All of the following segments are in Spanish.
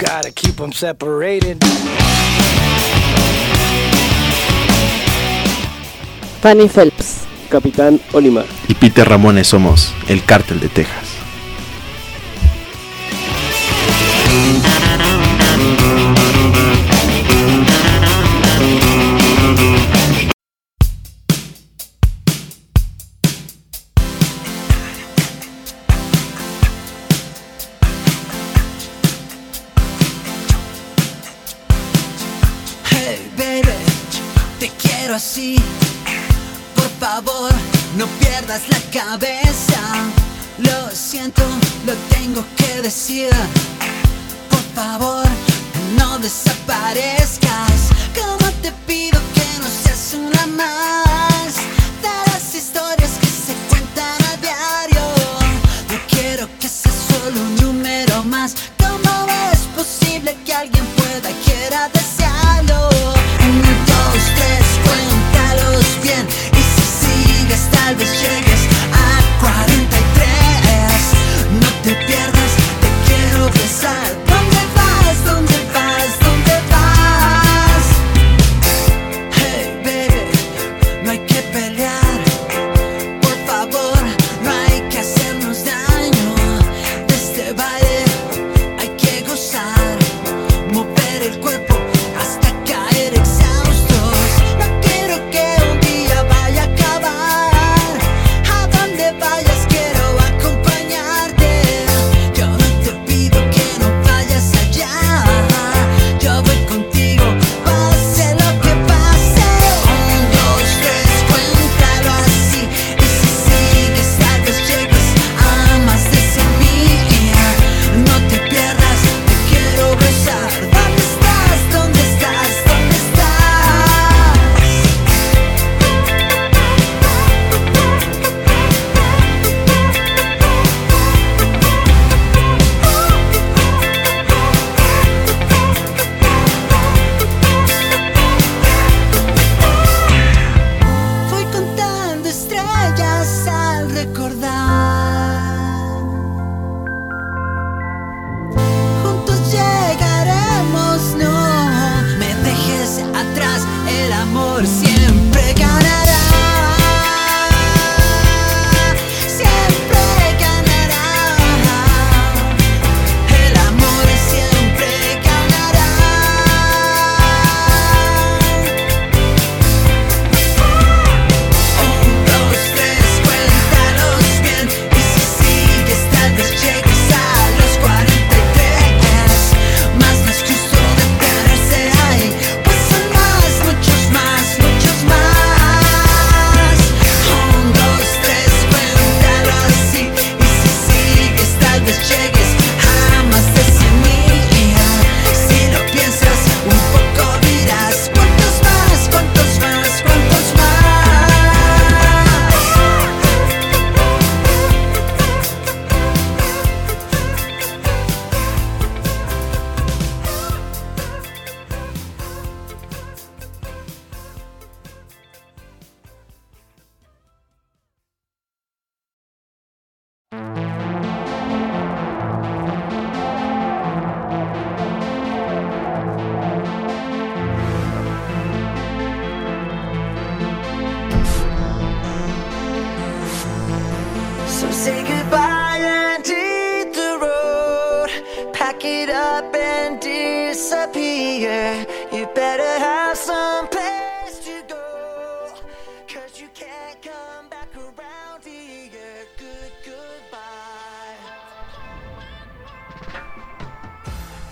gotta keep them separated. Fanny Phelps, Capitán Olimar y Peter Ramones somos el Cártel de Texas.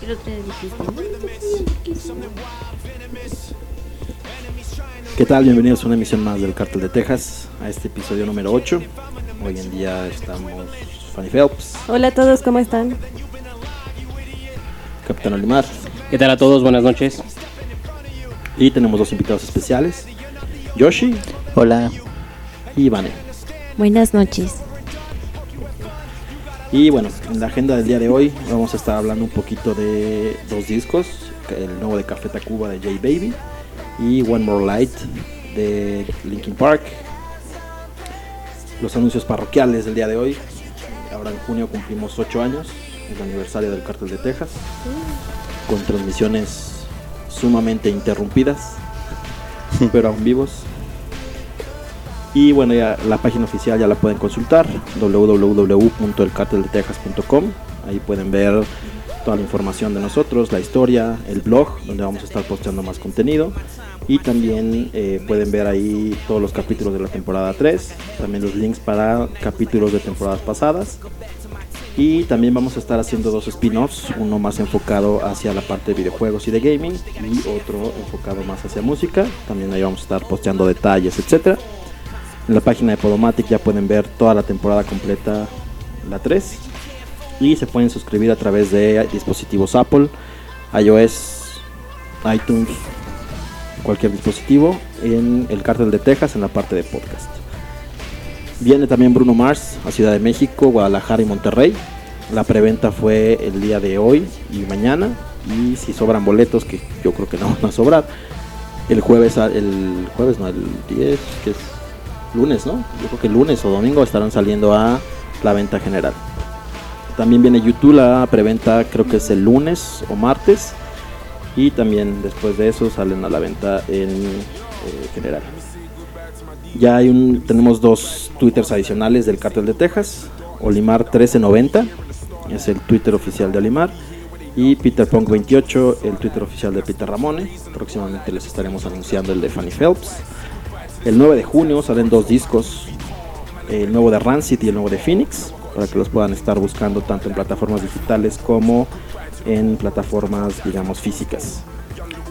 el otro día dijiste. ¿Qué tal? Bienvenidos a una emisión más del Cártel de Texas, a este episodio número 8. Hoy en día estamos Fanny Phelps. Hola a todos, ¿cómo están? Capitán Olimar. ¿Qué tal a todos? Buenas noches. Y tenemos dos invitados especiales. Yoshi. Hola. Y Vane. Buenas noches. Y bueno, en la agenda del día de hoy vamos a estar hablando un poquito de dos discos, el nuevo de Café Tacuba de J Baby y One More Light de Linkin Park. Los anuncios parroquiales del día de hoy. Ahora en junio cumplimos 8 años, el aniversario del cártel de Texas, con transmisiones sumamente interrumpidas, pero aún vivos. Y bueno, ya la página oficial ya la pueden consultar, www.elcarteldetexas.com. Ahí pueden ver toda la información de nosotros, la historia, el blog, donde vamos a estar posteando más contenido. Y también eh, pueden ver ahí todos los capítulos de la temporada 3, también los links para capítulos de temporadas pasadas. Y también vamos a estar haciendo dos spin-offs, uno más enfocado hacia la parte de videojuegos y de gaming y otro enfocado más hacia música. También ahí vamos a estar posteando detalles, etcétera. En la página de Podomatic ya pueden ver toda la temporada completa, la 3. Y se pueden suscribir a través de dispositivos Apple, iOS, iTunes, cualquier dispositivo, en el Cártel de Texas en la parte de podcast. Viene también Bruno Mars a Ciudad de México, Guadalajara y Monterrey. La preventa fue el día de hoy y mañana. Y si sobran boletos, que yo creo que no van a sobrar, el jueves, el jueves no, el 10, que es lunes, ¿no? Yo creo que lunes o domingo estarán saliendo a la venta general. También viene YouTube, la preventa creo que es el lunes o martes. Y también después de eso salen a la venta en eh, general. Ya hay un, tenemos dos twitters adicionales del Cartel de Texas. Olimar 1390 es el Twitter oficial de Olimar. Y Peter Punk 28, el Twitter oficial de Peter Ramone. Próximamente les estaremos anunciando el de Fanny Phelps. El 9 de junio salen dos discos, el nuevo de Rancid y el nuevo de Phoenix, para que los puedan estar buscando tanto en plataformas digitales como en plataformas, digamos, físicas.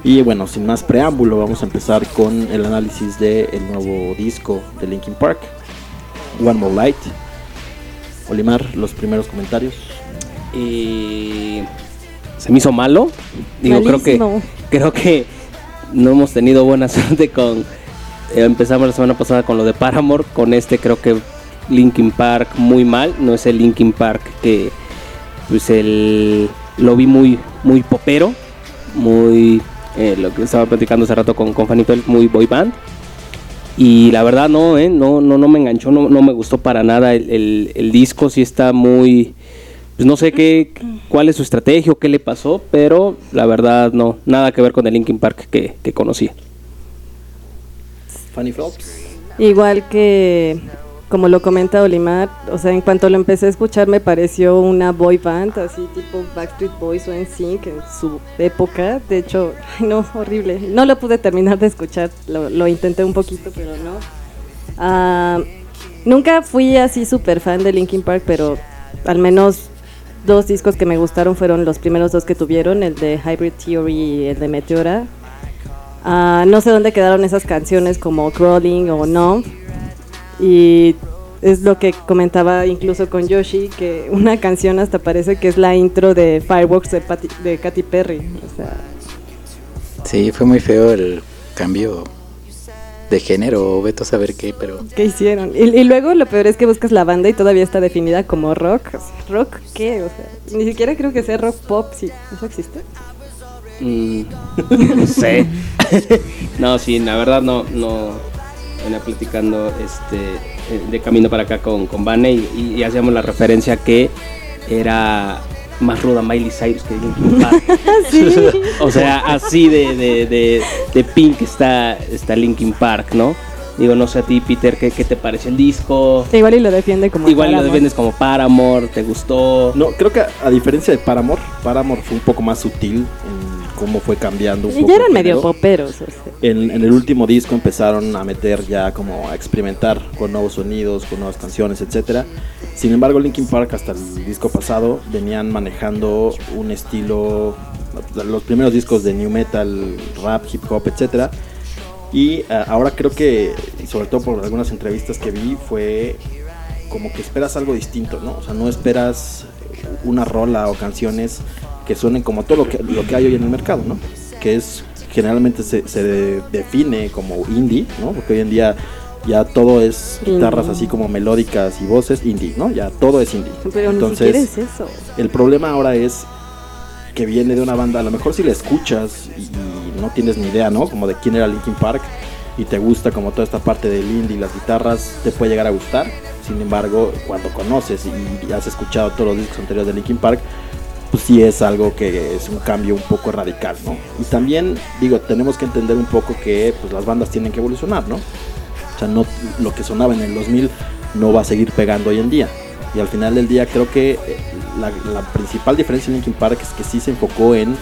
Y bueno, sin más preámbulo, vamos a empezar con el análisis del nuevo disco de Linkin Park, One More Light. Olimar, los primeros comentarios. Y se me hizo malo. Digo, creo que creo que no hemos tenido buena suerte con eh, empezamos la semana pasada con lo de Paramore, con este creo que Linkin Park muy mal, no es el Linkin Park que pues el lo vi muy muy popero, muy eh, lo que estaba platicando hace rato con, con Fanny muy boy band. Y la verdad no, eh, no, no, no me enganchó, no, no me gustó para nada el, el, el disco, sí está muy, pues no sé qué, cuál es su estrategia o qué le pasó, pero la verdad no, nada que ver con el Linkin Park que, que conocí. Igual que, como lo comenta Olimar, o sea, en cuanto lo empecé a escuchar me pareció una boy band, así tipo Backstreet Boys o NSYNC en su época. De hecho, no, horrible. No lo pude terminar de escuchar, lo, intenté un poquito, pero no. Ah, nunca fui así súper fan de Linkin Park, pero al menos dos discos que me gustaron fueron los primeros dos que tuvieron, el de Hybrid Theory y el de Meteora. Ah, no sé dónde quedaron esas canciones como Crawling o No. Y es lo que comentaba incluso con Yoshi, que una canción hasta parece que es la intro de Fireworks de, de Katy Perry. O sea, Sí, fue muy feo el cambio de género, o veto a saber qué, pero ¿qué hicieron? Y, y luego lo peor es que buscas la banda y todavía está definida como rock. ¿Rock qué? O sea, ni siquiera creo que sea rock pop. Sí, ¿Eso existe? Mm, no sé. no, sí, la verdad no, no. Venía platicando este, eh, de camino para acá con, con Vane y, y hacíamos la referencia que era más ruda Miley Cyrus que Linkin Park. o sea, así de, de, de, de pink está, está Linkin Park, ¿no? Digo, no sé a ti, Peter, ¿qué, qué te pareció el disco? Igual y lo defiende como Igual lo defiendes como Paramore, ¿te gustó? No, creo que a, a diferencia de Paramore, Paramore fue un poco más sutil en cómo fue cambiando un Y poco ya eran medio poperos. o sea. En, en el último disco empezaron a meter ya como a experimentar con nuevos sonidos, con nuevas canciones, etcétera. Sin embargo, Linkin Park hasta el disco pasado venían manejando un estilo, los primeros discos de new metal, rap, hip hop, etcétera. Y ah, ahora creo que, y sobre todo por algunas entrevistas que vi, fue como que esperas algo distinto, ¿no? O sea, no esperas una rola o canciones que suenen como todo lo que, lo que hay hoy en el mercado, ¿no? Que es generalmente se, se de- define como indie, ¿no? Porque hoy en día ya todo es guitarras así como melódicas y voces indie, ¿no? Ya todo es indie. Pero ni Entonces, siquiera es eso. el problema ahora es que viene de una banda, a lo mejor si la escuchas y, y no tienes ni idea, ¿no? Como de quién era Linkin Park y te gusta como toda esta parte del indie y las guitarras, te puede llegar a gustar. Sin embargo, cuando conoces y, y has escuchado todos los discos anteriores de Linkin Park, pues sí es algo que es un cambio un poco radical, ¿no? Y también, digo, tenemos que entender un poco que pues, las bandas tienen que evolucionar, ¿no? O sea, no, lo que sonaba en el 2000 no va a seguir pegando hoy en día. Y al final del día creo que eh, la, la principal diferencia en Linkin Park es que sí se enfocó en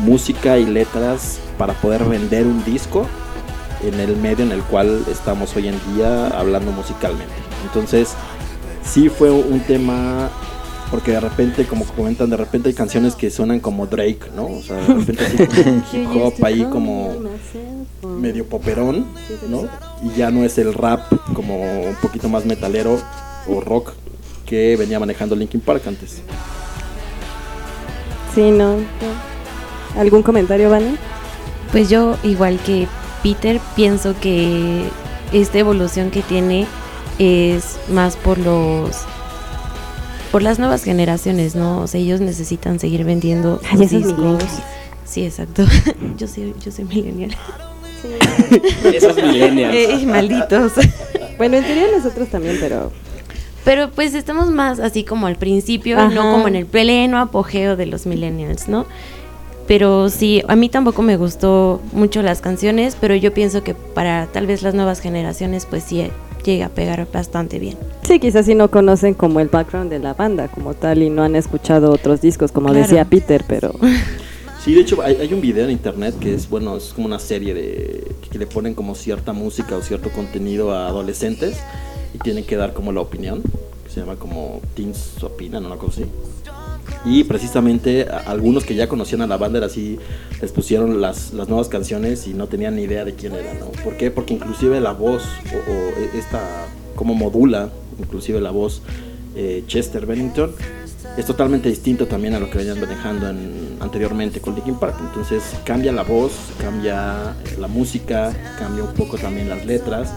música y letras para poder vender un disco en el medio en el cual estamos hoy en día hablando musicalmente. Entonces, sí fue un tema porque de repente, como comentan, de repente hay canciones que suenan como Drake, ¿no? O sea, de repente así como hip hop ahí como medio poperón, ¿no? Y ya no es el rap como un poquito más metalero o rock que venía manejando Linkin Park antes. Sí, no. no. ¿Algún comentario, Vane? Pues yo, igual que Peter, pienso que esta evolución que tiene es más por los por las nuevas generaciones, ¿no? O sea, ellos necesitan seguir vendiendo Ay, sus discos. millennials. Sí, exacto. yo soy yo soy millennial. Esos millennials. Eh, malditos. Bueno, en teoría nosotros también, pero Pero pues estamos más así como al principio, Ajá. no como en el pleno apogeo de los millennials, ¿no? Pero sí, a mí tampoco me gustó mucho las canciones, pero yo pienso que para tal vez las nuevas generaciones pues sí llega a pegar bastante bien. sí, quizás sí no conocen como el background de la banda como tal y no han escuchado otros discos, como Claro. decía Peter, pero Sí, de hecho hay, hay un video en internet que es, bueno, es como una serie de que le ponen como cierta música o cierto contenido a adolescentes y tienen que dar como la opinión, que se llama como Teens Opinan, una cosa así. Y precisamente algunos que ya conocían a la banda era así, les pusieron las, las nuevas canciones y no tenían ni idea de quién era, ¿no? ¿Por qué? Porque inclusive la voz o, e- esta, como modula, inclusive la voz eh, Chester Bennington, es totalmente distinto también a lo que venían manejando en- anteriormente con Linkin Park. Entonces cambia la voz, cambia eh, la música, cambia un poco también las letras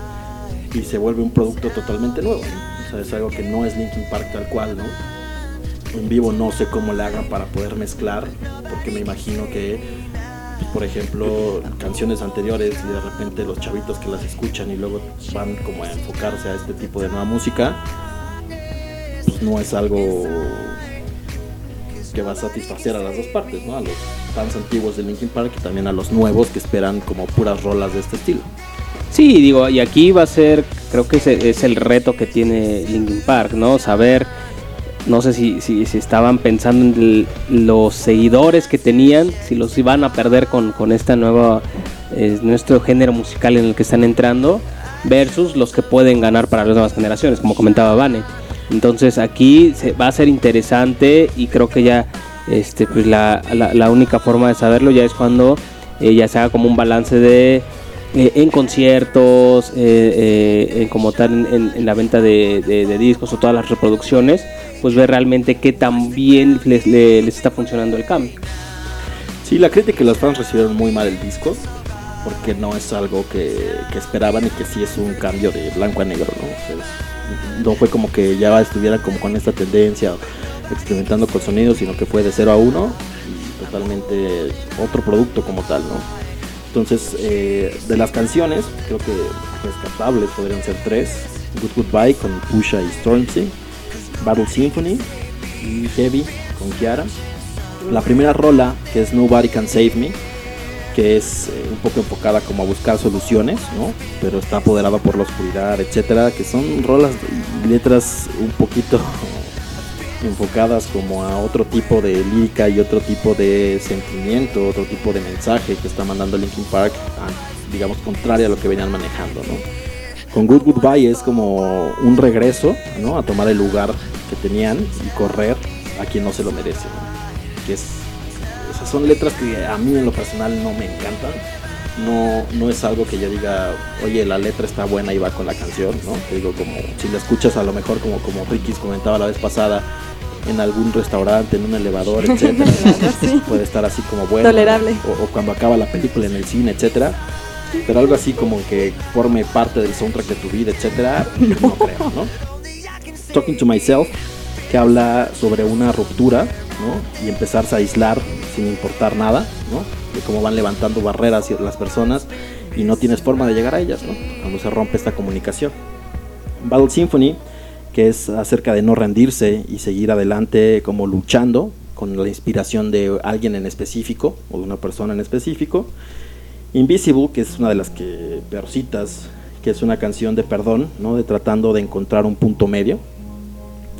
y se vuelve un producto totalmente nuevo. ¿no? O sea, es algo que no es Linkin Park tal cual, ¿no? En vivo no sé cómo le hagan para poder mezclar, porque me imagino que, pues, por ejemplo, canciones anteriores y de repente los chavitos que las escuchan y luego van como a enfocarse a este tipo de nueva música, pues no es algo que va a satisfacer a las dos partes, ¿no? A los fans antiguos de Linkin Park y también a los nuevos que esperan como puras rolas de este estilo. Sí, digo, y aquí va a ser, creo que es el reto que tiene Linkin Park, ¿no? Saber, no sé si, si, estaban pensando en los seguidores que tenían, si los iban a perder con, con esta nueva, eh, nuestro género musical en el que están entrando, versus los que pueden ganar para las nuevas generaciones, como comentaba Vane. Entonces aquí se, va a ser interesante y creo que ya este, pues la, la- única forma de saberlo ya es cuando eh, ya se haga como un balance de eh, en conciertos, como tal en, la venta de discos o todas las reproducciones, pues ver realmente qué tan bien les, le- les está funcionando el cambio. Sí, la crítica y los fans recibieron muy mal el disco, porque no es algo que, que esperaban y que sí es un cambio de blanco a negro, ¿no? No fue como que ya estuvieran como con esta tendencia, experimentando con sonidos, sino que fue de 0 a 1 y totalmente otro producto como tal, ¿no? Entonces, eh, de las canciones, creo que rescatables podrían ser tres. Good Goodbye con Pusha y Stormzy, Battle Symphony y Heavy con Kiara. La primera rola, que es Nobody Can Save Me, que es eh, un poco enfocada como a buscar soluciones, ¿no? Pero está apoderada por la oscuridad, etcétera, que son rolas y letras un poquito enfocadas como a otro tipo de lírica y otro tipo de sentimiento, otro tipo de mensaje que está mandando Linkin Park, a- digamos contraria a lo que venían manejando, ¿no? Con Good Goodbye es como un regreso, ¿no? A tomar el lugar que tenían y correr a quien no se lo merece, ¿no? Que es esas son letras que a mí en lo personal no me encantan. No, no es algo que yo diga, oye, la letra está buena y va con la canción, ¿no? Te digo, como si la escuchas a lo mejor como, como Ricky comentaba la vez pasada, en algún restaurante, en un elevador, etcétera, ¿no? puede estar así como bueno. Tolerable. O, o cuando acaba la película en el cine, etcétera. Pero algo así como que forme parte del soundtrack de tu vida, etcétera, no creo, ¿no? Talking to Myself, que habla sobre una ruptura, ¿no? Y empezarse a aislar sin importar nada, ¿no? De cómo van levantando barreras las personas y no tienes forma de llegar a ellas, ¿no? Cuando se rompe esta comunicación. Battle Symphony, que es acerca de no rendirse y seguir adelante como luchando con la inspiración de alguien en específico o de una persona en específico. Invisible, que es una de las que peorcitas, que es una canción de perdón, ¿no? de tratando de encontrar un punto medio.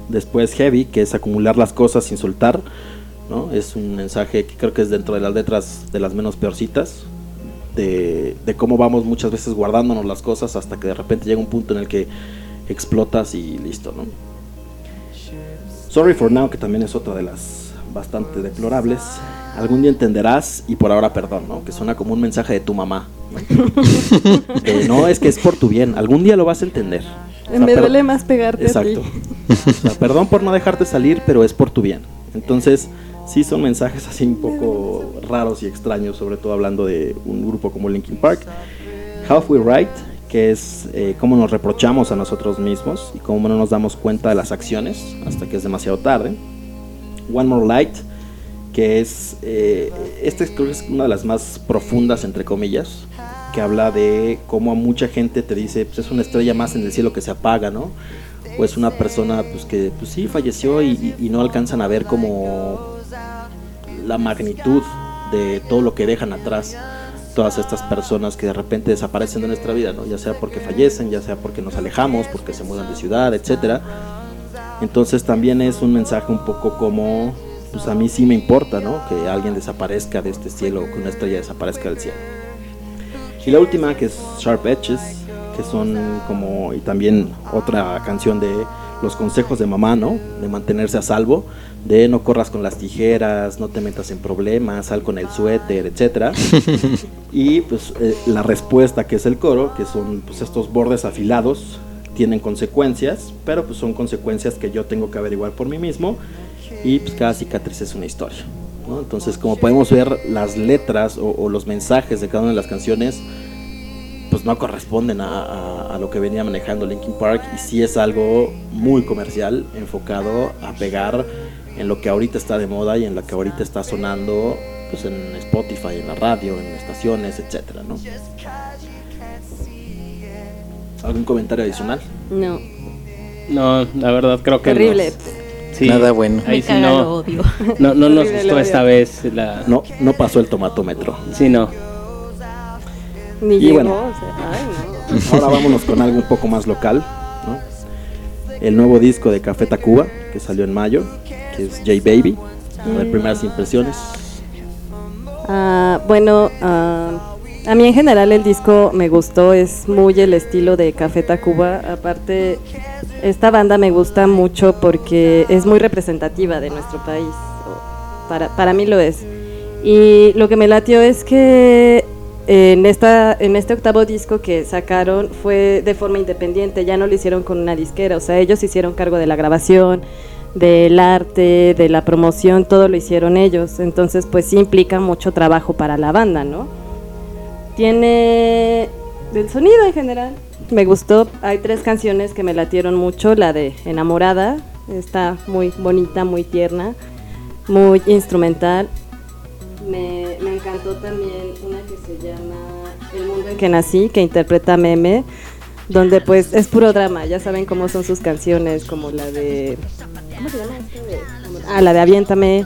Después Heavy, que es acumular las cosas sin soltar, ¿no? es un mensaje que creo que es dentro de las letras de las menos peorcitas, de, de cómo vamos muchas veces guardándonos las cosas hasta que de repente llega un punto en el que explotas y listo. ¿no? Sorry for Now, que también es otra de las bastante deplorables. Algún día entenderás y por ahora perdón, ¿no? Que suena como un mensaje de tu mamá. ¿no? De, no, es que es por tu bien. Algún día lo vas a entender. O sea, Me duele más pegarte Exacto. a ti. O sea, perdón por no dejarte salir, pero es por tu bien. Entonces, sí son mensajes así un poco raros y extraños, sobre todo hablando de un grupo como Linkin Park. Halfway Right, que es eh, cómo nos reprochamos a nosotros mismos y cómo no nos damos cuenta de las acciones hasta que es demasiado tarde. One More Light, que es, eh, esta es- creo que es una de las más profundas, entre comillas, que habla de cómo a mucha gente te dice, pues es una estrella más en el cielo que se apaga, ¿no? O es una persona pues que pues sí falleció y, y- no alcanzan a ver como la magnitud de todo lo que dejan atrás todas estas personas que de repente desaparecen de nuestra vida, ¿no? Ya sea porque fallecen, ya sea porque nos alejamos, porque se mudan de ciudad, etcétera. Entonces también es un mensaje un poco como, pues a mí sí me importa, ¿no? Que alguien desaparezca de este cielo, que una estrella desaparezca del cielo. Y la última que es Sharp Edges, que son como, y también otra canción de los consejos de mamá, ¿no? De mantenerse a salvo, de no corras con las tijeras, no te metas en problemas, sal con el suéter, etcétera. y pues eh, la respuesta que es el coro, que son pues estos bordes afilados, tienen consecuencias, pero pues son consecuencias que yo tengo que averiguar por mí mismo y pues cada cicatriz es una historia. ¿no? Entonces como podemos ver las letras o, o los mensajes de cada una de las canciones pues no corresponden a, a- a lo que venía manejando Linkin Park y sí es algo muy comercial enfocado a pegar en lo que ahorita está de moda y en lo que ahorita está sonando pues en Spotify, en la radio, en estaciones, etcétera, ¿no? ¿Algún comentario adicional? No, No, la verdad creo que terrible. nos- sí, Nada bueno. Ahí sí no, odio. no, no nos gustó esta vez la... No, no pasó el tomatómetro. Sí, no. Ni Y llegó. bueno. o sea, ay, no. Ahora vámonos con algo un poco más local, ¿no? El nuevo disco de Café Tacuba, que salió en mayo, que es J Baby. A ver, primeras impresiones. Ah, bueno, ah, a mí en general el disco me gustó, es muy el estilo de Café Tacuba. Aparte, esta banda me gusta mucho porque es muy representativa de nuestro país. Para, para mí lo es. Y lo que me latió es que en, esta, en este octavo disco que sacaron fue de forma independiente, ya no lo hicieron con una disquera, o sea, ellos hicieron cargo de la grabación, del arte, de la promoción, todo lo hicieron ellos. Entonces, pues sí implica mucho trabajo para la banda, ¿no? Tiene del sonido en general. Me gustó. Hay tres canciones que me latieron mucho. La de Enamorada está muy bonita, muy tierna, muy instrumental. Me, encantó también una que se llama El mundo en que nací, que interpreta Meme, donde pues es puro drama. Ya saben cómo son sus canciones, como la de ¿Cómo se llama? Ah, la de Aviéntame,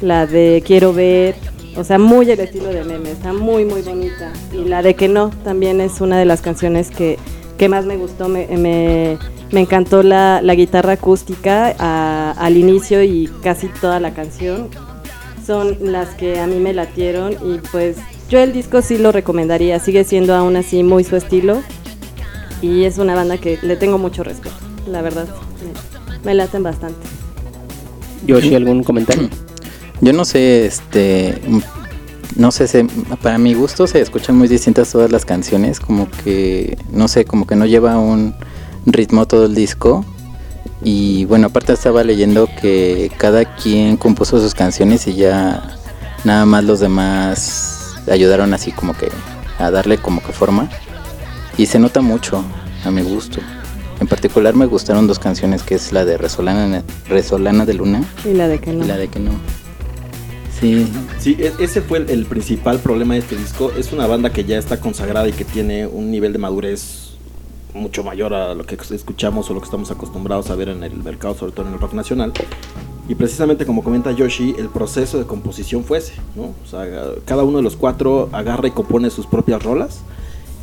la de Quiero ver, o sea, muy el estilo de meme, está muy, muy bonita. Y la de Que no, también es una de las canciones que, que más me gustó, me, me, me encantó la, la guitarra acústica a- al inicio y casi toda la canción. Son las que a mí me latieron y pues yo el disco sí lo recomendaría, sigue siendo aún así muy su estilo y es una banda que le tengo mucho respeto, la verdad, me, me laten bastante. Yoshi, ¿algún comentario? Yo no sé, este, no sé, se- para mi gusto se escuchan muy distintas todas las canciones, como que, no sé, como que no lleva un ritmo todo el disco. Y bueno, aparte estaba leyendo que cada quien compuso sus canciones y ya nada más los demás ayudaron así como que a darle como que forma. Y se nota mucho, a mi gusto. En particular me gustaron dos canciones, que es la de Resolana, Resolana de Luna Y la de que no. y la de que no. Sí, Sí, e- ese fue el, principal problema de este disco. Es una banda que ya está consagrada y que tiene un nivel de madurez mucho mayor a lo que escuchamos o lo que estamos acostumbrados a ver en el mercado, sobre todo en el rock nacional. Y precisamente como comenta Yoshi, el proceso de composición fue ese. O sea, cada uno de los cuatro agarra y compone sus propias rolas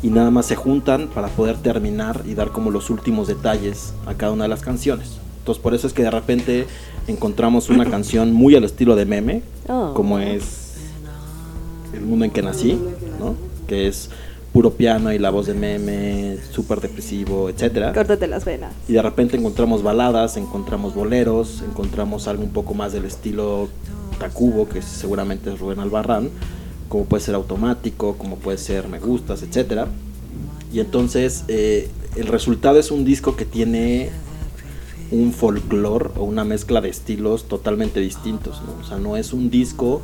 y nada más se juntan para poder terminar y dar como los últimos detalles a cada una de las canciones. Entonces por eso es que de repente encontramos una canción muy al estilo de meme, Oh. como es El mundo en que nací, ¿no? Que es puro piano y la voz de meme, súper depresivo, etcétera. Córtate las venas. Y de repente encontramos baladas, encontramos boleros, encontramos algo un poco más del estilo Tacubo, que seguramente es Rubén Albarrán, como puede ser automático, como puede ser me gustas, etcétera. Y entonces eh, el resultado es un disco que tiene un folclore o una mezcla de estilos totalmente distintos, ¿no? O sea, no es un disco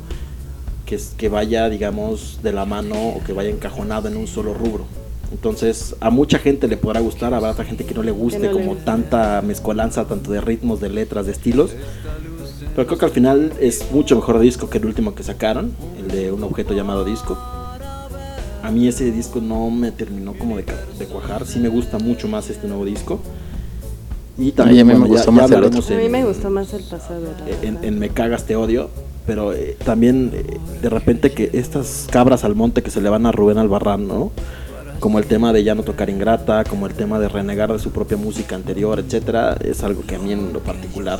que, es- que vaya, digamos, de la mano o que vaya encajonado en un solo rubro. Entonces, a mucha gente le podrá gustar, habrá otra gente que no le guste no como tanta mezcolanza, tanto de ritmos, de letras, de estilos. Pero creo que al final es mucho mejor disco que el último que sacaron, el de un objeto llamado disco. A mí ese disco no me terminó como de, de cuajar, sí me gusta mucho más este nuevo disco. Y también Ay, a mí me gustó más el hablaremos A mí en- me gustó más el pasado. en Me cagas te odio, pero eh, también eh, de repente que estas cabras al monte que se le van a Rubén Albarrán, ¿no? Como el tema de ya no tocar ingrata, como el tema de renegar de su propia música anterior, etcétera, es algo que a mí en lo particular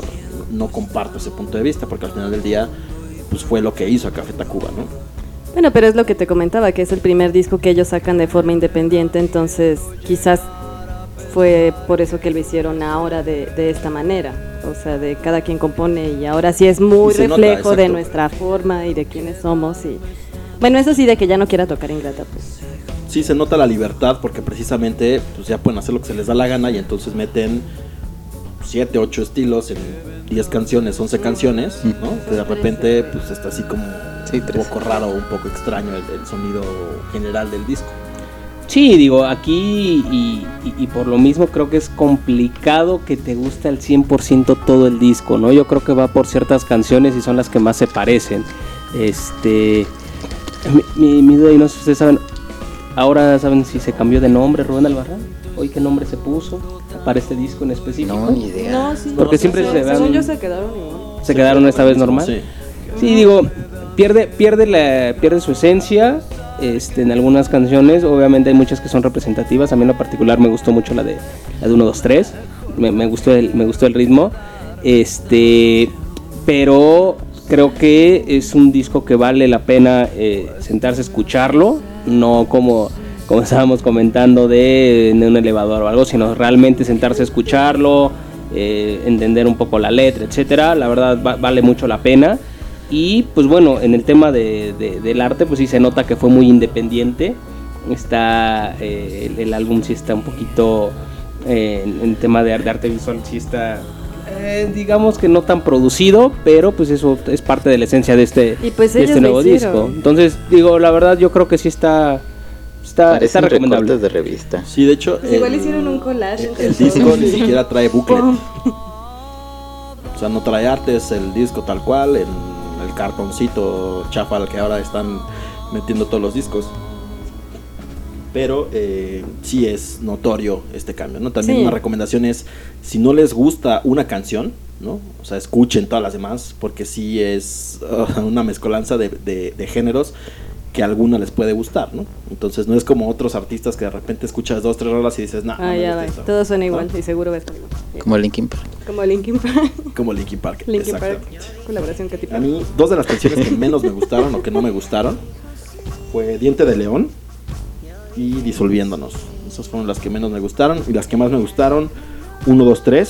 no comparto ese punto de vista, porque al final del día pues fue lo que hizo a Café Tacuba, ¿no? Bueno, pero es lo que te comentaba, que es el primer disco que ellos sacan de forma independiente, entonces quizás fue por eso que lo hicieron ahora de, de esta manera. O sea, de cada quien compone y ahora sí es muy nota, reflejo de nuestra forma y de quiénes somos. y Bueno, eso sí, de que ya no quiera tocar ingrata, pues. sí se nota la libertad porque precisamente pues ya pueden hacer lo que se les da la gana y entonces meten 7, 8 estilos en 10 canciones, 11 canciones, ¿no? Que de repente pues está así como Sí, un poco raro, un poco extraño el, el sonido general del disco. Sí, digo, aquí y, y- y por lo mismo creo que es complicado que te guste al 100% todo el disco, ¿no? Yo creo que va por ciertas canciones y son las que más se parecen. Este. Mi, mi, mi duda, y no sé si ustedes saben, ahora saben si se cambió de nombre Rubén Albarrán. Hoy qué nombre se puso para este disco en específico. No, ni idea. sí. Porque siempre se Según van- yo se quedaron igual. se quedaron esta vez normal. Sí. Sí, digo, pierde, pierde, la, pierde su esencia este, en algunas canciones. Obviamente hay muchas que son representativas. A mí en lo particular me gustó mucho la de, la de 1, 2, 3. Me, me gustó el, me gustó el ritmo. Este, pero creo que es un disco que vale la pena eh, sentarse a escucharlo. No como, como estábamos comentando de un elevador o algo, sino realmente sentarse a escucharlo. eh, entender un poco la letra, etcétera. La verdad va- vale mucho la pena. Y pues bueno, en el tema de, de- del arte, pues sí se nota que fue muy independiente. Está eh, el, el álbum sí está un poquito eh, en, en tema de, ar- de arte visual, sí está eh, digamos que no tan producido, pero pues eso es parte de la esencia de este, Y pues de este nuevo disco. Entonces digo, la verdad yo creo que sí está está, está recomendable. de revista. Sí, de hecho, Pues igual el- hicieron un collage. el, entre el disco ni siquiera trae booklet. O sea, no trae arte, es el disco tal cual, en el cartoncito chafa al que ahora están metiendo todos los discos. Pero eh, sí es notorio este cambio, ¿no? También Sí. una recomendación es, si no les gusta una canción, ¿no? O sea, escuchen todas las demás, porque sí es uh, una mezcolanza de, de- de géneros que a alguna les puede gustar, ¿no? Entonces no es como otros artistas que de repente escuchas dos, tres rolas y dices, no, no Ah, me ya gusta va. esto", Todos son ¿no? igual y seguro estar igual. Como Linkin Park. Como Linkin Park. Como Linkin Park. Linkin Park. Colaboración que tipo. A mí, dos de las canciones que menos me gustaron o que no me gustaron fue Diente de León y Disolviéndonos. Esas fueron las que menos me gustaron. Y las que más me gustaron, 1, 2, 3,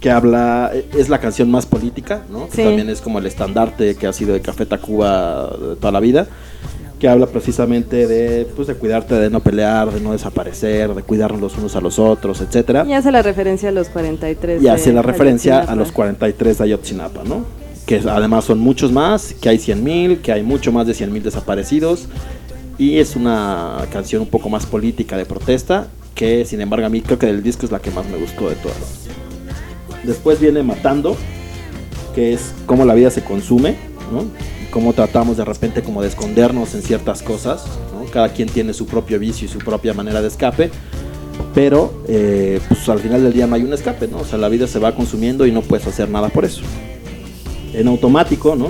que habla, es la canción más política, ¿no? Que también es como el estandarte que ha sido de Café Tacuba de toda la vida. Que habla precisamente de, pues, de cuidarte, de no pelear, de no desaparecer, de cuidarnos los unos a los otros, etcétera Y hace la referencia a los 43. y hace la referencia a los 43 de Ayotzinapa, ¿no? Que además son muchos más, que hay 100.000, que hay mucho más de 100.000 desaparecidos. Y es una canción un poco más política de protesta, que sin embargo a mí creo que del disco es la que más me gustó de todas. Después viene Matando, que es cómo la vida se consume, ¿no? Cómo tratamos de repente como de escondernos en ciertas cosas. Cada quien tiene su propio vicio y su propia manera de escape pero eh, pues al final del día no hay un escape, ¿no? O sea, la vida se va consumiendo y no puedes hacer nada por eso. en automático, ¿no?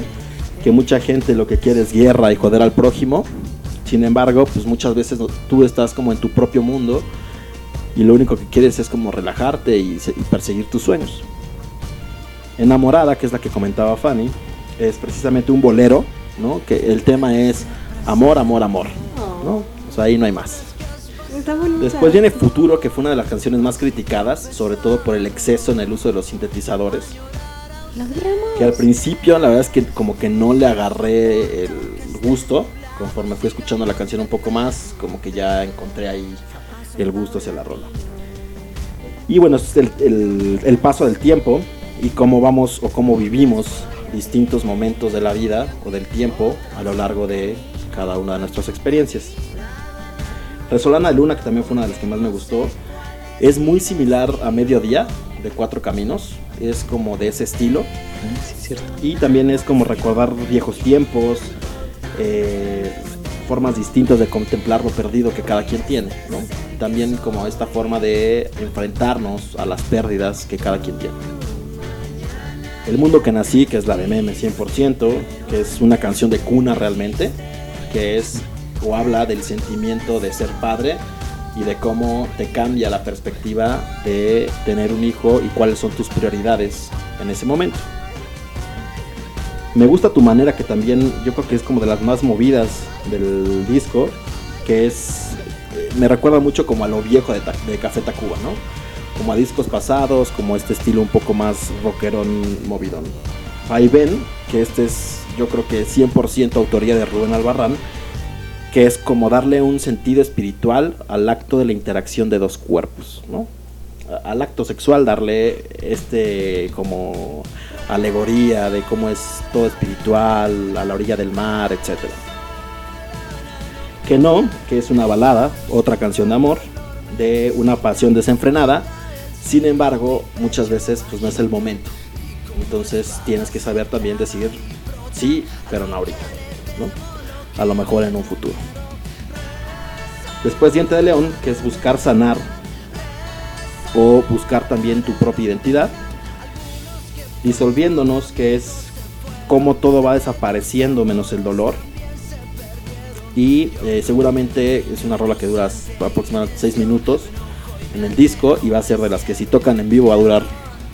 Que mucha gente lo que quiere es guerra y joder al prójimo. Sin embargo, pues muchas veces tú estás como en tu propio mundo y lo único que quieres es como relajarte y perseguir tus sueños. Enamorada, que es la que comentaba Fanny, es precisamente un bolero, ¿no? Que el tema es amor, amor, amor, ¿no? O sea, ahí no hay más. Está. Después viene Futuro, que fue una de las canciones más criticadas, sobre todo por el exceso en el uso de los sintetizadores. Que al principio la verdad es que como que no le agarré el gusto, conforme fui escuchando la canción un poco más, como que ya encontré ahí el gusto hacia la rola. Y bueno, es el, el- el paso del tiempo y cómo vamos o cómo vivimos distintos momentos de la vida o del tiempo a lo largo de cada una de nuestras experiencias. Resolana de Luna, que también fue una de las que más me gustó, es muy similar a Mediodía de Cuatro Caminos. Es como de ese estilo. Y también es como recordar viejos tiempos, eh, formas distintas de contemplar lo perdido que cada quien tiene. ¿no? También como esta forma de enfrentarnos a las pérdidas que cada quien tiene. El mundo que nací, que es la de Meme 100%, que es una canción de cuna realmente, que es o habla del sentimiento de ser padre y de cómo te cambia la perspectiva de tener un hijo y cuáles son tus prioridades en ese momento. Me gusta tu manera que también yo creo que es como de las más movidas del disco, que es eh, me recuerda mucho como a lo viejo de, de Café Tacuba, ¿no? Como a discos pasados, como este estilo un poco más rockerón, movidón. Ven, que este es yo creo que 100% autoría de Rubén Albarrán, que es como darle un sentido espiritual al acto de la interacción de dos cuerpos, ¿no? Al acto sexual darle este como alegoría de cómo es todo espiritual a la orilla del mar, etc. Que no, que es una balada, otra canción de amor, de una pasión desenfrenada, sin embargo, muchas veces pues no es el momento. Entonces tienes que saber también decir sí, pero no ahorita, ¿no? A lo mejor en un futuro. Después Diente de León, que es buscar sanar o buscar también tu propia identidad. Disolviéndonos, que es cómo todo va desapareciendo menos el dolor. Y eh, seguramente es una rola que dura aproximadamente 6 minutos en el disco y va a ser de las que si tocan en vivo va a durar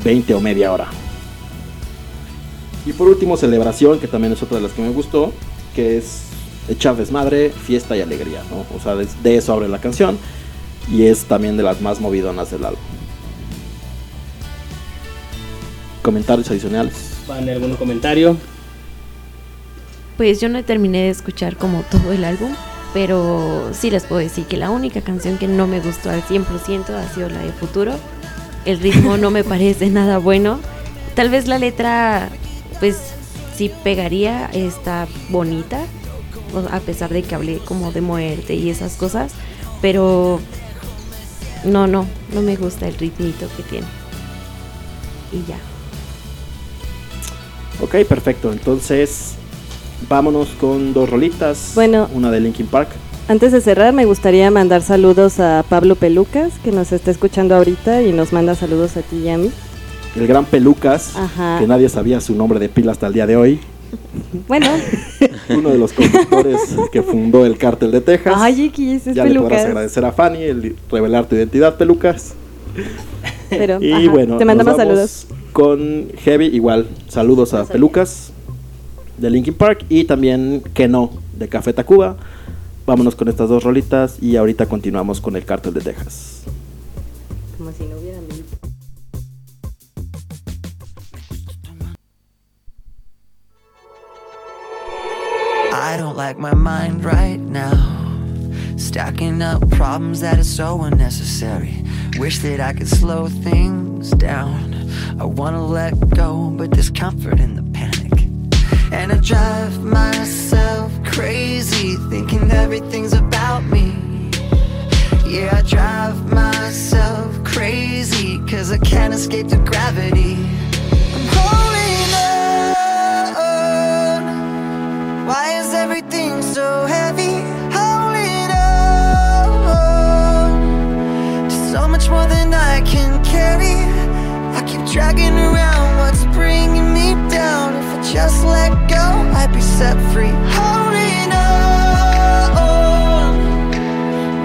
20 o media hora. Y por último, Celebración, que también es otra de las que me gustó, que es echar desmadre, fiesta y alegría, ¿no? O sea, de, de eso abre la canción y es también de las más movidonas del álbum. Comentarios adicionales. ¿Van algún comentario? Pues yo no terminé de escuchar como todo el álbum, pero sí les puedo decir que la única canción que no me gustó al 100% ha sido la de Futuro. El ritmo no me parece nada bueno. Tal vez la letra, pues sí pegaría, está bonita, a pesar de que hablé como de muerte y esas cosas, pero no, no, no me gusta el ritmito que tiene. Y ya. Ok, perfecto. Entonces, vámonos con dos rolitas. Bueno. Una de Linkin Park. Antes de cerrar, me gustaría mandar saludos a Pablo Pelucas, que nos está escuchando ahorita y nos manda saludos a ti y a mí. El gran Pelucas, Ajá. que nadie sabía su nombre de pila hasta el día de hoy. Bueno, Uno de los conductores que fundó el cártel de Texas. ay, X, es ya le podrás Pelucas. agradecer a Fanny el revelar tu identidad, Pelucas. Pero, Y ajá, bueno, te mandamos nos vamos saludos. Con Heavy, igual, saludos a Pelucas de Linkin Park y también Que no de Café Tacuba. Vámonos con estas dos rolitas y ahorita continuamos con el cártel de Texas. Como si no hubiera. I don't like my mind right now. Stacking up problems that are so unnecessary. Wish that I could slow things down. I wanna let go, but there's comfort in the panic. And I drive myself crazy, thinking everything's about me. Yeah, I drive myself crazy, cause I can't escape the gravity. I'm holding on. Why is everything so heavy? Holding on to so much more than I can carry. I keep dragging around what's bringing me down just let go, I'd be set free. Holding on.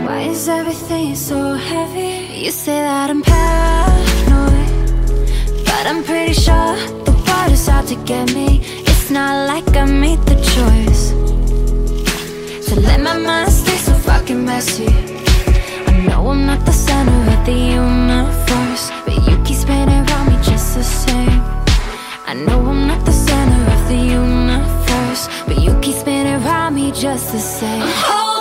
Why is everything so heavy? You say that I'm paranoid But I'm pretty sure the world is out to get me. It's not like I made the choice To let my mind stay so fucking messy. I know I'm not the center of the universe But you keep spinning around me just the same. I know I'm not the the universe But you keep spinning around me just the same.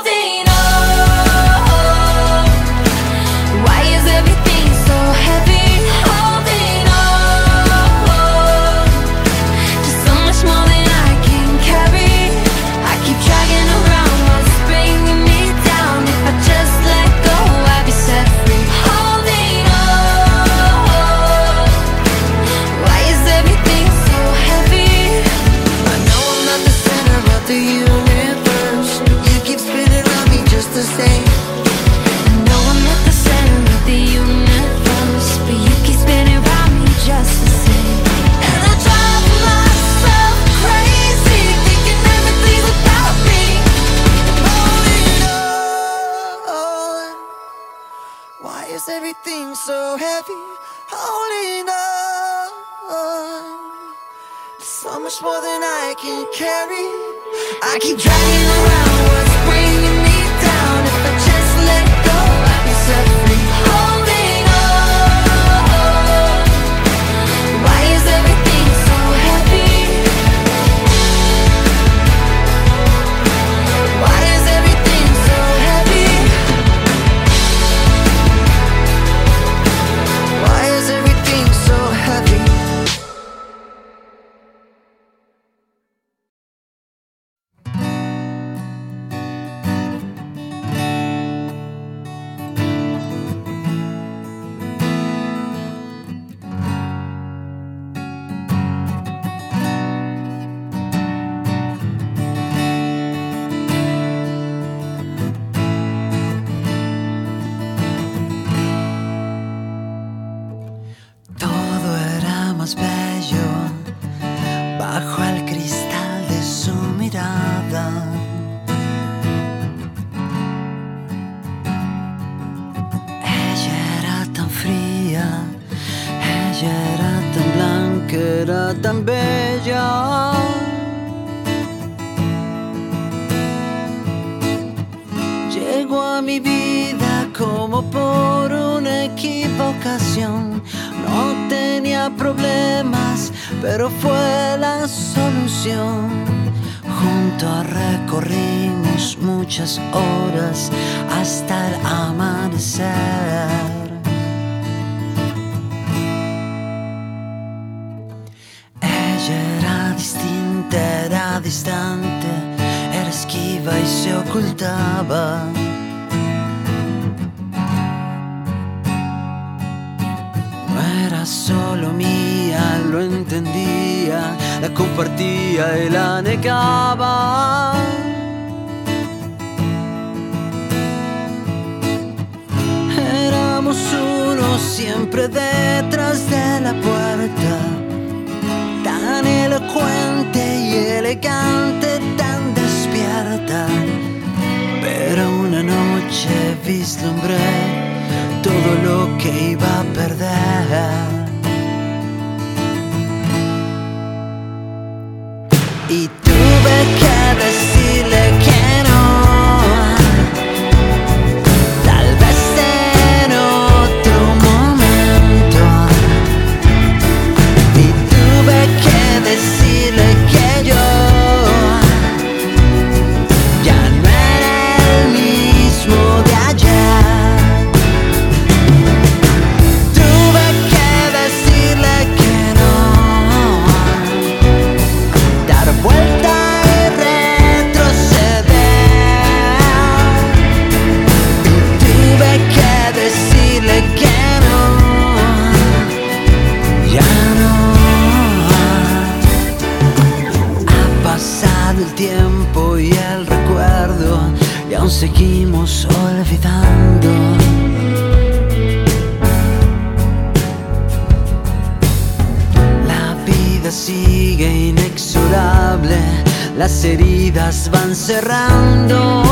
Las heridas van cerrando.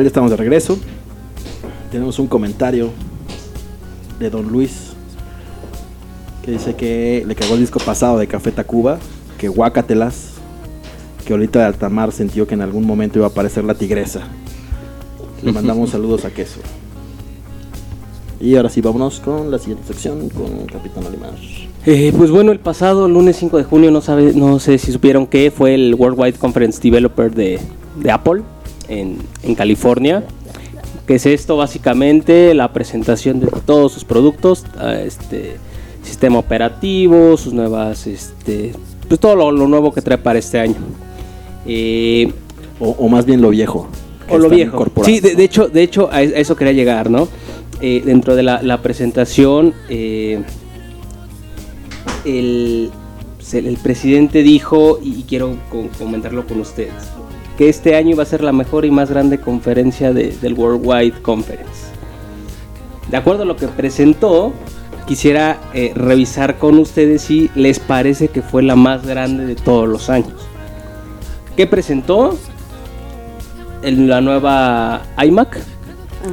Tal? Ya estamos de regreso. Tenemos un comentario de Don Luis que dice que le cagó el disco pasado de Café Tacuba, que guácatelas, que ahorita de Altamar sintió que en algún momento iba a aparecer la tigresa. Le mandamos saludos a Queso. Y ahora sí, vámonos con la siguiente sección con Capitán Olimar. Eh, pues bueno, el pasado lunes 5 de junio, no, sabe, no sé si supieron que fue el Worldwide Conference Developer de, de Apple en, en California. Que es esto básicamente? La presentación de todos sus productos, este sistema operativo, sus nuevas, este, pues todo lo, lo nuevo que trae para este año. Eh, O, o más bien lo viejo. o lo viejo. Sí, de, de hecho, de hecho a, es- a eso quería llegar, ¿no? Eh, dentro de la, la presentación, eh, el, presidente dijo, y, quiero co- comentarlo con ustedes, que este año iba a ser la mejor y más grande conferencia de- del Worldwide Conference. De acuerdo a lo que presentó, quisiera eh, revisar con ustedes si les parece que fue la más grande de todos los años. ¿Qué presentó? El- la nueva iMac,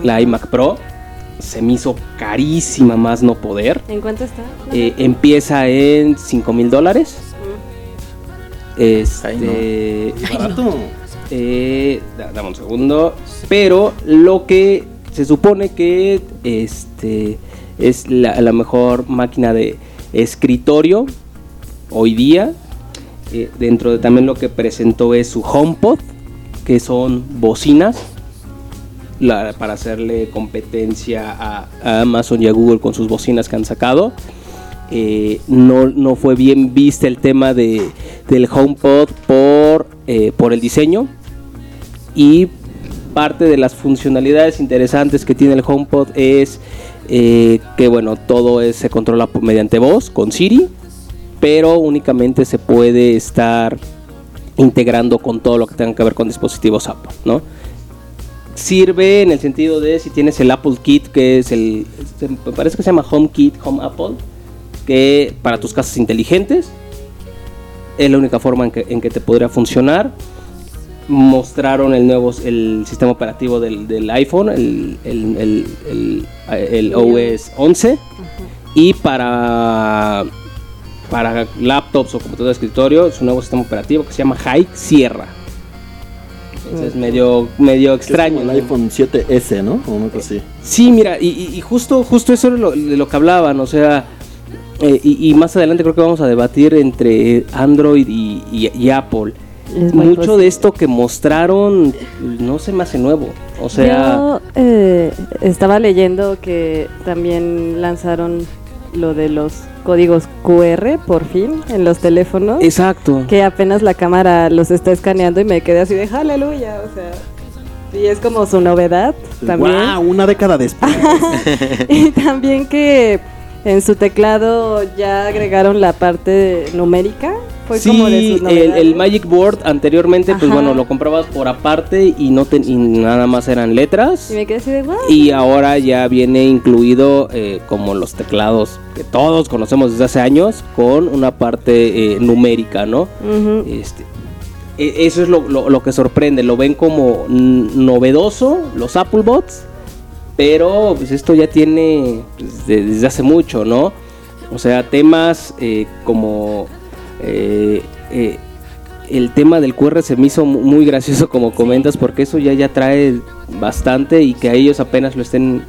la iMac Pro. Se me hizo carísima más no poder. ¿En cuánto está? Eh, empieza en 5 mil dólares. Este, Ay, Barato. Eh, da- dame un segundo. Pero lo que se supone que este es la, mejor máquina de escritorio hoy día. Eh, dentro de también lo que presentó es su HomePod, que son bocinas para hacerle competencia a, a Amazon y a Google con sus bocinas que han sacado. Eh, no, no fue bien vista el tema de, del HomePod por, eh, por el diseño y parte de las funcionalidades interesantes que tiene el HomePod es eh, que bueno, todo se controla mediante voz con Siri, pero únicamente se puede estar integrando con todo lo que tenga que ver con dispositivos Apple, ¿no? Sirve en el sentido de si tienes el Apple Kit, que es el, me parece que se llama Home Kit, Home Apple, que para tus casas inteligentes es la única forma en que, en que te podría funcionar. Mostraron el nuevo el sistema operativo del, del iPhone, el, el, el- el- el OS 11. Y para, para laptops o computadoras de escritorio, es un nuevo sistema operativo que se llama High Sierra. Entonces, medio, medio extraño. Es como ¿no? el iPhone 7S, ¿no? O una cosa así. Sí, mira, y, y- y justo, justo eso es lo, de lo que hablaban, o sea, eh, y, y más adelante creo que vamos a debatir entre Android y, y- y Apple. Es Mucho de esto que mostraron no se me hace nuevo, o sea, Yo eh, estaba leyendo que también lanzaron lo de los códigos QR por fin en los teléfonos. exacto. Que apenas la cámara los está escaneando y me quedé así de aleluya, o sea. Y es como su novedad también. ¡Wow! Una década después. Y también que en su teclado ya agregaron la parte numérica. Fue sí, como de sus el, Magic Board anteriormente, pues bueno, lo comprabas por aparte y no te- y nada más eran letras. Y me quedé así de wow. Y ahora ya viene incluido eh, como los teclados que todos conocemos desde hace años con una parte eh, numérica, ¿no? Este, e- eso es lo, lo- lo que sorprende, lo ven como novedoso los Apple Bots, pero pues esto ya tiene pues, de- desde hace mucho, ¿no? O sea, temas eh, como eh, eh, el tema del QR se me hizo mu- muy gracioso como comentas porque eso ya ya trae bastante y que a ellos apenas lo estén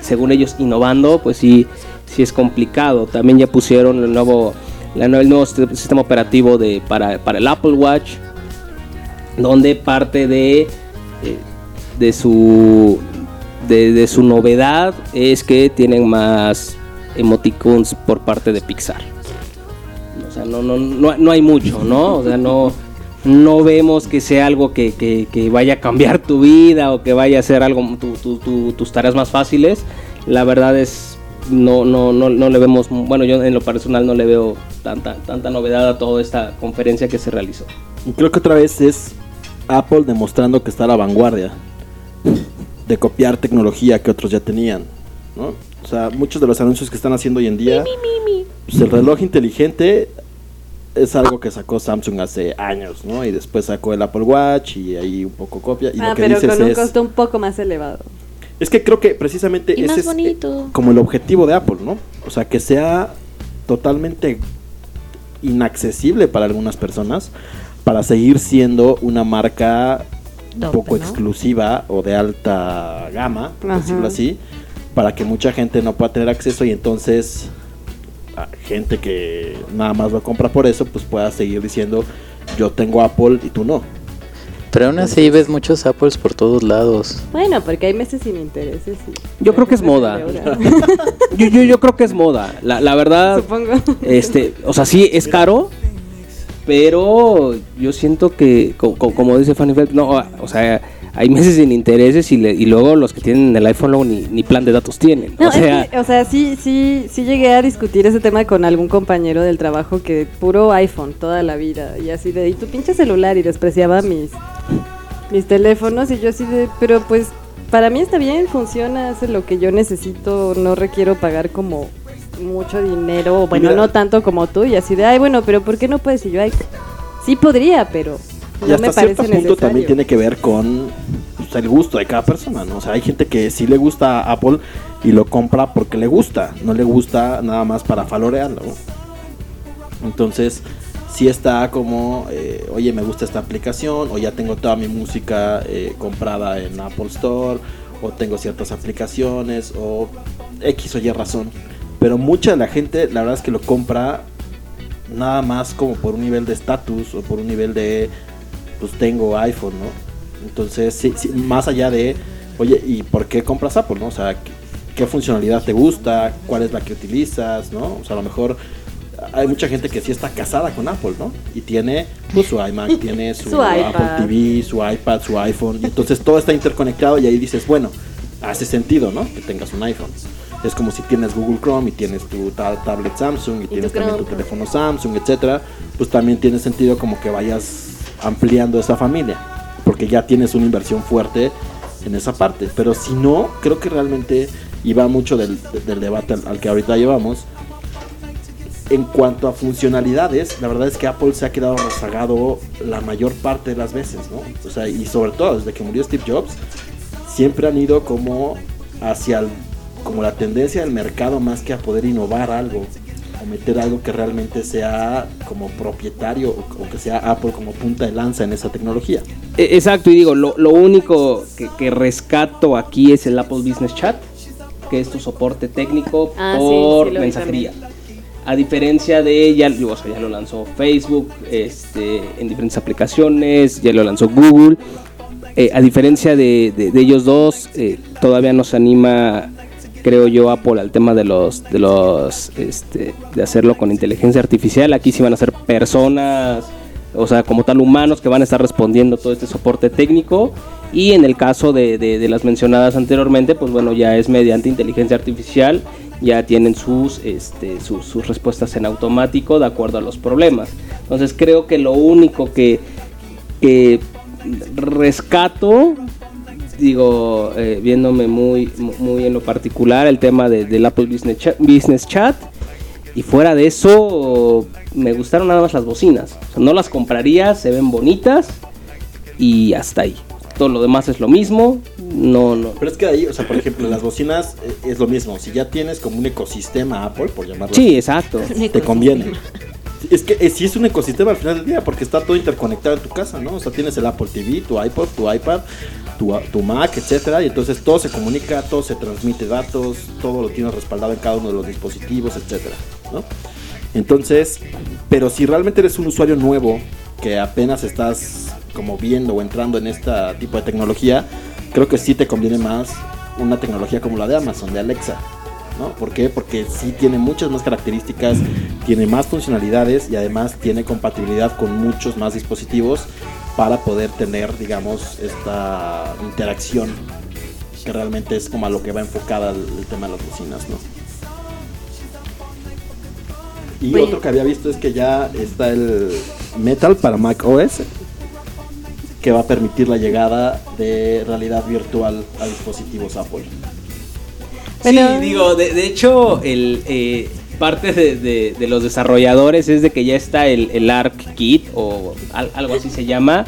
según ellos innovando, pues sí sí es complicado. También ya pusieron el nuevo el nuevo st- sistema operativo de para, para el Apple Watch donde parte de de su de, su novedad es que tienen más emoticons por parte de Pixar. O sea, no, no, no, no hay mucho, ¿no? O sea, no, no vemos que sea algo que, que- que vaya a cambiar tu vida o que vaya a ser algo, tu- tu- tu- tus tareas más fáciles. La verdad es, no, no, no, no le vemos, bueno, yo en lo personal no le veo tanta, tanta novedad a toda esta conferencia que se realizó. Creo que otra vez es Apple demostrando que está a la vanguardia de copiar tecnología que otros ya tenían, ¿no? O sea, muchos de los anuncios que están haciendo hoy en día, pues el reloj inteligente es algo que sacó Samsung hace años, ¿no? Y después sacó el Apple Watch y ahí un poco copia. Y ah, lo que pero dices con un es, costo un poco más elevado. es que creo que precisamente Y ese es eh, bonito. como el objetivo de Apple, ¿no? O sea, que sea totalmente inaccesible para algunas personas para seguir siendo una marca un Tope, poco ¿no? exclusiva o de alta gama, por Ajá. decirlo así, para que mucha gente no pueda tener acceso y entonces a gente que nada más lo compra por eso, pues pueda seguir diciendo yo tengo Apple y tú no. Pero aún así ves muchos Apples por todos lados. Bueno, porque hay meses sin intereses. y- Yo creo que es moda. Yo, yo, yo creo que es moda. La, la verdad, Supongo. este, o sea, sí es caro, pero yo siento que, co- co- como dice Fanny Feld, no, o sea, hay meses sin intereses y, le- y luego los que tienen el iPhone luego ni, ni plan de datos tienen. No, o sea, es que, o sea, sí, sí, sí llegué a discutir ese tema con algún compañero del trabajo que puro iPhone toda la vida y así de, y tu pinche celular y despreciaba mis, mis teléfonos y yo así de, pero pues para mí está bien, funciona, hace lo que yo necesito, no requiero pagar como mucho dinero, bueno, mira- no tanto como tú y así de, ay, bueno, pero ¿por qué no puedes? Y yo, ay, sí podría, pero y no hasta me parece cierto punto necesario. también tiene que ver con pues, el gusto de cada persona, ¿no? O sea, hay gente que sí le gusta Apple y lo compra porque le gusta, no le gusta nada más para falorearlo. Entonces, sí está como, eh, oye, me gusta esta aplicación, o ya tengo toda mi música eh, comprada en Apple Store, o tengo ciertas aplicaciones, o X o Y razón. Pero mucha de la gente, la verdad es que lo compra nada más como por un nivel de estatus o por un nivel de, pues tengo iPhone, ¿no? Entonces, sí, sí, más allá de, oye, ¿y por qué compras Apple, no? O sea, ¿qué, qué funcionalidad te gusta? ¿Cuál es la que utilizas, no? O sea, a lo mejor hay mucha gente que sí está casada con Apple, ¿no? Y tiene pues, su iMac, tiene su, Su Apple iPad. TV, su iPad, su iPhone. Y entonces todo está interconectado y ahí dices, bueno, hace sentido, ¿no? Que tengas un iPhone. Es como si tienes Google Chrome y tienes tu ta- tablet Samsung y, tienes también tu teléfono Samsung, etcétera, pues también tiene sentido como que vayas ampliando esa familia, porque ya tienes una inversión fuerte en esa parte. Pero si no, creo que realmente y va mucho del, del debate al, al que ahorita llevamos. En cuanto a funcionalidades, la verdad es que Apple se ha quedado rezagado la mayor parte de las veces, ¿no? O sea, y sobre todo desde que murió Steve Jobs, siempre han ido como hacia el- como la tendencia del mercado más que a poder innovar algo o meter algo que realmente sea como propietario o, o que sea Apple como punta de lanza en esa tecnología. E- Exacto, y digo, lo, lo único que, que rescato aquí es el Apple Business Chat, que es tu soporte técnico Ah, por sí, mensajería. A diferencia de ella, o sea, ya lo lanzó Facebook este, en diferentes aplicaciones, ya lo lanzó Google. Eh, a diferencia de, de- de ellos dos, eh, todavía nos anima, creo yo, Apple al tema de los, de los, este, de hacerlo con inteligencia artificial. Aquí sí van a ser personas, o sea, como tal humanos que van a estar respondiendo todo este soporte técnico. Y en el caso de, de- las mencionadas anteriormente, pues bueno, ya es mediante inteligencia artificial, ya tienen sus, este, sus, sus respuestas en automático de acuerdo a los problemas. Entonces creo que lo único que, que rescato, digo, eh, viéndome muy, muy en lo particular, el tema de- del Apple Business Chat, Business Chat. Y fuera de eso, me gustaron nada más las bocinas. O sea, no las compraría, se ven bonitas y hasta ahí. Todo lo demás es lo mismo. No, no. Pero es que ahí, o sea, por ejemplo, las bocinas eh, es lo mismo. Si ya tienes como un ecosistema Apple, por llamarlo Sí, exacto. te conviene. Es que eh, sí es un ecosistema al final del día, porque está todo interconectado en tu casa, ¿no? O sea, tienes el Apple TV, tu iPod, tu iPad, tu, tu Mac, etcétera, y entonces todo se comunica, todo se transmite datos, todo lo tienes respaldado en cada uno de los dispositivos, etcétera, ¿no? Entonces, pero si realmente eres un usuario nuevo que apenas estás como viendo o entrando en este tipo de tecnología, creo que sí te conviene más una tecnología como la de Amazon, de Alexa, ¿no? ¿Por qué? Porque sí tiene muchas más características, tiene más funcionalidades y además tiene compatibilidad con muchos más dispositivos para poder tener, digamos, esta interacción que realmente es como a lo que va enfocada el, el tema de las bocinas, ¿no? Y Oye. otro que había visto es que ya está el Metal para Mac OS, que va a permitir la llegada de realidad virtual a dispositivos Apple. Sí, digo, de, de hecho, el, eh, parte de, los desarrolladores es de que ya está el, el ARC Kit o al- algo así se llama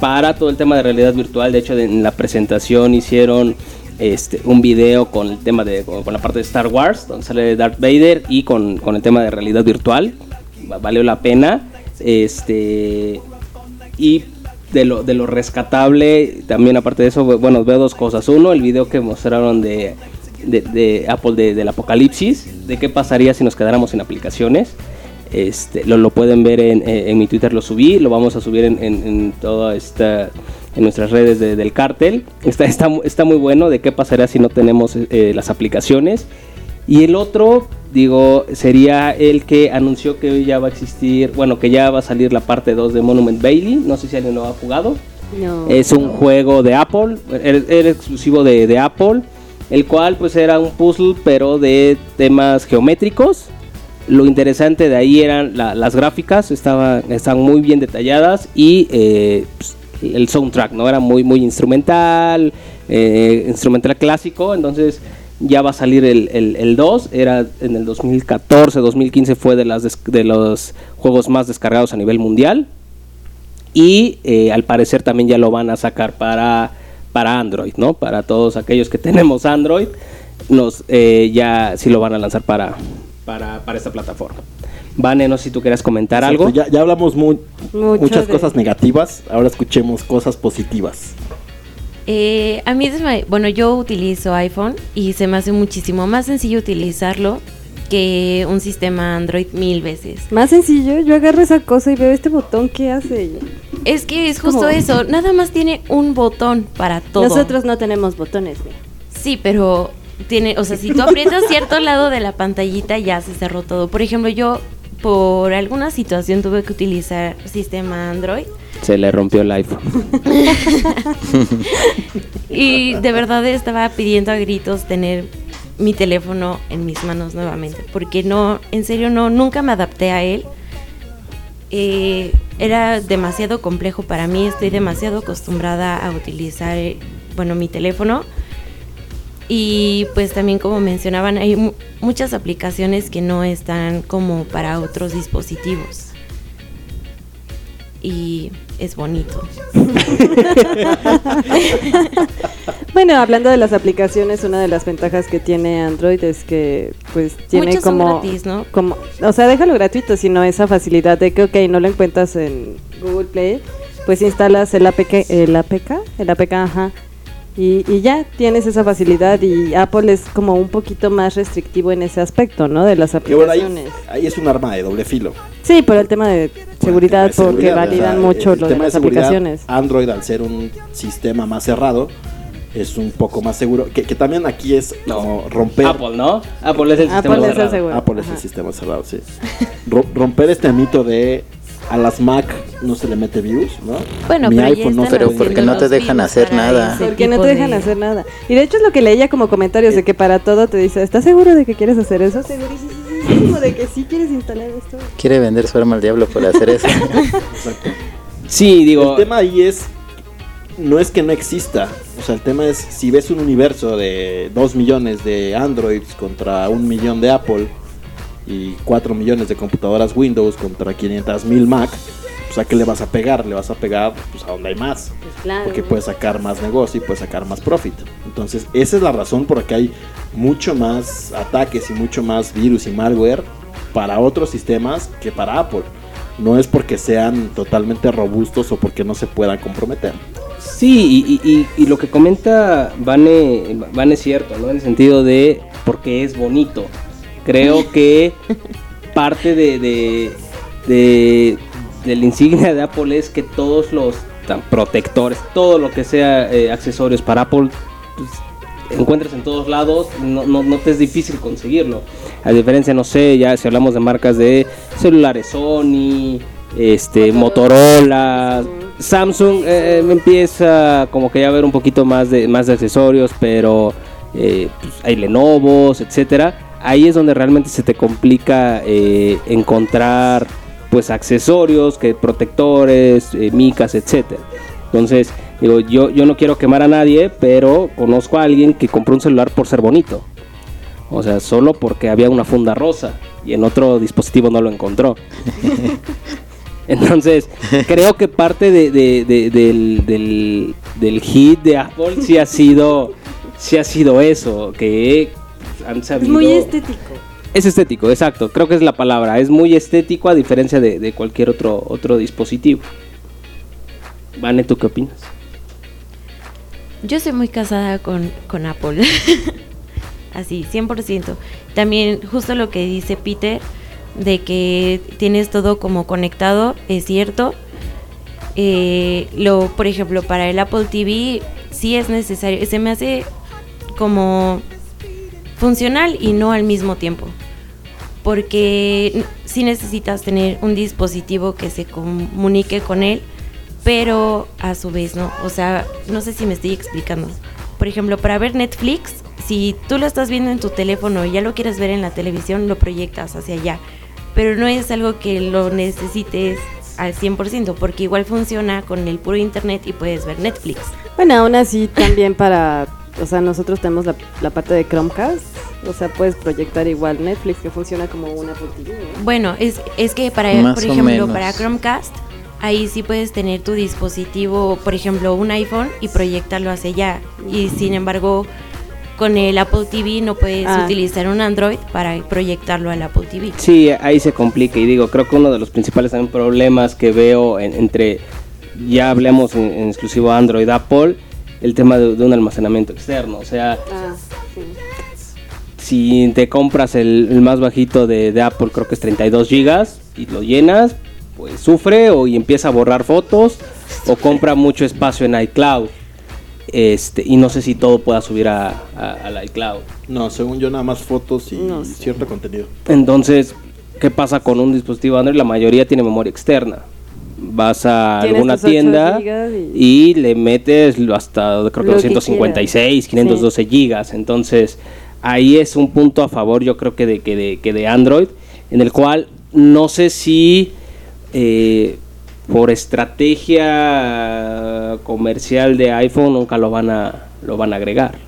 para todo el tema de realidad virtual. De hecho, en la presentación hicieron este, un video con el tema de con, la parte de Star Wars, donde sale Darth Vader y con, el tema de realidad virtual. Va- Valió la pena. Este y de lo, de lo rescatable, también aparte de eso, bueno, veo dos cosas. Uno, el video que mostraron de, de, de Apple de- del apocalipsis, de qué pasaría si nos quedáramos sin aplicaciones. Este, lo, lo pueden ver en, en- mi Twitter, lo subí, lo vamos a subir en, en, en toda esta en nuestras redes de- del cártel. Está, está, está muy bueno de qué pasaría si no tenemos eh, las aplicaciones. Y el otro, digo, sería el que anunció que ya va a existir, bueno, que ya va a salir la parte 2 de Monument Bailey. No sé si alguien lo ha jugado. No. Es un juego de Apple, era, era exclusivo de, de Apple, el cual pues era un puzzle pero de temas geométricos. Lo interesante de ahí eran la- las gráficas, estaban, muy bien detalladas y eh, pues, el soundtrack, ¿no? Era muy, muy instrumental, eh, instrumental clásico, entonces ya va a salir el, el, el 2, era en el 2014, 2015 fue de, de los juegos más descargados a nivel mundial y eh, al parecer también ya lo van a sacar para, para Android, ¿no? Para todos aquellos que tenemos Android, nos, eh, ya sí lo van a lanzar para, para, para esta plataforma. Vane, no sé si tú quieras comentar Exacto, algo. Ya, ya hablamos mu- Mucho muchas de- cosas negativas, ahora escuchemos cosas positivas. Eh, a mí, bueno, yo utilizo iPhone y se me hace muchísimo más sencillo utilizarlo que un sistema Android mil veces. Más sencillo, yo agarro esa cosa y veo este botón que hace. Es que es justo eso, nada más tiene un botón para todo. Nosotros no tenemos botones, mira. Sí, pero tiene, o sea, si tú aprietas cierto lado de la pantallita ya se cerró todo. Por ejemplo, yo por alguna situación tuve que utilizar sistema Android Se le rompió el iPhone. y de verdad estaba pidiendo a gritos tener mi teléfono en mis manos nuevamente, porque no, en serio no, nunca me adapté a él. Eh, era demasiado complejo para mí, estoy demasiado acostumbrada a utilizar, eh, bueno, mi teléfono. Y pues también como mencionaban, hay mu- muchas aplicaciones que no están como para otros dispositivos. Y es bonito. Bueno, hablando de las aplicaciones, una de las ventajas que tiene Android es que pues tiene Muchas son como, gratis, ¿no? como, o sea, déjalo gratuito, sino esa facilidad de que, ok, no lo encuentras en Google Play, pues instalas el APK, el APK, el APK, ajá, y, y ya tienes esa facilidad y Apple es como un poquito más restrictivo en ese aspecto, ¿no? De las Que bueno, ahí, aplicaciones. ahí es un arma de doble filo. Sí, por el tema de seguridad, tema de porque seguridad, validan o sea, mucho el lo de tema las seguridad, aplicaciones. Android, al ser un sistema más cerrado, es un poco más seguro. Que, que también aquí es como romper. Apple, ¿no? Apple es el Apple sistema es cerrado. Apple es Ajá. el sistema cerrado, sí. Ro- romper este mito de a las Mac no se le mete virus, ¿no? Bueno, Mi pero iPhone no Pero porque no te dejan hacer nada. Porque no te dejan de- hacer nada. Y de hecho es lo que leía como comentarios de que para todo te dice, ¿estás seguro de que quieres hacer eso? Segurísimo de que sí quieres instalar esto. Quiere vender su arma al diablo por hacer eso. Exacto. Sí, digo, El tema ahí es, no es que no exista, o sea, el tema es, si ves un universo de 2 millones de Androids contra un millón de Apple y 4 millones de computadoras Windows contra 500 mil Mac, pues a qué le vas a pegar, le vas a pegar pues a donde hay más, claro. porque puedes sacar más negocio y puedes sacar más profit. Entonces, esa es la razón por la que hay mucho más ataques y mucho más virus y malware para otros sistemas que para Apple. No es porque sean totalmente robustos o porque no se puedan comprometer. Sí, y, y- y- y lo que comenta Vane, Vane es cierto, ¿no? En el sentido de porque es bonito. Creo que parte de, de, de- de la insignia de Apple es que todos los protectores, todo lo que sea eh, accesorios para Apple, pues, encuentres en todos lados, no, no, no te es difícil conseguirlo. A diferencia, no sé, ya si hablamos de marcas de celulares Sony, este, Motorola, Samsung eh, eh, empieza como que ya a ver un poquito más de más de accesorios, pero eh, pues, hay Lenovo's, etcétera. Ahí es donde realmente se te complica eh, encontrar pues accesorios, que protectores, eh, micas, etcétera. Entonces, digo, yo, yo no quiero quemar a nadie, pero conozco a alguien que compró un celular por ser bonito. O sea, solo porque había una funda rosa y en otro dispositivo no lo encontró. Entonces, creo que parte de, de- de- del, del, del hit de Apple sí ha sido, sí ha sido eso, que han Es muy estético. Es estético, exacto, creo que es la palabra. Es muy estético a diferencia de, de cualquier otro, otro dispositivo. Vane, ¿tú qué opinas? Yo soy muy casada con, con Apple. Así, 100%. También justo lo que dice Peter, de que tienes todo como conectado, es cierto. Eh, lo, por ejemplo, para el Apple TV sí es necesario, se me hace como funcional y no al mismo tiempo. Porque sí necesitas tener un dispositivo que se comunique con él, pero a su vez no. O sea, no sé si me estoy explicando. Por ejemplo, para ver Netflix, si tú lo estás viendo en tu teléfono y ya lo quieres ver en la televisión, lo proyectas hacia allá. Pero no es algo que lo necesites al 100%, porque igual funciona con el puro internet y puedes ver Netflix. Bueno, aún así también para, o sea, nosotros tenemos la, la parte de Chromecast, o sea, puedes proyectar igual Netflix que funciona como una Apple TV, ¿no? Bueno, es, es que para, Más por ejemplo, para Chromecast, ahí sí puedes tener tu dispositivo, por ejemplo, un iPhone y proyectarlo hacia allá. Y sin embargo, con el Apple TV no puedes Ah. utilizar un Android para proyectarlo al Apple TV. Sí, ahí se complica y digo, creo que uno de los principales también problemas que veo en- entre, ya hablemos en, en exclusivo Android, Apple, el tema de, de un almacenamiento externo. O sea, Ah, sí. si te compras el, el más bajito de, de Apple, creo que es 32 gigas, y lo llenas, pues sufre o y empieza a borrar fotos o compra mucho espacio en iCloud. Este, y no sé si todo pueda subir a, a- al iCloud. No, según yo nada más fotos y No sé. cierto contenido. Entonces, ¿qué pasa con un dispositivo Android? La mayoría tiene memoria externa. Vas a alguna tienda y... le metes hasta creo que Lo que 256, quieras. 512 gigas. Entonces, ahí es un punto a favor, yo creo que de, que de, que de Android, en el cual no sé si eh, por estrategia comercial de iPhone nunca lo van a, lo van a agregar.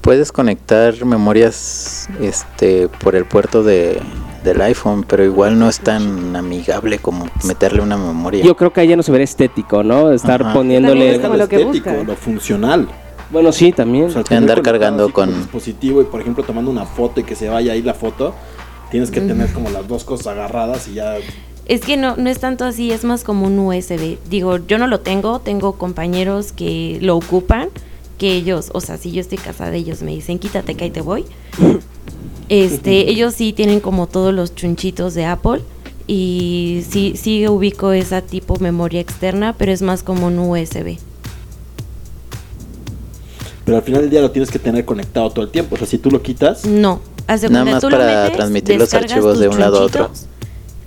Puedes conectar memorias este por el puerto de, del iPhone, pero igual no es tan amigable como meterle una memoria. Yo creo que ahí ya no se verá estético, ¿no? Estar Ajá. poniéndole... Es como lo que estético, busca. lo funcional. Bueno, sí, también. O sea, andar cargando con- tu dispositivo y por ejemplo tomando una foto y que se vaya ahí la foto, tienes que tener como las dos cosas agarradas y ya Es que no, no es tanto así, es más como un USB. Digo, yo no lo tengo, tengo compañeros que lo ocupan, que ellos, o sea, si yo estoy casada, ellos me dicen, quítate que ahí te voy. Este, ellos sí tienen como todos los chunchitos de Apple y sí, sí ubico esa tipo memoria externa, pero es más como un USB. pero al final del día lo tienes que tener conectado todo el tiempo. O sea, si tú lo quitas, No, haz de Nada más tú lo para metes, transmitir los archivos de un lado a otro. chunchitos,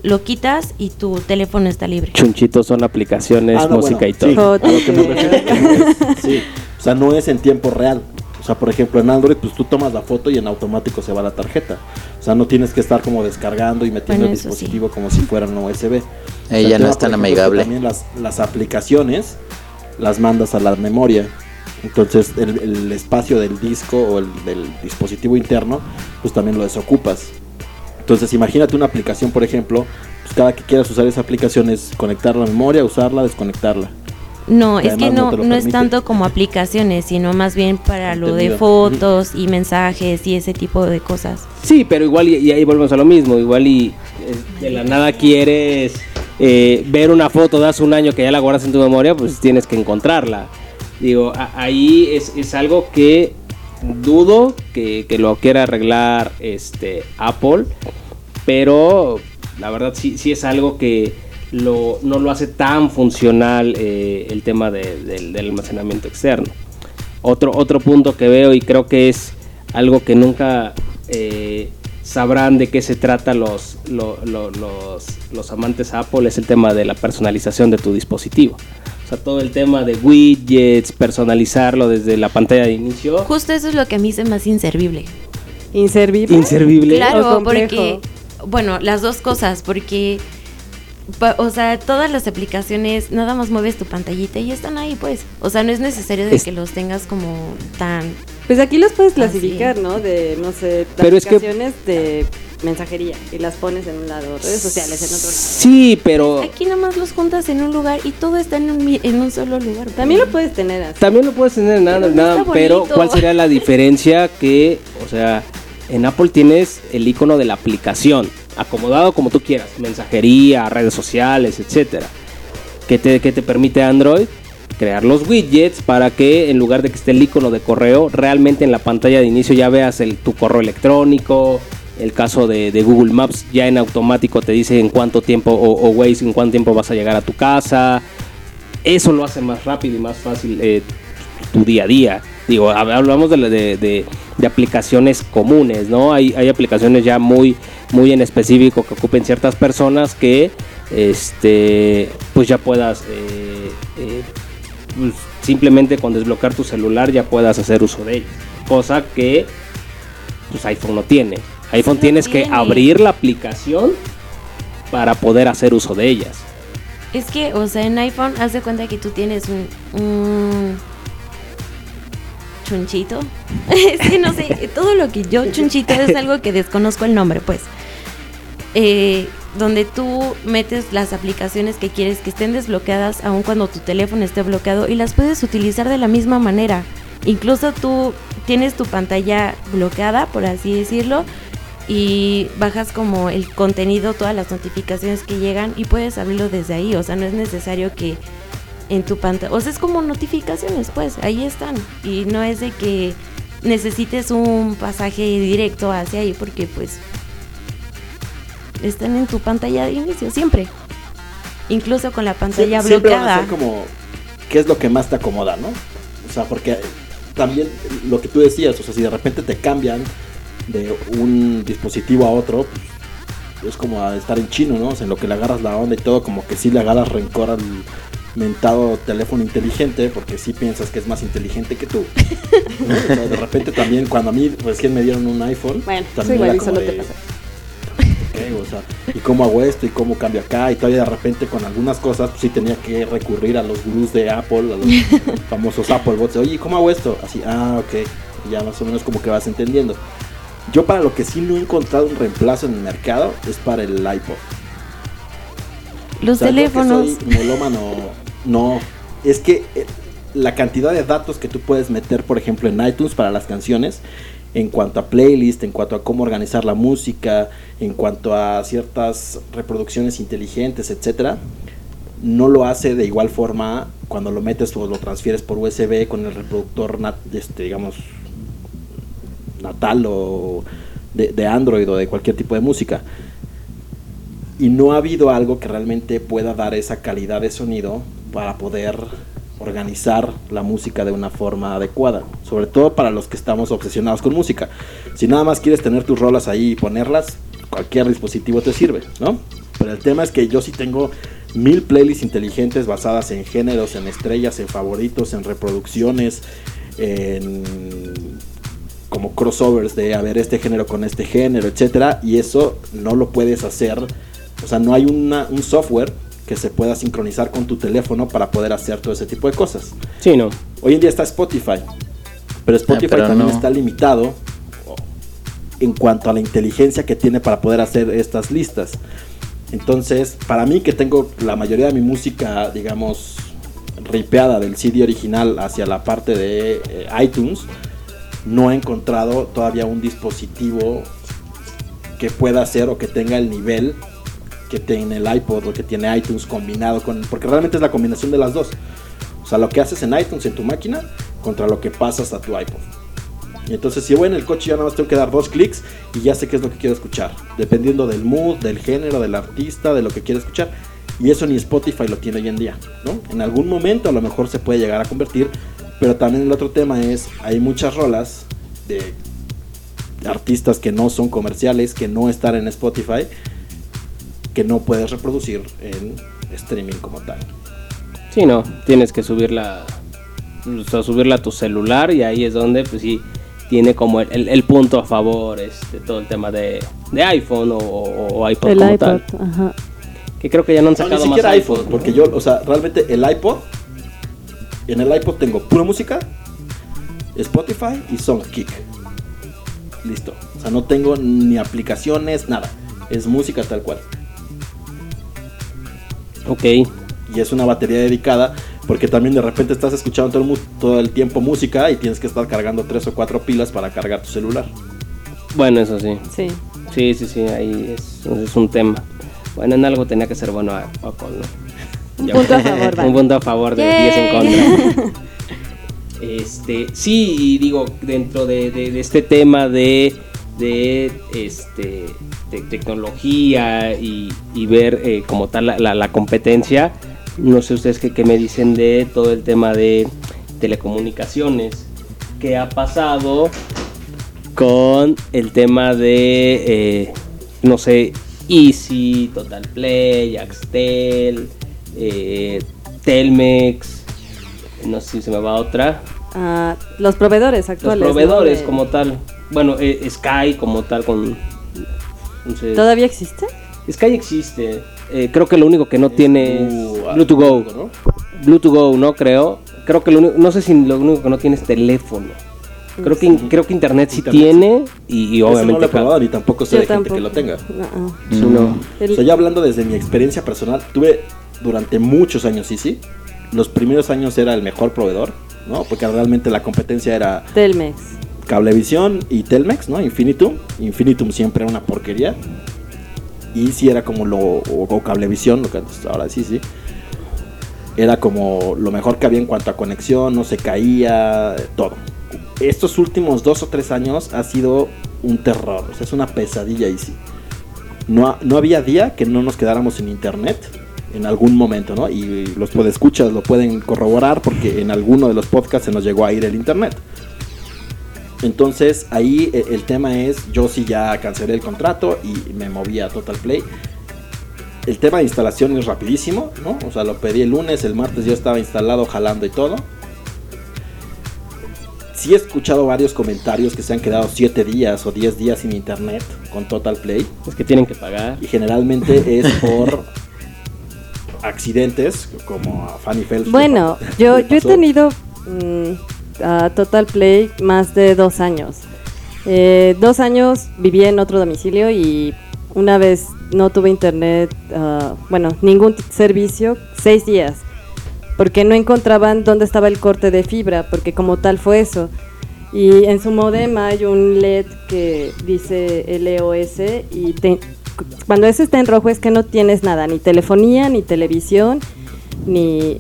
Lo quitas y tu teléfono está libre. Chunchitos son aplicaciones, Ah, no, música bueno, y todo. sí, a lo que me refiero es- sí, o sea, no es en tiempo real. O sea, por ejemplo, en Android, pues tú tomas la foto y en automático se va la tarjeta. O sea, no tienes que estar como descargando y metiendo Bueno, el dispositivo como si fuera un USB. Ahí O sea, el ya no tema, es tan amigable. También las, las aplicaciones las mandas a la memoria. Entonces, el, el espacio del disco o el del dispositivo interno, pues también lo desocupas. Entonces, imagínate una aplicación, por ejemplo, pues cada que quieras usar esa aplicación es conectar la memoria, usarla, desconectarla. No, es que no no, es tanto como aplicaciones, sino más bien para lo de fotos y mensajes y ese tipo de cosas. Sí, pero igual y, y ahí volvemos a lo mismo. Igual y de la nada quieres eh, ver una foto de hace un año que ya la guardas en tu memoria, pues tienes que encontrarla. Digo, a- ahí es, es algo que dudo que, que lo quiera arreglar este Apple, pero la verdad sí, sí es algo que lo, no lo hace tan funcional eh, el tema de- del- del almacenamiento externo. Otro, otro punto que veo y creo que es algo que nunca eh, sabrán de qué se trata los, lo- lo- los, los amantes Apple es el tema de la personalización de tu dispositivo. O sea, todo el tema de widgets, personalizarlo desde la pantalla de inicio. Justo eso es lo que a mí se me hace inservible. Inservible. Inservible. Claro, porque, bueno, las dos cosas, porque, o sea, todas las aplicaciones, nada más mueves tu pantallita y están ahí, pues. O sea, no es necesario de Es- que los tengas como tan... Pues aquí los puedes Así. clasificar, ¿no? De, no sé, Pero es que- aplicaciones de mensajería y las pones en un lado, redes sociales en otro lado. Sí, pero Aquí nada más los juntas en un lugar y todo está en un, mi- en un solo lugar. pues. También lo puedes tener así. También lo puedes tener Pero nada, está pero. ¿cuál sería la diferencia? Que, o sea, en Apple tienes el icono de la aplicación, acomodado como tú quieras, mensajería, redes sociales, etcétera. ¿Qué te, te permite Android? Crear los widgets para que en lugar de que esté el icono de correo, realmente en la pantalla de inicio ya veas el, tu correo electrónico. El caso de, Google Maps ya en automático te dice en cuánto tiempo, o, o en cuánto tiempo vas a llegar a tu casa eso lo hace más rápido y más fácil eh, tu día a día. Digo, hab- hablamos de, de, de- de aplicaciones comunes, ¿no? Hay, hay aplicaciones ya muy, muy en específico que ocupen ciertas personas que, este, pues ya puedas, eh, eh, pues, simplemente con desbloquear tu celular ya puedas hacer uso de ellas. Cosa que, pues iPhone no tiene. iPhone tienes que abrir la aplicación para poder hacer uso de ellas. Es que, o sea, en iPhone, haz de cuenta que tú tienes un, un chunchito. es que no sé, todo lo que yo chunchito es algo que desconozco el nombre, pues. Eh, donde tú metes las aplicaciones que quieres que estén desbloqueadas aun cuando tu teléfono esté bloqueado y las puedes utilizar de la misma manera. Incluso tú tienes tu pantalla bloqueada, por así decirlo, y bajas como el contenido, todas las notificaciones que llegan y puedes abrirlo desde ahí. O sea, no es necesario que en tu pantalla, o sea, es como notificaciones, pues ahí están. Y no es de que necesites un pasaje directo hacia ahí porque pues están en tu pantalla de inicio siempre. Incluso con la pantalla Sie- siempre van a bloqueada. ser como qué es lo que más te acomoda, ¿no? O sea, porque también lo que tú decías, o sea, si de repente te cambian de un dispositivo a otro, pues, es como a estar en chino, ¿no? O sea, en lo que le agarras la onda y todo, como que sí le agarras rencor al mentado teléfono inteligente, porque sí piensas que es más inteligente que tú. ¿no? O sea, de repente también, cuando a mí recién me dieron un iPhone, Bueno, también era y como te de, pasa. o sea, y cómo hago esto y cómo cambio acá, y todavía de repente con algunas cosas, pues sí tenía que recurrir a los gurús de Apple, a los famosos Apple Bots, oye, ¿cómo hago esto? Así, ah, ok, y ya más o menos como que vas entendiendo. Yo para lo que sí no he encontrado un reemplazo en el mercado es para el iPod. Los O sea, yo que teléfonos. soy melómano, no. Es que eh, la cantidad de datos que tú puedes meter, por ejemplo, en iTunes para las canciones, en cuanto a playlist, en cuanto a cómo organizar la música, en cuanto a ciertas reproducciones inteligentes, etcétera, no lo hace de igual forma cuando lo metes o lo transfieres por USB con el reproductor, este, digamos, natal o de, de Android o de cualquier tipo de música. Y no ha habido algo que realmente pueda dar esa calidad de sonido para poder organizar la música de una forma adecuada, sobre todo para los que estamos obsesionados con música. Si nada más quieres tener tus rolas ahí y ponerlas, cualquier dispositivo te sirve, ¿no? Pero el tema es que yo sí tengo mil playlists inteligentes basadas en géneros, en estrellas, en favoritos, en reproducciones, en como crossovers de a ver este género con este género, etcétera, y eso no lo puedes hacer, o sea, no hay un software que se pueda sincronizar con tu teléfono para poder hacer todo ese tipo de cosas. Sí, no. Hoy en día está Spotify, pero Spotify pero también no. está limitado en cuanto a la inteligencia que tiene para poder hacer estas listas. Entonces, para mí que tengo la mayoría de mi música, digamos, ripeada del CD original hacia la parte de eh, iTunes, no he encontrado todavía un dispositivo que pueda hacer o que tenga el nivel que tiene el iPod o que tiene iTunes combinado con... Porque realmente es la combinación de las dos. O sea, lo que haces en iTunes en tu máquina contra lo que pasas a tu iPod. Y entonces si voy en el coche ya nada más tengo que dar dos clics y ya sé qué es lo que quiero escuchar. Dependiendo del mood, del género, del artista, de lo que quiero escuchar. Y eso ni Spotify lo tiene hoy en día. ¿no? En algún momento a lo mejor se puede llegar a convertir. Pero también el otro tema es, hay muchas rolas de artistas que no son comerciales, que no están en Spotify, que no puedes reproducir en streaming como tal. Sí, no. Tienes que subirla, o sea, subirla a tu celular y ahí es donde, pues sí, tiene como el, el- el punto a favor este, todo el tema de, de iPhone o, o- o iPod El como iPod, tal. ajá. Que creo que ya no han No, ni sacado más siquiera iPhone. iPhone, porque yo, o sea, realmente el iPod, en el iPod tengo pura música, Spotify y SongKick. Listo. O sea, no tengo ni aplicaciones, nada. Es música tal cual. Ok. Y es una batería dedicada porque también de repente estás escuchando todo el, mu- todo el tiempo música y tienes que estar cargando tres o cuatro pilas para cargar tu celular. Bueno, eso sí. Sí. Sí, sí, sí, ahí es, es un tema. Bueno, en algo tenía que ser bueno a Apple, ¿no? Un Ya- punto a favor, Un vale. punto a favor de Yay. 10 en contra. Este, sí, y digo, dentro de, de- de este tema de, de este, de tecnología y, y ver eh, como tal la, la- competencia, no sé ustedes qué, qué me dicen de todo el tema de telecomunicaciones, qué ha pasado con el tema de, eh, no sé, Easy, Total Play, Axtel, eh, Telmex, no sé si se me va otra. Ah, los proveedores Los actuales. ¿no? proveedores como tal. Bueno, eh, Sky como tal con... no sé. ¿Todavía existe? Sky existe. Eh, creo que lo único que no tiene es Blue- Bluetooth Go. ¿no? Bluetooth Go, ¿no? Creo. Creo que lo único, no sé si lo único que no tiene es teléfono. Creo que, creo que internet sí Internet, tiene y, y Ese no obviamente... lo he probado ni tampoco sé Yo de gente que lo tenga. No, no. Sí, no. El- O sea, yo hablando desde mi experiencia personal, tuve durante muchos años sí, sí. Los primeros años era el mejor proveedor, ¿no? Porque realmente la competencia era Telmex. Cablevisión y Telmex, ¿no? Infinitum. Infinitum siempre era una porquería. Y sí era como lo. O, o Cablevisión, lo que ahora sí, sí. Era como lo mejor que había en cuanto a conexión, no se caía, todo. Estos últimos dos o tres años ha sido un terror, o sea, es una pesadilla y sí. No, no había día que no nos quedáramos sin internet en algún momento, ¿no? Y los podescuchas lo pueden corroborar porque en alguno de los podcasts se nos llegó a ir el internet. Entonces ahí eh, el tema es, yo sí ya cancelé el contrato y me moví a Total Play. El tema de instalación es rapidísimo, ¿no? O sea, lo pedí el lunes, el martes yo estaba instalado, jalando y todo. Sí he escuchado varios comentarios que se han quedado 7 días o 10 días sin internet con Total Play. Es que tienen que pagar. Y generalmente es por accidentes, como a Fanny Phelps. Bueno, yo, yo he tenido mm, a Total Play más de dos años. Eh, dos años viví en otro domicilio y una vez no tuve internet, ah, bueno, ningún servicio, seis días, porque no encontraban dónde estaba el corte de fibra, porque como tal fue eso. Y en su modem hay un LED que dice LOS y te- cuando ese está en rojo es que no tienes nada, ni telefonía, ni televisión, ni,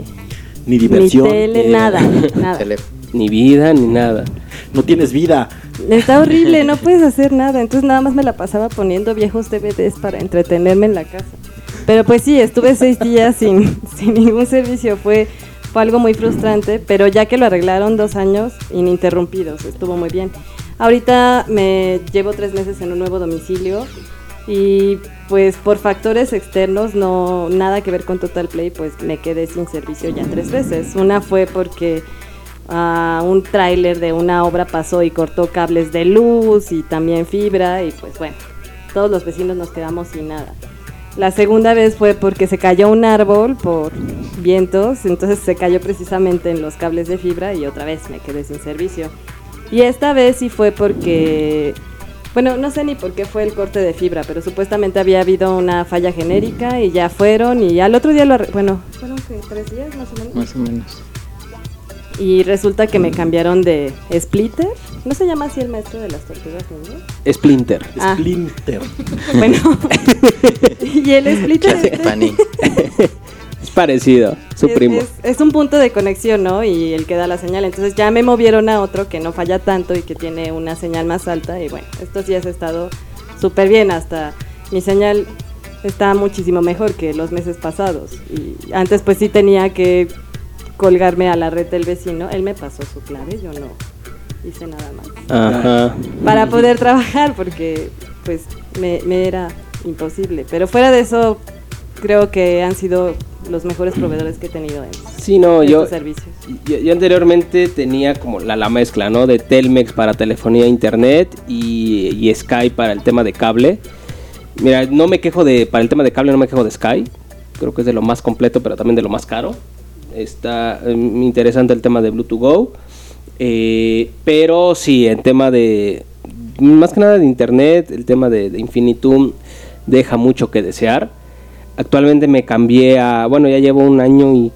Ni diversión. ni tele, eh, nada, nada. Ni vida, ni nada. No tienes vida. Está horrible, no puedes hacer nada. Entonces nada más me la pasaba poniendo viejos DVDs para entretenerme en la casa. Pero pues sí, estuve seis días sin, sin ningún servicio. Fue, fue algo muy frustrante, pero ya que lo arreglaron dos años ininterrumpidos, estuvo muy bien. Ahorita me llevo tres meses en un nuevo domicilio y pues por factores externos, no nada que ver con Total Play, pues me quedé sin servicio ya tres veces. Una fue porque ah, un tráiler de una obra pasó y cortó cables de luz y también fibra y pues bueno, todos los vecinos nos quedamos sin nada. La segunda vez fue porque se cayó un árbol por vientos, entonces se cayó precisamente en los cables de fibra y otra vez me quedé sin servicio. Y esta vez sí fue porque, bueno, no sé ni por qué fue el corte de fibra, pero supuestamente había habido una falla genérica y ya fueron y al otro día lo, arre- bueno, fueron que tres días más o menos. Más o menos. Y resulta que me cambiaron de splitter. ¿No se llama así el maestro de las tortugas ninja? Splinter. Ah. Splinter. Bueno. y el splitter este parecido, su es, primo. es- es un punto de conexión, ¿no? Y el que da la señal. Entonces ya me movieron a otro que no falla tanto y que tiene una señal más alta. Y bueno, estos días he estado súper bien. Hasta mi señal está muchísimo mejor que los meses pasados. Y antes pues sí tenía que colgarme a la red del vecino. Él me pasó su clave, yo no hice nada más. Ajá. para poder trabajar porque pues me, me era imposible. Pero fuera de eso, creo que han sido los mejores proveedores que he tenido en Sí, no, yo, estos servicios. yo, yo anteriormente tenía como la, la mezcla, ¿no? De Telmex para telefonía e internet y, y Sky para el tema de cable. Mira, no me quejo de, para el tema de cable no me quejo de Sky. Creo que es de lo más completo, pero también de lo más caro. Está eh, interesante el tema de Bluetooth Go. Eh, pero sí, en tema de, más que nada de internet, el tema de, de Infinitum deja mucho que desear. Actualmente me cambié a, bueno, ya llevo un año y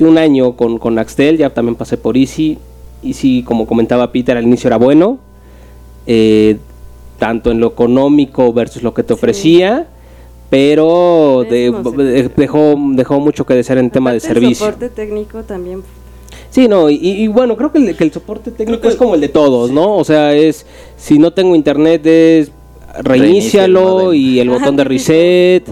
un año con, con Axtel, ya también pasé por Easy. Easy, como comentaba Peter, al inicio era bueno, eh, tanto en lo económico versus lo que te ofrecía, pero de- dejó, dejó mucho que desear en tema de Aparte, El servicio. soporte técnico también. Sí, no, y, y bueno, creo que el, que el soporte técnico es como el de todos, ¿no? O sea, es, si no tengo internet es Reinicia el reinícialo y el botón de reset,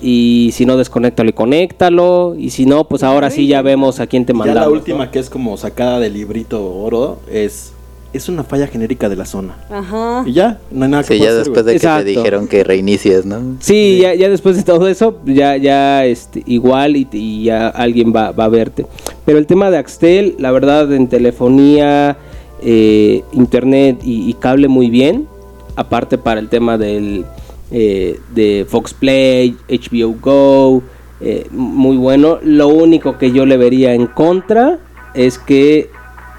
y si no, desconéctalo y conéctalo, y si no, pues ahora sí ya vemos a quién te Ya mandamos. la ¿no? última que es como sacada del librito oro es es una falla genérica de la zona. Ajá. Y ya, no hay nada que Sí, ya hacer, después de que Exacto. te dijeron que reinicies, ¿no? Sí, ya, ya después de todo eso, ya, ya este, igual y, y ya alguien va, va a verte. Pero el tema de Axtel, la verdad, en telefonía, eh, internet y, y cable muy bien. Aparte para el tema del eh, de Fox Play, HBO Go, eh, muy bueno. Lo único que yo le vería en contra es que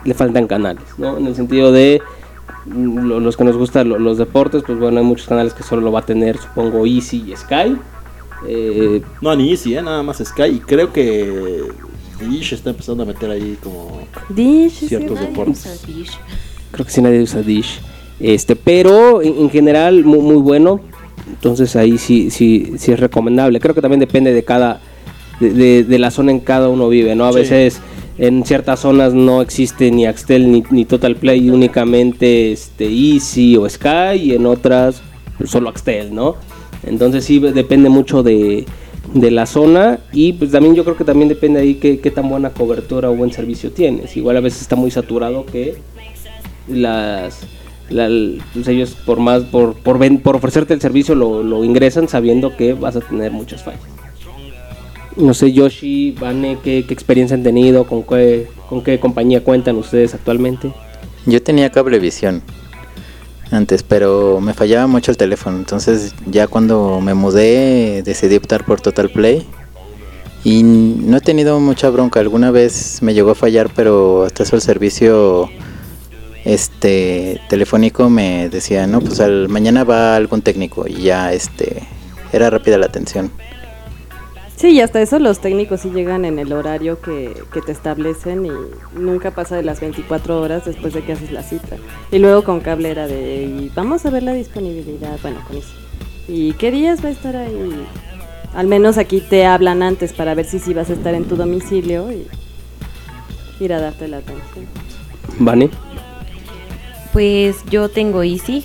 le faltan canales, ¿no? En el sentido de mm, lo- los que nos gustan lo- los deportes, pues bueno, hay muchos canales que solo lo va a tener, supongo, Easy y Sky. Eh, No, ni Easy, ¿eh? nada más Sky. Y creo que Dish está empezando a meter ahí como Dish, ciertos sí. deportes. creo que sí nadie usa Dish. Este, pero en, en general muy, muy bueno. Entonces ahí sí, sí, sí es recomendable. Creo que también depende de cada, de, de- de la zona en cada uno vive, ¿no? A Sí. veces en ciertas zonas no existe ni Axtel ni, ni Total Play, únicamente este Easy o Sky, y en otras pues, solo Axtel, ¿no? Entonces sí depende mucho de, de la zona y pues también yo creo que también depende ahí qué, qué tan buena cobertura o buen servicio tienes. Igual a veces está muy saturado que las la- pues ellos por más por por, ven- por ofrecerte el servicio lo, ingresan sabiendo que vas a tener muchas fallas. No sé, Yoshi, Vane, ¿qué, qué experiencia han tenido? ¿Con qué, ¿Con qué compañía cuentan ustedes actualmente? Yo tenía cablevisión antes, pero me fallaba mucho el teléfono. Entonces ya cuando me mudé decidí optar por Total Play. Y no he tenido mucha bronca. Alguna vez me llegó a fallar, pero hasta eso el servicio este telefónico me decía, no, pues al mañana va algún técnico y ya este era rápida la atención. Sí, y hasta eso los técnicos sí llegan en el horario que, que te establecen y nunca pasa de las 24 horas después de que haces la cita. Y luego con cable era de, y vamos a ver la disponibilidad, bueno, con eso. ¿Y qué días va a estar ahí? Al menos aquí te hablan antes para ver si sí vas a estar en tu domicilio y ir a darte la atención. Vane, Pues yo tengo Easy.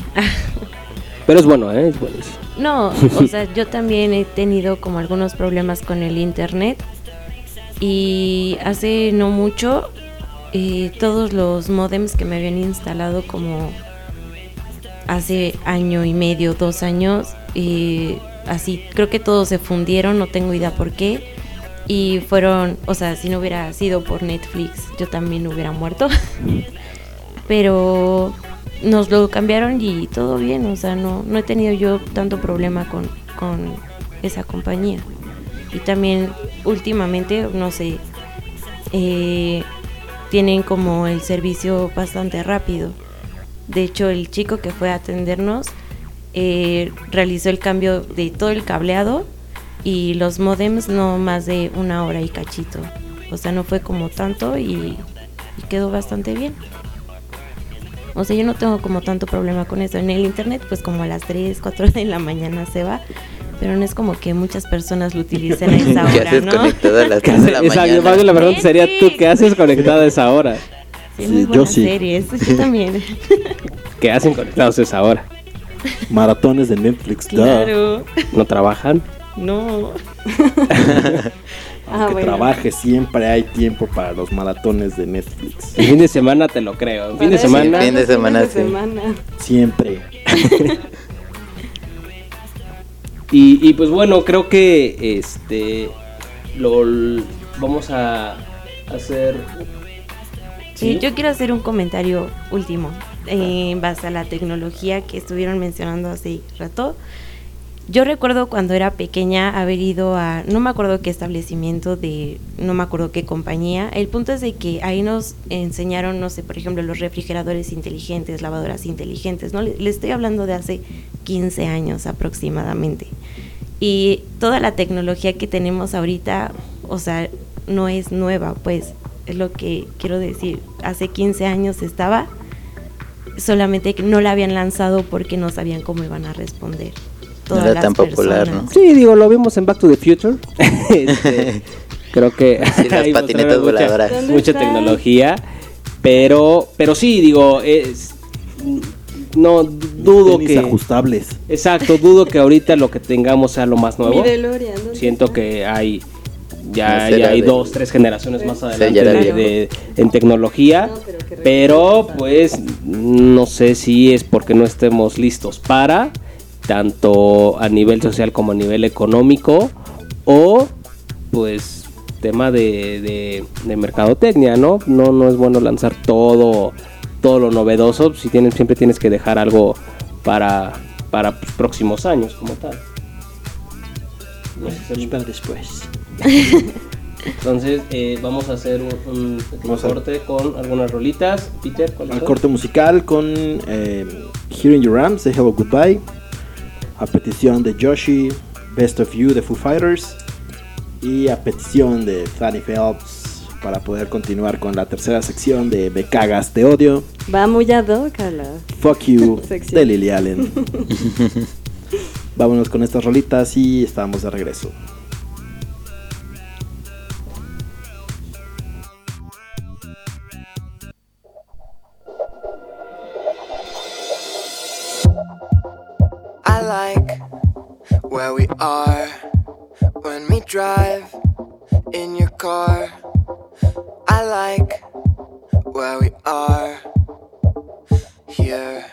pero es bueno, ¿eh? Es buenísimo. No, o sea, yo también he tenido como algunos problemas con el internet y hace no mucho eh, todos los modems que me habían instalado como hace año y medio, dos años, eh, así creo que todos se fundieron, no tengo idea por qué y fueron, o sea, si no hubiera sido por Netflix, yo también hubiera muerto. Pero nos lo cambiaron y todo bien, o sea, no, no he tenido yo tanto problema con, con esa compañía. Y también últimamente, no sé, eh, tienen como el servicio bastante rápido. De hecho, el chico que fue a atendernos eh, realizó el cambio de todo el cableado y los modems no más de una hora y cachito. O sea, no fue como tanto y, y quedó bastante bien. O sea, yo no tengo como tanto problema con eso. En el internet, pues como a las 3, 4 de la mañana se va. Pero no es como que muchas personas lo utilicen a esa ¿Qué hora, haces ¿no? conectado a las ¿Qué 3 de haces? la Exacto, mañana? bien la pregunta sería tú, ¿qué haces conectado a esa hora? Sí, yo sí. series. Yo también. ¿Qué hacen conectados a esa hora? Maratones de Netflix, claro. ¿No trabajan? No. Ah, Aunque bueno. trabaje, siempre hay tiempo para los maratones de Netflix. El fin de semana te lo creo. Fin de semana. fin de semana, de sí. semana. Siempre. Y, y, pues bueno, creo que este lo vamos a hacer. Sí, yo quiero hacer un comentario último eh, en base a la tecnología que estuvieron mencionando hace rato. Yo recuerdo cuando era pequeña haber ido a, no me acuerdo qué establecimiento de, no me acuerdo qué compañía. El punto es de que ahí nos enseñaron, no sé, por ejemplo, los refrigeradores inteligentes, lavadoras inteligentes, ¿no? Le, estoy hablando de hace 15 años aproximadamente. Y toda la tecnología que tenemos ahorita, o sea, no es nueva, pues, es lo que quiero decir. Hace 15 años estaba, solamente que no la habían lanzado porque no sabían cómo iban a responder. No era las tan popular, personas. ¿no? Sí, digo, lo vimos en Back to the Future. Este, creo que Sí, las patinetas mucha- voladoras. ¿Dónde Mucha tecnología. Pero, pero sí, digo, es. No dudo Tenis que. ajustables. Exacto, dudo que ahorita lo que tengamos sea lo más nuevo. DeLorean, ¿dónde Siento está? que hay ya, No ya será hay dos, tres generaciones más adelante de- de- en tecnología, No, pero que pero pues no sé si es porque no estemos listos para tanto a nivel social como a nivel económico o pues tema de, de, de mercadotecnia, ¿no? No no es bueno lanzar todo todo lo novedoso, si tienes siempre tienes que dejar algo para para pues, próximos años como tal. No sé si- Para después. entonces eh, vamos a hacer un, pequeño corte con algunas rolitas. Peter, ¿cuáles Al corte musical con eh, Hearing Your Arms de Hello Goodbye. A petición de Joshi, Best of You de Foo Fighters. Y a petición de Fanny Phelps para poder continuar con la tercera sección de Me cagas, te odio. Va muy ad hoc a la- Fuck You de Lily Allen. Vámonos con estas rolitas y estamos de regreso. Like where we are when we drive in your car. I like where we are here.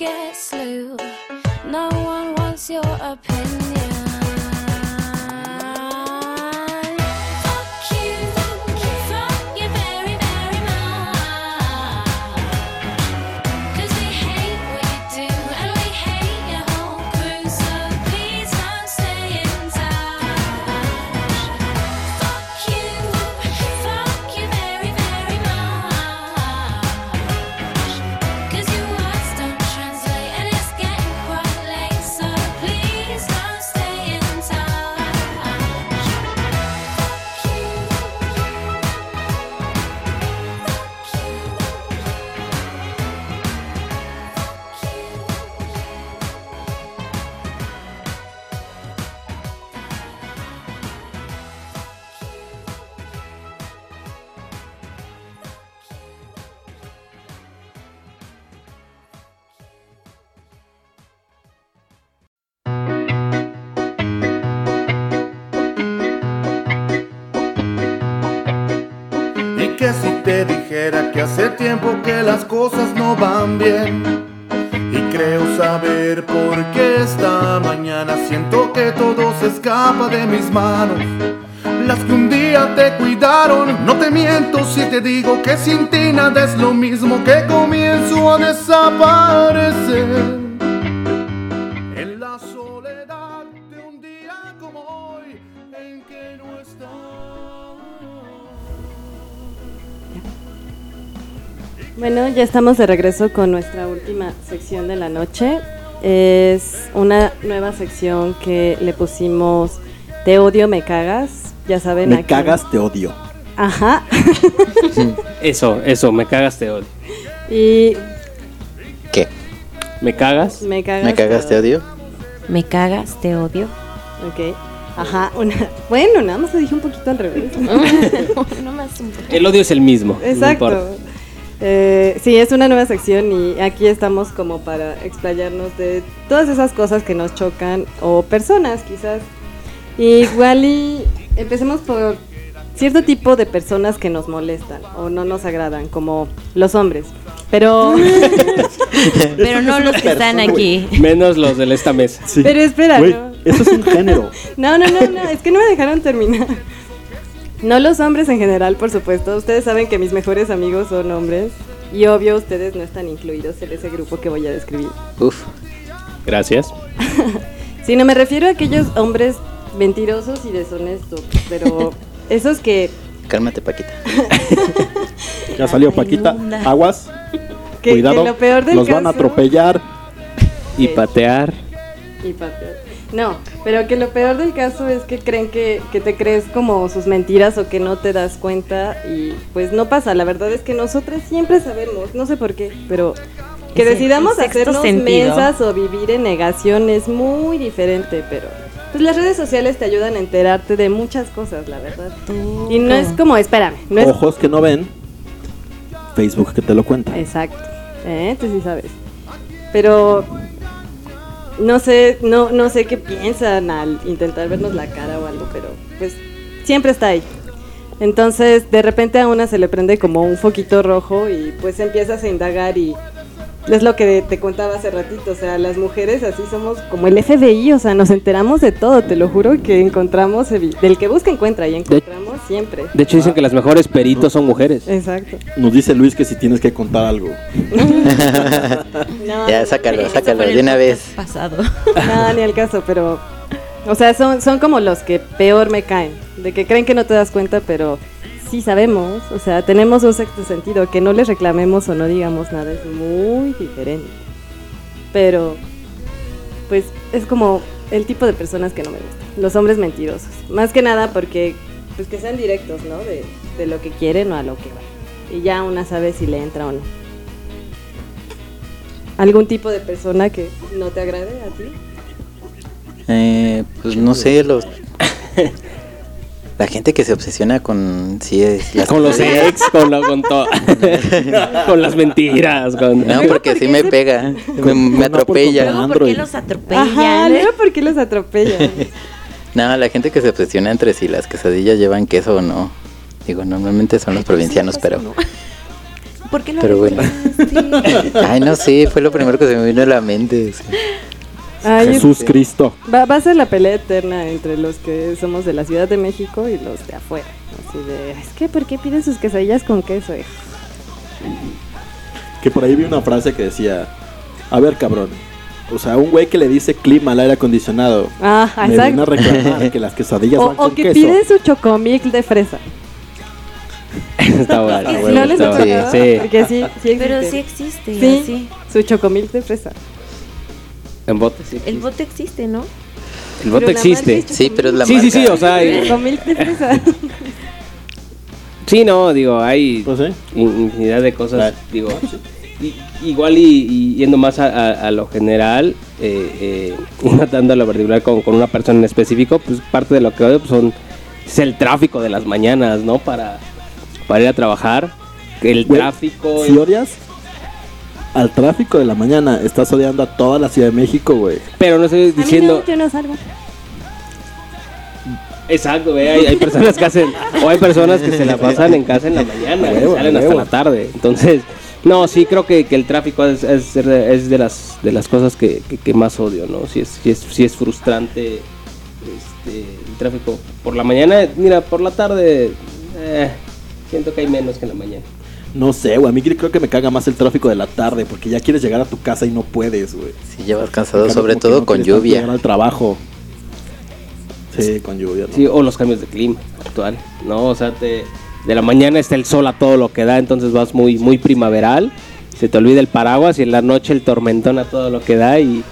guess que las cosas no van bien. Y creo saber por qué esta mañana siento que todo se escapa de mis manos. Las que un día te cuidaron, no te miento si te digo que sin ti nada es lo mismo que comienzo a desaparecer. Bueno, ya estamos de regreso con nuestra última sección de la noche. Es una nueva sección que le pusimos Te odio, me cagas. Ya saben, Me aquí- cagas, te odio. Ajá. Eso, eso, me cagas, te odio. y ¿Qué? ¿Me cagas? me cagas. ¿Me cagas, te odio? Me cagas, te odio. Ok. Ajá. Una... Bueno, nada más lo dije un poquito al revés. no más un. El odio es el mismo. Exacto. Eh, sí, es una nueva sección y aquí estamos como para explayarnos de todas esas cosas que nos chocan o personas quizás. Igual y empecemos por cierto tipo de personas que nos molestan o no nos agradan, como los hombres. Pero, Pero no los que están aquí. Menos los de esta mesa. pero espera, Güey, ¿no? Eso es un género. No, no, no, no, es que no me dejaron terminar. No los hombres en general, por supuesto. Ustedes saben que mis mejores amigos son hombres. Y obvio, ustedes no están incluidos en ese grupo que voy a describir. Uf. Gracias. Sí, no me refiero a aquellos hombres mentirosos y deshonestos. Pero esos que, Cálmate, Paquita. Ya salió Paquita. Aguas. que, Cuidado. que lo peor del Los caso. van a atropellar. Y patear. Y patear. No, pero que lo peor del caso es que creen que, que te crees como sus mentiras o que no te das cuenta y pues no pasa. La verdad es que nosotras siempre sabemos, no sé por qué, pero que Ese- decidamos hacernos sentido. mensas o vivir en negación es muy diferente, pero pues las redes sociales te ayudan a enterarte de muchas cosas, la verdad. Y no es como, espérame, no es Ojos que no ven. Facebook que te lo cuenta. Exacto. ¿Eh? Tú sí sabes. Pero no sé, no, no sé qué piensan al intentar vernos la cara o algo, pero pues siempre está ahí. Entonces, de repente a una se le prende como un foquito rojo y pues empiezas a indagar y es lo que te contaba hace ratito, o sea, las mujeres así somos como el FBI, o sea, nos enteramos de todo, te lo juro que encontramos, del que busca encuentra y encontramos siempre. De hecho, dicen que las mejores peritos son mujeres. Exacto. Nos dice Luis que si tienes que contar algo. No, ya, no, sácalo, sácalo de una vez. Pasado. Nada, ni al caso, pero. O sea, son, son como los que peor me caen. De que creen que no te das cuenta, pero sí sabemos. O sea, tenemos un sexto sentido. Que no les reclamemos o no digamos nada es muy diferente. Pero, pues, es como el tipo de personas que no me gustan. Los hombres mentirosos. Más que nada porque, pues, que sean directos, ¿no? De, de lo que quieren o a lo que van. Y ya una sabe si le entra o no. ¿Algún tipo de persona que no te agrade a ti? Eh, pues no sé, los. La gente que se obsesiona con. Sí, es. las Con los ex, con, lo- con todo. con las mentiras. Con... No, porque sí me pega. Me, me atropella. Luego, ¿por qué los atropellan? Ajá, eh? por qué los atropellan. No, la gente que se obsesiona entre si las quesadillas llevan queso o no. Digo, normalmente son los provincianos, pero. ¿Por qué lo Pero bueno. Ay, no sé, fue lo primero que se me vino a la mente. sí. Ay, Jesús Cristo. Va, va a ser la pelea eterna entre los que somos de la Ciudad de México y los de afuera. Así de, es que, ¿por qué piden sus quesadillas con queso? hijo?" Que por ahí vi una frase que decía: A ver, cabrón. O sea, un güey que le dice clima al aire acondicionado. Ah, me viene a exacto. reclamar que las quesadillas O, van o con que queso. pide su chocomil de fresa. Está bueno. ¿Sí bueno, no les tocado? Sí. Porque sí, sí Pero existe. sí existe. Sí, así. su chocomil de fresa. En bote, sí. El bote existe, ¿no? El bote existe. marca Sí, pero es la Sí, sí, marca. sí, o sea. Sí, no, digo, hay Pues sí. in- infinidad de cosas, Claro. digo, y- igual y, y yendo más a, a- a lo general, eh, eh, y no tanto a lo particular con, con una persona en específico, pues parte de lo que odio pues, son, es el tráfico de las mañanas, ¿no? Para, para ir a trabajar, el Güey, tráfico... Si odias al tráfico de la mañana, estás odiando a toda la Ciudad de México, güey. pero no estoy A mí diciendo... no, yo no salgo. Exacto, ve, hay, hay personas que hacen, o hay personas que se la pasan en casa en la mañana, huevo, salen hasta la tarde. Entonces, no, sí creo que, que el tráfico es, es, es de las de las cosas que, que- que más odio, ¿no? Si es, sí es, sí es frustrante este, el tráfico por la mañana, mira, por la tarde eh, siento que hay menos que en la mañana. No sé, güey. A mí creo que me caga más el tráfico de la tarde porque ya quieres llegar a tu casa y no puedes, güey. Sí, llevas cansado, sobre todo no con lluvia. llegar al trabajo. Sí, con lluvia. ¿no? Sí, o los cambios de clima actual, ¿no? O sea, te- de la mañana está el sol a todo lo que da, entonces vas muy, muy primaveral, se te olvida el paraguas y en la noche el tormentón a todo lo que da y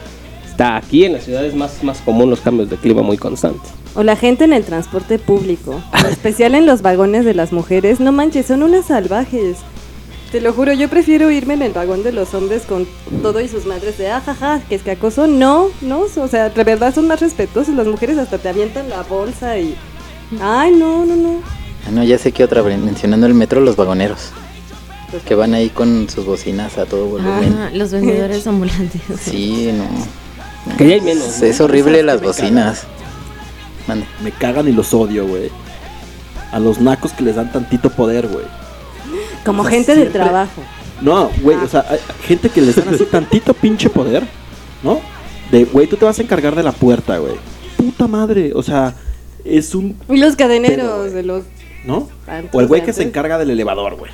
está aquí en la ciudad es más, más común los cambios de clima muy constantes. O la gente en el transporte público, en especial en los vagones de las mujeres, no manches, son unas salvajes. Te lo juro, yo prefiero irme en el vagón de los hombres con todo y sus madres de ajaja, que es que acoso. No, no, o sea, de verdad son más respetuosos. Las mujeres hasta te avientan la bolsa y. Ay, no, no, no. Ah, no, ya sé que otra, mencionando el metro, los vagoneros. Que van ahí con sus bocinas a todo volumen. Ah, los vendedores ambulantes. Sí, no. Que ya hay menos, Es, ¿no? es horrible ¿Sabes las bocinas. Mande. Me cagan y los odio, güey. A los nacos que les dan tantito poder, güey. Como O sea, gente del siempre- trabajo. No, güey, o sea, hay gente que les dan así tantito pinche poder, ¿no? De, güey, tú te vas a encargar de la puerta, güey. puta madre. O sea, es un. Y los cadeneros de los ¿No? O el güey que se encarga del elevador, güey.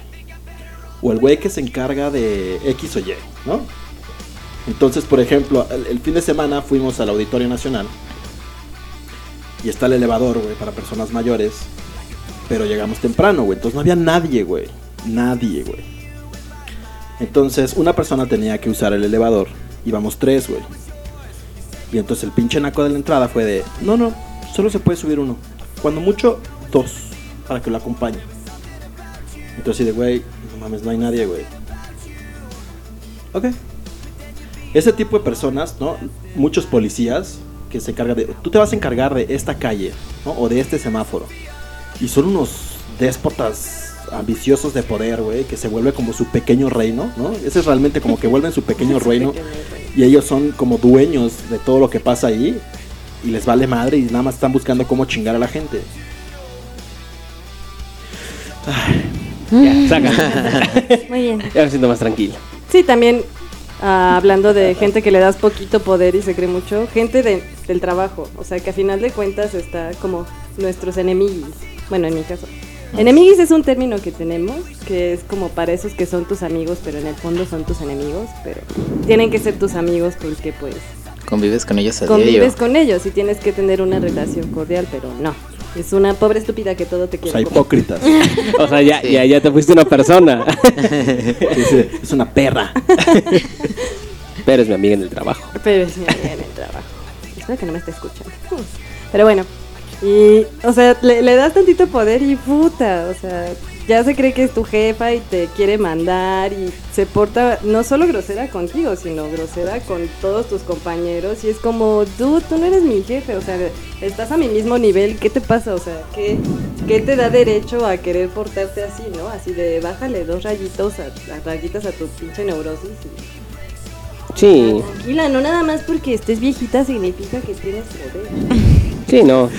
O el güey que se encarga de X o Y, ¿no? Entonces, por ejemplo, el, el fin de semana fuimos al Auditorio Nacional. Y está el elevador, güey, para personas mayores. Pero llegamos temprano, güey. Entonces no había nadie, güey. Nadie, güey. Entonces, una persona tenía que usar el elevador. Íbamos tres, güey. Y entonces el pinche naco de la entrada fue de, no, no, solo se puede subir uno. Cuando mucho, dos, para que lo acompañe. Entonces, de, güey, no mames, no hay nadie, güey. Ok. Ese tipo de personas, ¿no? Muchos policías que se encargan de, tú te vas a encargar de esta calle, ¿no? O de este semáforo. Y son unos déspotas ambiciosos de poder, güey, que se vuelve como su pequeño reino, ¿no? Ese es realmente como que vuelven su pequeño reino y ellos son como dueños de todo lo que pasa ahí y les vale madre y nada más están buscando cómo chingar a la gente. Ya, saca. Muy bien. Ya me siento más tranquilo. Sí, también ah, hablando de gente que le das poquito poder y se cree mucho, gente de- del trabajo, o sea que a final de cuentas está como nuestros enemigos, bueno en mi caso. Enemigos es un término que tenemos, que es como para esos que son tus amigos, pero en el fondo son tus enemigos, pero tienen que ser tus amigos porque pues Convives con ellos a diario. convives con ellos y tienes que tener una relación cordial, pero no. Es una pobre estúpida que todo te O quiere. sea, comer. hipócritas. O sea, ya, ya, ya te fuiste una persona. es, es una perra. Pero es mi amiga en el trabajo. Pero es mi amiga en el trabajo. Espero que no me esté escuchando. Pero bueno. Y, o sea, le, le das tantito poder y puta, o sea, ya se cree que es tu jefa y te quiere mandar y se porta no solo grosera contigo, sino grosera con todos tus compañeros y es como, dude, tú no eres mi jefe, o sea, estás a mi mismo nivel, ¿qué te pasa? O sea, ¿qué, qué te da derecho a querer portarte así, no? Así de bájale dos rayitos a, a rayitas a tu pinche neurosis y Sí, Tranquila, no nada más porque estés viejita significa que tienes poder. sí, no.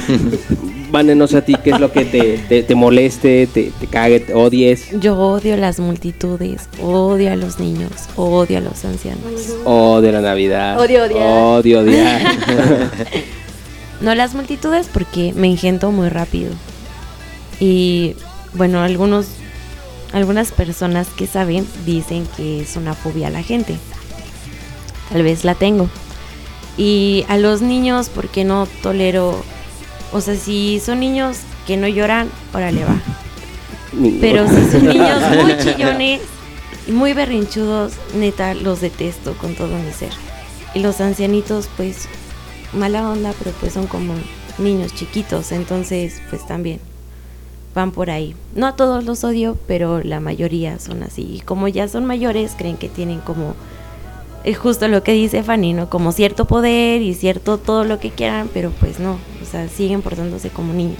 Vane, no sé a ti qué es lo que te, te, te moleste, te, te cague, te odies. Yo odio las multitudes, odio a los niños, odio a los ancianos. Odio la Navidad. Odio odiar. Odio odiar. No las multitudes porque me engento muy rápido. Y bueno, algunos algunas personas que saben dicen que es una fobia a la gente. Tal vez la tengo. Y a los niños porque no tolero, o sea, si son niños que no lloran, órale va. Pero si son niños muy chillones y muy berrinchudos, neta, los detesto con todo mi ser. Y los ancianitos, pues, mala onda, pero pues son como niños chiquitos, entonces, pues también van por ahí. No a todos los odio, pero la mayoría son así. Y como ya son mayores, creen que tienen como, es justo lo que dice Fanny, ¿no? Como cierto poder y cierto todo lo que quieran, pero pues no, o sea, siguen portándose como niños.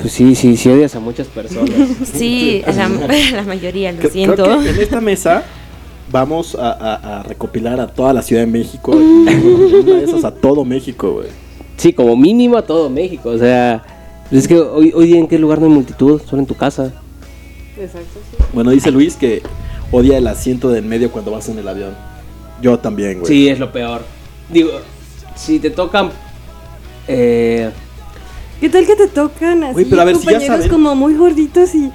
Pues sí, sí, sí odias a muchas personas. Sí, la, la mayoría, lo Creo- siento. Creo que en esta mesa vamos a, a- a recopilar a toda la Ciudad de México. y una de esas a todo México, güey. Sí, como mínimo a todo México. O sea, es que hoy, hoy día en qué lugar no hay multitud, solo en tu casa. Exacto, sí. Bueno, dice Luis que odia el asiento de en medio cuando vas en el avión. Yo también, güey. Sí, es lo peor. Digo, si te tocan. Eh, ¿Qué tal que te tocan así Güey, pero a ver, si ya compañeros saben- como muy gorditos y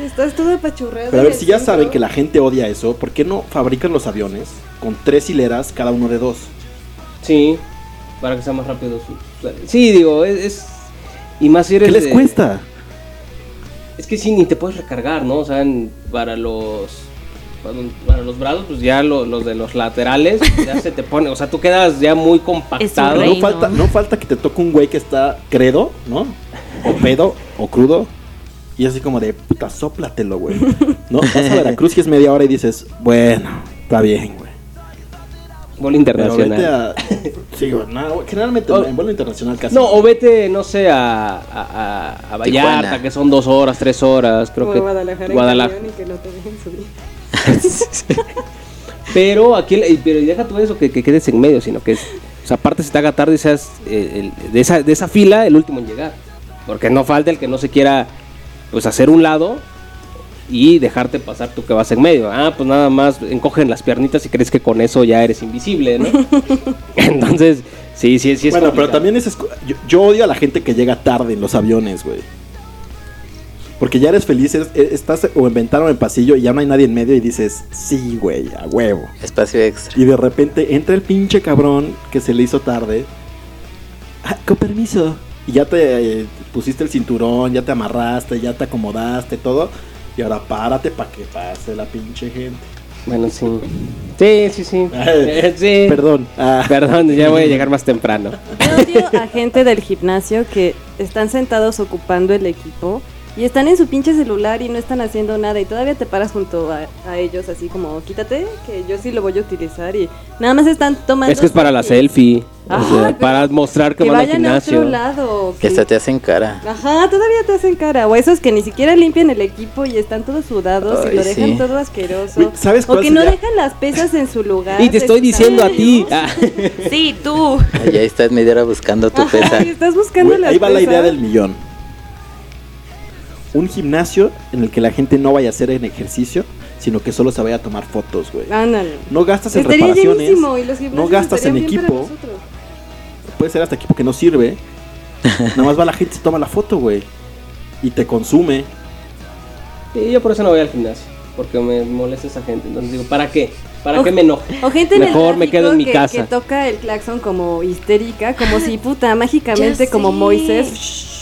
estás todo apachurrado? Pero a ver, si ya centro? saben que la gente odia eso, ¿por qué no fabrican los aviones con tres hileras, cada uno de dos? sí, para que sea más rápido. su- Sí, digo, es. es- y más si eres. ¿Qué les de- cuesta? Es que sí, ni te puedes recargar, ¿no? O sea, en- para los. Para, para los brazos, pues ya lo- los de los laterales, ya se te pone. O sea, tú quedas ya muy compactado. rey. No falta, no falta que te toque un güey que está credo, ¿no? O pedo, o crudo. Y así como de, puta, sóplatelo, güey. ¿No? Vas a Veracruz y es media hora y dices, bueno, está bien, güey. Vuelo Pero vete internacional. a... Sí, güey, no, güey, generalmente O- en vuelo internacional casi. No, o vete, no sé, a, a, Vallarta, Tijuana. que son dos horas, tres horas. Creo O que Guadalajara, Guadalajara. camión y que no te dejen subir. Pero aquí, pero deja tú eso que, que quedes en medio, sino que es, o sea, aparte se te haga tarde y seas eh, el- de, esa, de esa fila el último en llegar. Porque no falta el que no se quiera pues hacer un lado y dejarte pasar tú que vas en medio. Ah, pues nada más encogen las piernitas y crees que con eso ya eres invisible, ¿no? Entonces, sí, sí, sí es bueno, pero también es... yo odio a la gente que llega tarde en los aviones, güey. Porque ya eres feliz, eres- eh, estás o en ventana o en pasillo y ya no hay nadie en medio y dices, sí, güey, a huevo. Espacio extra. Y de repente entra el pinche cabrón que se le hizo tarde. Ah, con permiso. Y ya te eh, pusiste el cinturón, ya te amarraste, ya te acomodaste, todo. Y ahora párate para que pase la pinche gente. Bueno, sí. Sí, sí, sí. Eh, sí. Perdón. Ah. Perdón, ya voy a llegar más temprano. Yo odio a gente del gimnasio que están sentados ocupando el equipo y están en su pinche celular y no están haciendo nada y todavía te paras junto a, a ellos así como quítate que yo sí lo voy a utilizar y nada más están tomando Es que es para la selfie. o sea, para mostrar que, que van al vayan a gimnasio. otro lado Que hasta te hacen cara. Ajá, todavía te hacen cara. O esos que ni siquiera limpian el equipo y están todos sudados y lo dejan sí. todo asqueroso. ¿sabes o que no dejan las pesas en su lugar. Y te estoy diciendo a ti. Ah, Sí, tú. Allá estás media hora buscando tu Ajá, pesa. y estás buscando Güey, las ahí va la idea del millón. Un gimnasio en el que la gente no vaya a hacer en ejercicio, sino que solo se vaya a tomar fotos, güey. Ándale. No gastas en Estaría reparaciones, y los no gastas en equipo. puede ser hasta equipo que no sirve. Nada más va la gente, se toma la foto, güey. Y te consume. Sí, yo por eso no voy al gimnasio. Porque me molesta esa gente. Entonces digo, ¿para qué? ¿Para O- qué me enojo? O gente en el Mejor me quedo en mi que, casa. que toca el claxon como histérica, como si puta mágicamente como sé. Moisés shh,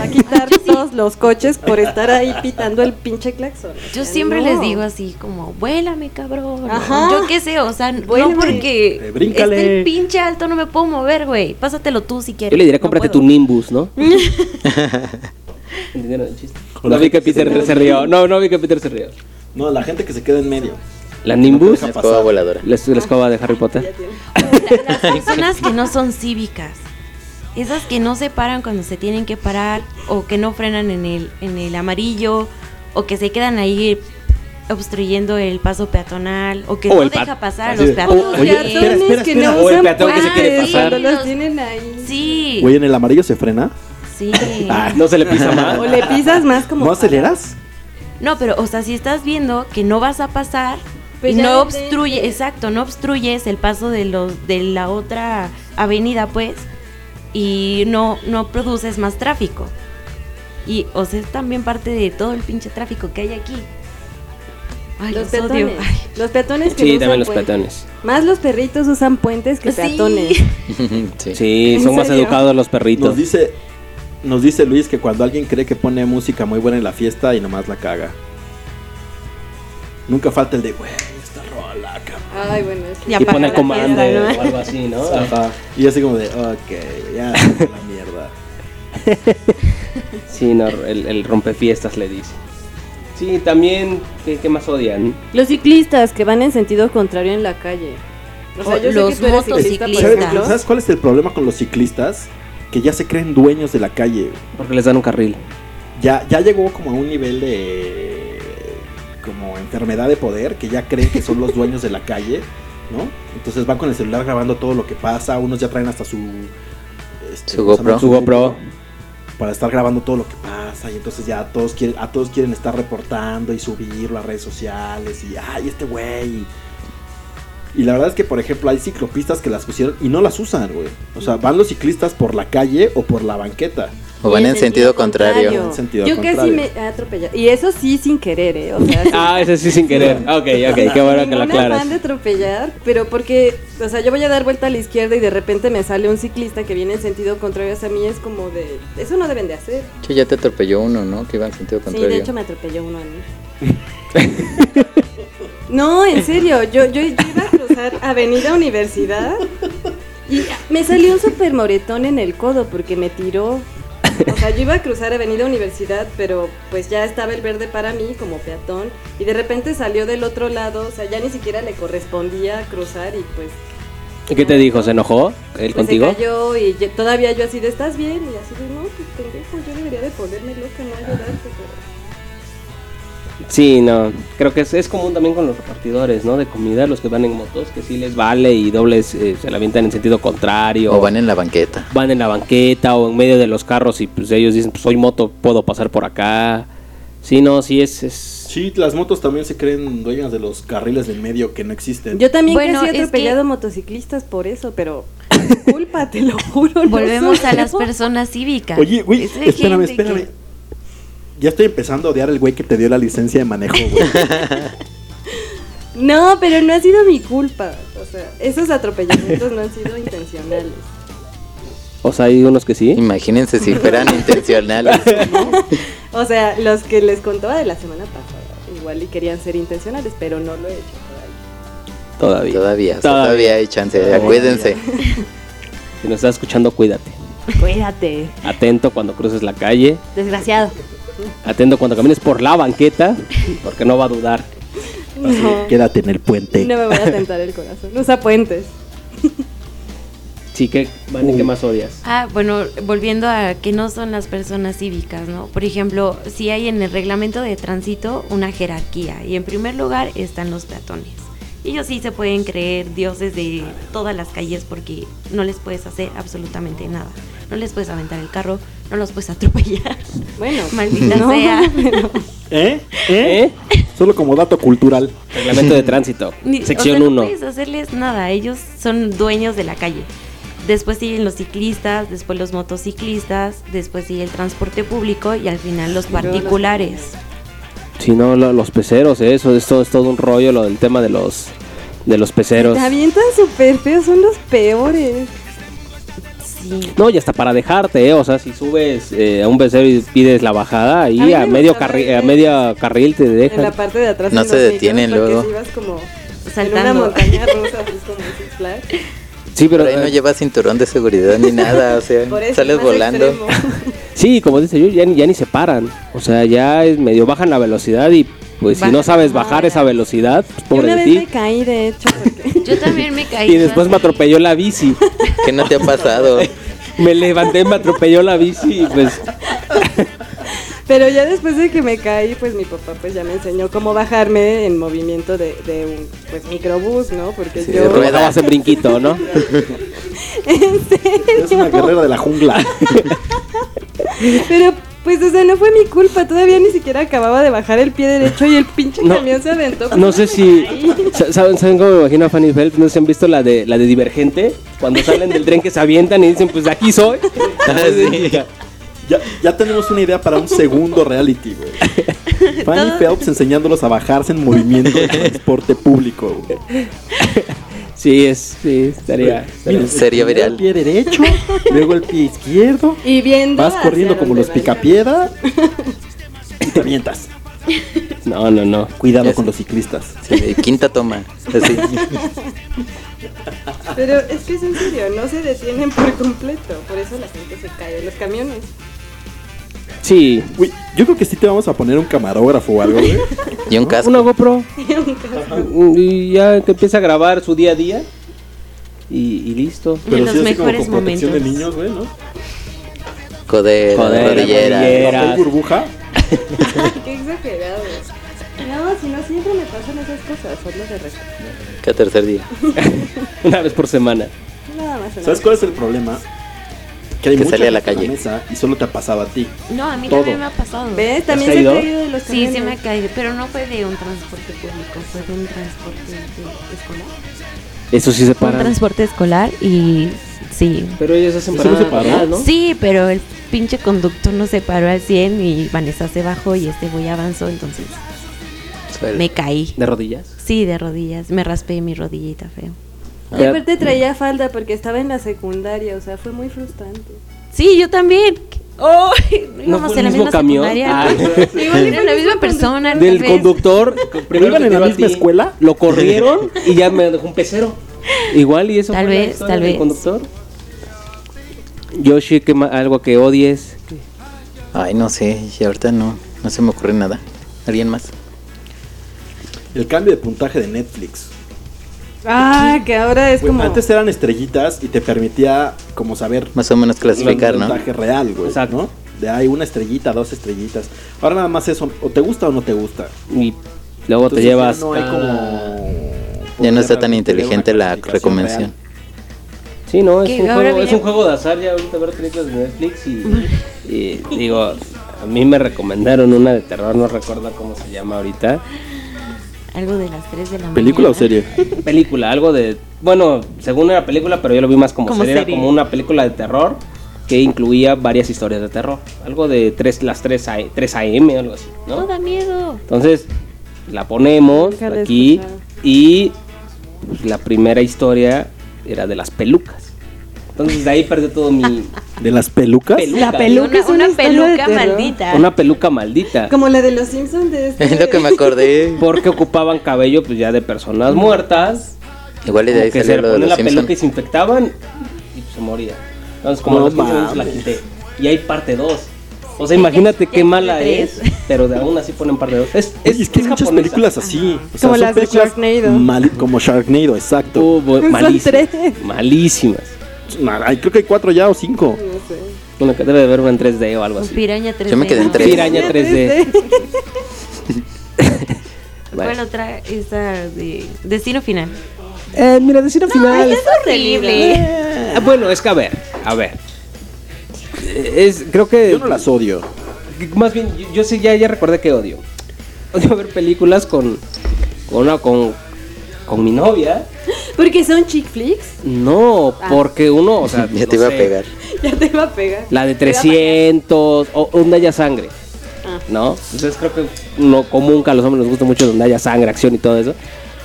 va a quitar todos los coches por estar ahí pitando el pinche claxon. Yo O sea, siempre no. les digo así como, vuélame, cabrón. Ajá. Yo qué sé, o sea, Vuélame. no porque Eh, bríncale. esté el pinche alto no me puedo mover, güey. Pásatelo tú si quieres. Yo le diré, No cómprate puedo. tu Nimbus, ¿no? ¿Entendieron el chiste? Hola, No vi que Peter se- rió. No, no vi que Peter se rió. No, la gente que se queda en medio. La Nimbus, pasar. escoba voladora. la, la escoba de Harry Potter. Tiene. La- las personas que no son cívicas. Esas que no se paran cuando se tienen que parar o que no frenan en el, en el amarillo o que se quedan ahí obstruyendo el paso peatonal o que O no deja pasar a los de, peatones. o- oye, espera, espera, que espera. no O el peatón que se quiere pasar. los tienen ahí. Sí, Güey, en el amarillo se frena. sí. Ah, No se le pisa más. O le pisas más como ¿No aceleras? No, pero, o sea, si estás viendo que no vas a pasar Pues y no obstruye, exacto, no obstruyes el paso de los de la otra avenida, pues, y no no produces más tráfico. Y, o sea, es también parte de todo el pinche tráfico que hay aquí. Ay, Los los odio. peatones. Ay, Los peatones que Sí, no usan también los puentes. peatones. Más los perritos usan puentes que Sí. peatones. sí. Sí, ¿En son más serio? educados los Nos perritos. dice, nos dice Luis que cuando alguien cree que pone música muy buena en la fiesta y nomás la caga. Nunca falta el de, güey. Ay, bueno, es que Y Y pone la comando o algo así, ¿no? Ajá. Y así como de, ok, ya, la mierda. Sí, no, el, el rompefiestas le dice. Sí, también, ¿qué, qué más odian? Los ciclistas que van en sentido contrario en la calle. O sea, O yo sé los que tú eres motociclistas. ¿Sabes cuál es el problema con los ciclistas? Que ya se creen dueños de la calle. Porque les dan un carril. Ya, ya llegó como a un nivel de enfermedad de poder, que ya creen que son los dueños de la calle, ¿no? Entonces van con el celular grabando todo lo que pasa, unos ya traen hasta su... este, Su. GoPro. Su GoPro. Para estar grabando todo lo que pasa y entonces ya todos quieren, a todos quieren estar reportando y subirlo a redes sociales y, ay, este güey... Y la verdad es que, por ejemplo, hay ciclopistas que las pusieron y no las usan, güey. O sea, van los ciclistas por la calle o por la banqueta. O van en sentido contrario. En sentido Yo casi contrario. me he atropellado. Y eso sí sin querer, ¿eh? O sea, sí. Ah, ese sí sin querer. Ok, ok, qué bueno que lo aclaras. afán de atropellar, pero porque, o sea, yo voy a dar vuelta a la izquierda y de repente me sale un ciclista que viene en sentido contrario hacia mí, es como de, eso no deben de hacer. Hecho, ya te atropelló uno, ¿no? Que iba en sentido Sí, contrario. de hecho me atropelló uno a mí. no, en serio, yo, yo, yo iba a cruzar Avenida Universidad y me salió un super moretón en el codo porque me tiró. O sea, yo iba a cruzar Avenida Universidad, pero pues ya estaba el verde para mí como peatón y de repente salió del otro lado, o sea, ya ni siquiera le correspondía cruzar y pues ¿Y ¿Qué te dijo? ¿Se enojó él pues, contigo? se cayó y yo- todavía yo así de ¿estás bien? Y así de no, pues pendejo, yo debería de ponerme loca, no ayudarte, pero... Sí, no. Creo que es, es común también con los repartidores, ¿no? De comida, los que van en motos, que sí les vale y dobles eh, se la avientan en sentido contrario. O van en la banqueta. van en la banqueta o en medio de los carros y pues ellos dicen, pues soy moto, puedo pasar por acá. Sí, no, sí es, es Sí, las motos también se creen dueñas de los carriles del medio que no existen. Yo también Bueno, casi he atropellado motociclistas por eso, pero culpa, te lo juro. Volvemos a las personas cívicas. Oye, güey, espérame, espérame. que- Ya estoy empezando a odiar al güey que te dio la licencia de manejo, güey. No, pero no ha sido mi culpa. O sea, esos atropellamientos no han sido intencionales. O sea, hay unos que sí. Imagínense si fueran intencionales. O sea, los que les contaba de la semana pasada, igual y querían ser intencionales, pero no lo he hecho todavía. Todavía. Todavía, Todavía. todavía hay chance. Todavía. Cuídense. Si nos estás escuchando, cuídate. Cuídate, Atento cuando cruces la calle. desgraciado. Atento cuando camines por la banqueta. Porque no va a dudar. No, Quédate en el puente. no me voy a tentar el corazón. Usa puentes. Sí, que Vani, ¿qué más odias? Ah, bueno, volviendo a que no son las personas cívicas, ¿no? Por ejemplo, si hay en el reglamento de tránsito una jerarquía y en primer lugar están los peatones. Ellos sí se pueden creer dioses de todas las calles porque no les puedes hacer absolutamente nada. No les puedes aventar el carro, no los puedes atropellar. Bueno, Maldita no, sea. pero- ¿Eh? ¿Eh? ¿Eh? Solo como dato cultural. Reglamento de tránsito. Ni- Sección o sea, 1. No puedes hacerles nada, ellos son dueños de la calle. Después siguen los ciclistas, después los motociclistas, después sigue el transporte público y al final los particulares. Si no, lo- los peceros, eso es todo, es todo un rollo lo del tema de los de los peceros. Te avientan súper feos, son los peores. Sí. No, y hasta para dejarte, ¿eh? o sea, si subes eh, a un pecero y pides la bajada, A ahí a, me medio que- a media carril te En la dejan. parte de atrás. No en se detienen luego. si ibas como en Saltando. una montaña rusa, así como en Six Flags. Sí, pero Pero ahí no eh, lleva cinturón de seguridad ni nada, o sea, Por eso sales volando. sí, como dice yo, ya, ni- ya ni se paran. O sea, ya es medio bajan la velocidad y pues si no sabes bajar esa velocidad, pues Yo pobre una de vez me caí, de hecho, porque Yo también me caí. Y después me atropelló la bici. ¿Qué no te ha pasado? Me levanté, me atropelló la bici y pues Pero ya después de que me caí, pues mi papá pues ya me enseñó cómo bajarme en movimiento de, de un pues microbús, ¿no? Porque Sí, yo... de te ruedas. dabas en brinquito, ¿no? ¿En serio? Es una guerrera de la jungla. Pero pues o sea, no fue mi culpa, todavía ni siquiera acababa de bajar el pie derecho y el pinche No. camión se aventó. No sé si saben, saben cómo me imagino a Fanny Phelps, no sé si han visto la de la de Divergente, cuando salen del tren que se avientan y dicen, "Pues de aquí soy." Ya, ya tenemos una idea para un segundo reality, güey. Fanny Phelps enseñándolos a bajarse en movimiento de transporte público, güey. Sí, es sí, estaría. Mira, Sería viral. El pie derecho, luego el pie izquierdo. Y viendo Vas corriendo como los picapiedra y te avientas. No, no, no. Cuidado Ya con los ciclistas. Sí, quinta toma. Así. Pero es que es en serio, no se detienen por completo, por eso la gente se cae de los camiones. Sí, Güey, yo creo que sí te vamos a poner un camarógrafo o algo, güey. Y un casco. una GoPro y ya que empieza a grabar su día a día y, y listo. En los sí como mejores con protección momentos. de niños, güey, ¿no? Codera, Codera, rodillera. burbuja. Qué exagerado. No, si no siempre me pasan esas cosas, solo de resto. Cada tercer día. Una vez por semana. Nada más. ¿Sabes cuál es el problema? Que hay Que mucha salí a la calle. mesa y solo te ha pasado a ti. No, a mí Todo. también me ha pasado. ¿Ves? También ¿Has se ha caído? de los Sí, sí me ha caído, pero no fue de un transporte público, fue de un transporte de- escolar. Eso sí se Un para. transporte escolar y sí. Pero ellos hacen ¿Eso no se paró? ¿no? Sí, pero el pinche conductor no se paró al 100 y Vanessa se bajó y este güey avanzó, entonces me caí. De rodillas. Sí, de rodillas, me raspé mi rodillita feo. Y aparte traía falda porque estaba en la secundaria, o sea, fue muy frustrante. Sí, yo también. Oh, íbamos fue en el la mismo misma camión? secundaria. Ah. Igual era la misma persona. Del vez. conductor, primero ¿Iban en la misma ti, escuela? Lo corrieron y ya me dejó un pecero. Igual y eso Tal fue vez, tal del vez. conductor. Yoshi, ¿qué ma- algo que odies. Ay, no sé. Y ahorita no. No se me ocurre nada. ¿Alguien más? El cambio de puntaje de Netflix. Ah, que ahora es Güey, como... Antes eran estrellitas y te permitía como saber Más o menos clasificar, el ¿no? puntaje real, güey. Exacto. ¿no? De hay una estrellita, dos estrellitas. Ahora nada más eso, o te gusta o no te gusta. Y luego Entonces, te llevas. Ya no hay como. Ya no está tan inteligente la recomendación. real. Sí, no, es un, juego, es un juego de azar ya ahorita ver películas de Netflix y, y digo, A mí me recomendaron una de terror, no recuerdo cómo se llama ahorita. Algo de las 3 de la ¿Película o mañana. serie? Película, algo de. Bueno, según era película, pero yo lo vi más como, Como serie. Era como una película de terror que incluía varias historias de terror. Algo de tres, las 3, a, 3 AM, algo así, No ¿no? da miedo. Entonces, la ponemos aquí escuchado. y pues, la primera historia era de las pelucas. Entonces, de ahí perdió todo mi. ¿De las pelucas? Peluca. La peluca Una, es una de peluca maldita. Una peluca maldita. Como la de los Simpsons de este. Es lo que me acordé. Porque ocupaban cabello pues ya de personas muertas. Igual y de ahí que se salió lo de ponen los la peluca y se infectaban y pues, se moría. Entonces, como No los Simpsons la mames. quité. Y hay parte 2. O sea, imagínate qué mala es, pero de aún así ponen parte 2. Es, Es, es que hay muchas películas así. O sea, Como son las de Sharknado. mal- como Sharknado, exacto. Uh, malísimas. tres. Malísimas. Ay, creo que hay cuatro ya o cinco. Una que debe de haber una en 3D o algo Un así. Piraña 3D. Yo me quedé en ¿no? tres. Piraña 3D. Bueno, Bueno. otra esa de Destino Final. Eh, mira, al final. Es horrible. Eh, bueno, es que a ver, a ver. Eh, Es, creo que. Yo no las odio. Más bien, yo, yo sí ya, ya recordé que odio. Odio ver películas con. Con una. Con, con mi novia. Porque son chick flicks. No, Ah. porque uno, o sea. Ya no te iba a pegar. Ya te iba a pegar. La de Te iba a pegar. 300 o donde haya sangre. Ah. ¿No? Entonces creo que no común que a los hombres nos gusta mucho donde haya sangre, acción y todo eso.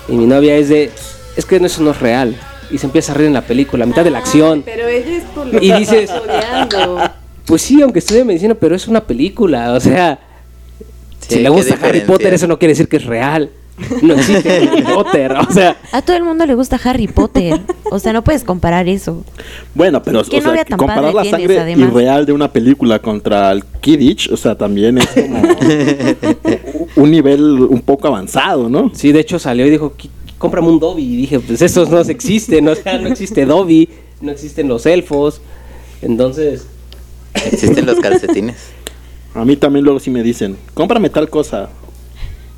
Y mi novia es de. Es que eso no es real. Y se empieza a reír en la película, a mitad de la acción. Pero ella es por lo Y que dices- estudiando. Pues sí, aunque estudie medicina, pero es una película. O sea, Sí, si le gusta Harry. Potter, eso no quiere decir que es real. No existe Harry Potter. O sea, A todo el mundo le gusta Harry Potter. O sea, no puedes comparar eso. Bueno, pero o ¿Qué sea, novia que tan comparar la tienes, sangre además? irreal de una película contra el Kidditch, o sea, también es como un nivel un poco avanzado, ¿no? sí, de hecho salió y dijo, "Qui- cómprame un Dobby. Y dije, pues esos no existen. O sea, no existe Dobby, no existen los elfos. Entonces, Existen los calcetines. A mí también luego sí me dicen, cómprame tal cosa,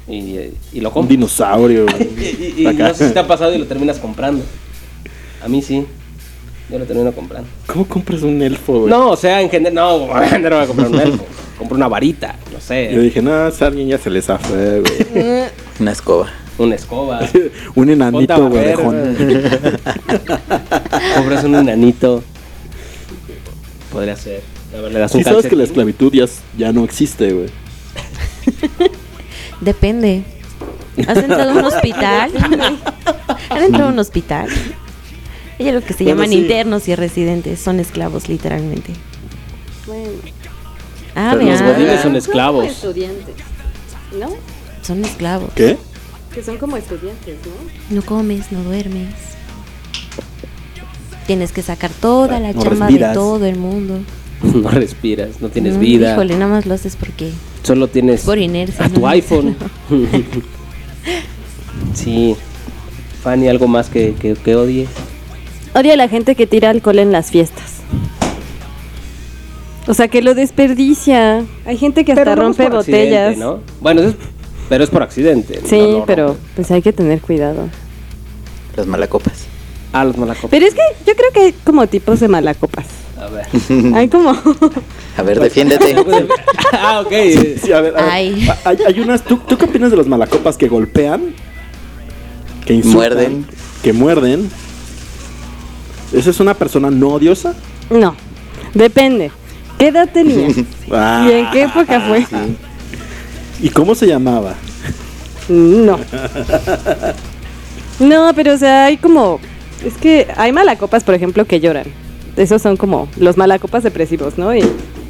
y, y lo un compro. dinosaurio. Y, y- no sé si te ha pasado y lo terminas comprando. A mí sí. Yo lo termino comprando. ¿Cómo compras un elfo, güey? No, o sea, en general, no, no voy a comprar un elfo. Compro una varita, no sé. Yo dije, no, a alguien ya se les fue, güey. Una escoba. Una escoba. un enanito, güey. Compras un enanito. Podría ser. A ver, le das un Sí sabes que la esclavitud ya, ya no existe, güey. Depende. ¿Has entrado a un hospital? ¿Han entrado a un hospital? Hay algo que se Bueno, llaman sí. internos y residentes. Son esclavos, literalmente. Bueno, Ah, Pero los vean. godines son como esclavos. estudiantes. ¿No? Son esclavos. ¿Qué? Que son como estudiantes, ¿no? No comes, no duermes. Tienes que sacar toda la No chamba respiras. de todo el mundo. No respiras, no tienes Mm, vida. Híjole, nada más lo haces porque. Solo tienes Por inercia, a tu ¿no? iPhone. sí. Fanny, ¿algo más que, que, que odies? Odio a la gente que tira alcohol en las fiestas. O sea, que lo desperdicia. Hay gente que hasta no rompe botellas. ¿no? Bueno, es- pero es por accidente. Sí, no pero pues hay que tener cuidado. Los malacopas. Ah, los malacopas. Pero es que yo creo que hay como tipos de malacopas. A ver. Hay como... A ver, defiéndete. ah, ok. Sí, a ver, a ver. Ay. A- Hay, hay unas. ¿tú, ¿Tú qué opinas de los malacopas que golpean? Que insultan. Muerden. Que muerden. ¿Esa es una persona no odiosa? No, depende. ¿Qué edad tenía? Ah, ¿Y en qué época fue? ¿Y cómo se llamaba? No. No, pero o sea, hay como... Es que hay malacopas, por ejemplo, que lloran. Esos son como los malacopas depresivos, ¿no? Y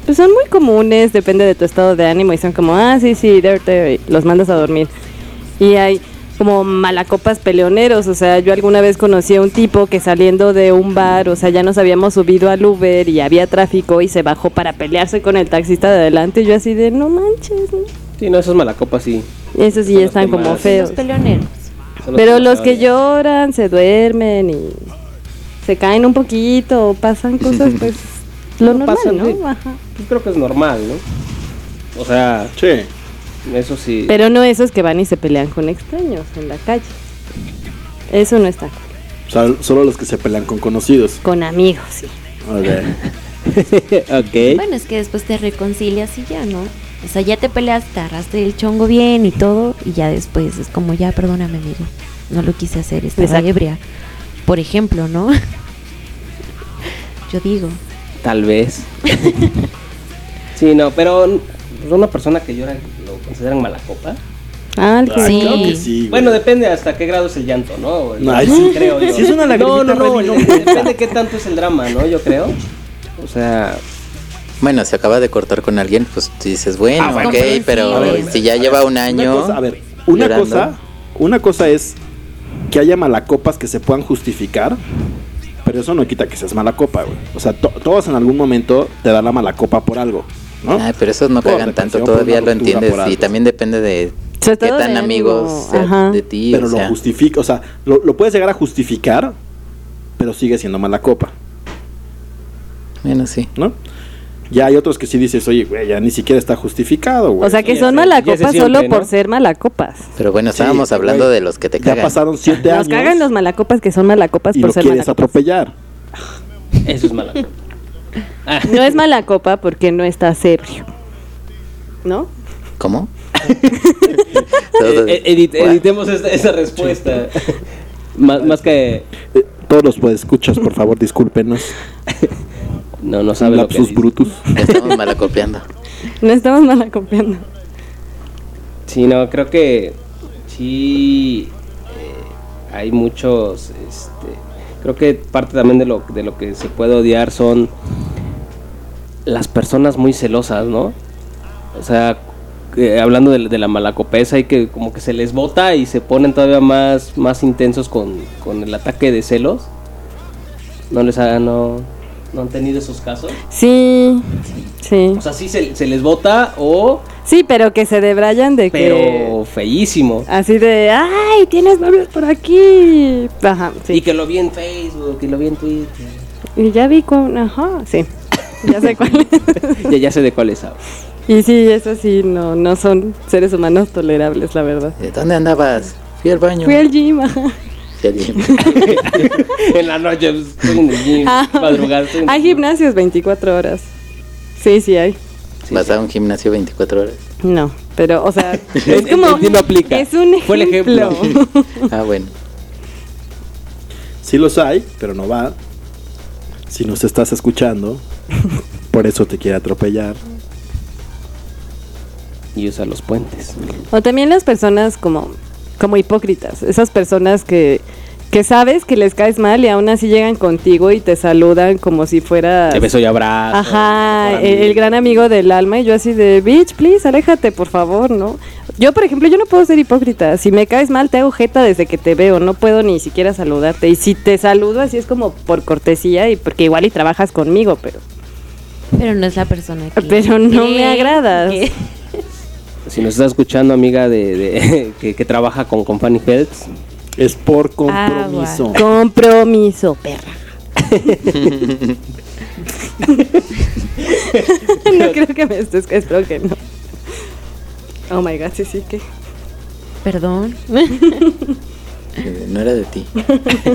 pues son muy comunes, depende de tu estado de ánimo y son como, ah, sí, sí, there, there", y los mandas a dormir. Y hay como malacopas peleoneros, o sea, yo alguna vez conocí a un tipo que saliendo de un bar, o sea, ya nos habíamos subido al Uber y había tráfico y se bajó para pelearse con el taxista de adelante y yo así de, no manches, ¿no? Sí, no, esos malacopas sí. esos sí están como feos. Los peleoneros. Pero los que lloran, se duermen y se caen un poquito, o pasan cosas, pues lo No normal, pasan, ¿no? Ajá. Pues creo que es normal, ¿no? O sea, Sí. eso sí. Pero no esos que van y se pelean con extraños en la calle. Eso no está cool. O sea, solo los que se pelean con conocidos. con amigos, sí. Ok. ok. Bueno, es que después te reconcilias y ya, ¿no? O sea, ya te peleas, te agarraste el chongo bien y todo, y ya después es como, ya, perdóname, amigo. No lo quise hacer, estaba Exacto. ebria. Por ejemplo, ¿no? Yo digo. Tal vez. sí, no, pero pues, una persona que llora lo consideran mala copa. Ah, Sí. Claro que sí. Bueno, depende hasta qué grado es el llanto, ¿no? El- Ay, sí. creo yo. Si es una no, no, no, el- depende qué tanto es el drama, ¿no? Yo creo. O sea, Bueno, se acaba de cortar con alguien, pues dices, bueno, Ah, ok, pero si ya lleva un año. Una cosa, a ver, una llorando. cosa, una cosa es que haya malacopas que se puedan justificar, pero eso no quita que seas mala copa, güey. O sea, to- todos en algún momento te dan la mala copa por algo, ¿no? Ay, pero esos no Por cagan tanto, todavía lo entiendes. Y también depende de qué tan de amigos de ti. pero o lo justifica, o sea, lo, lo puedes llegar a justificar, pero sigue siendo mala copa, bueno, sí. ¿no? Ya hay otros que sí dices, oye, güey, ya ni siquiera está justificado, güey. O sea que Ya son malacopas ya se solo por ser malacopas. Pero bueno, Sí, estábamos hablando güey. de los que te ya cagan. pasaron siete Nos años cagan los malacopas que son malacopas y por lo ser quieres malacopas. atropellar. eso es mala copa. Ah, No es mala copa porque no estás ebrio. ¿No? ¿Cómo? eh, edit- editemos esta- esa respuesta. más, más que. Eh, todos los escuchas, por favor, discúlpenos. No, no sabe lo que Lapsus dice. brutus. Estamos malacopiando. No estamos malacopiando. Sí, no, creo que sí eh, hay muchos, este, creo que parte también de lo, de lo que se puede odiar son las personas muy celosas, ¿no? O sea, hablando de, de la malacopesa y que como que se les bota y se ponen todavía más, más intensos con, con el ataque de celos. ¿No les ha, no, no han tenido esos casos? Sí, sí. O sea, sí se, se les bota o... Sí, pero que se debrayan de que... Pero feísimo. Así de, ay, tienes novios por aquí. Ajá, Y sí. que lo vi en Facebook, y lo vi en Twitter. Y ya vi con... Ajá, sí. Ya sé cuál es. ya, ya sé de cuáles hablo. Y sí, eso sí, no, no son seres humanos tolerables, la verdad. ¿De ¿Dónde andabas? Fui al baño. Fui al gym, ajá. En la noche pues, estoy en el gym, Ah. madrugar. estoy en- Hay gimnasios 24 horas. Sí, sí hay. Sí, Vas sí. a un gimnasio 24 horas. No, pero, o sea, es como... no aplica. Es un Fue el ejemplo. ejemplo. Ah, bueno. Sí los hay, pero no va. Si nos estás escuchando, por eso te quiere atropellar. Y usa los puentes. O también las personas como, como hipócritas, esas personas que, que sabes que les caes mal y aún así llegan contigo y te saludan como si fueras... Te beso y abrazo. Ajá, el, gran amigo del alma y yo así de, bitch, please, aléjate, por favor, ¿no? Yo, por ejemplo, yo no puedo ser hipócrita. Si me caes mal, te hago jeta desde que te veo. No puedo ni siquiera saludarte. Y si te saludo así es como por cortesía y porque igual y trabajas conmigo, pero... Pero no es la persona que... Pero no me agradas. que- Si nos estás escuchando, amiga de, de- que, que trabaja con Company Health, Es por compromiso. Compromiso, perra. no creo que me estés, espero que no. Oh my god, sí, sí que. Perdón. Eh, No era de ti.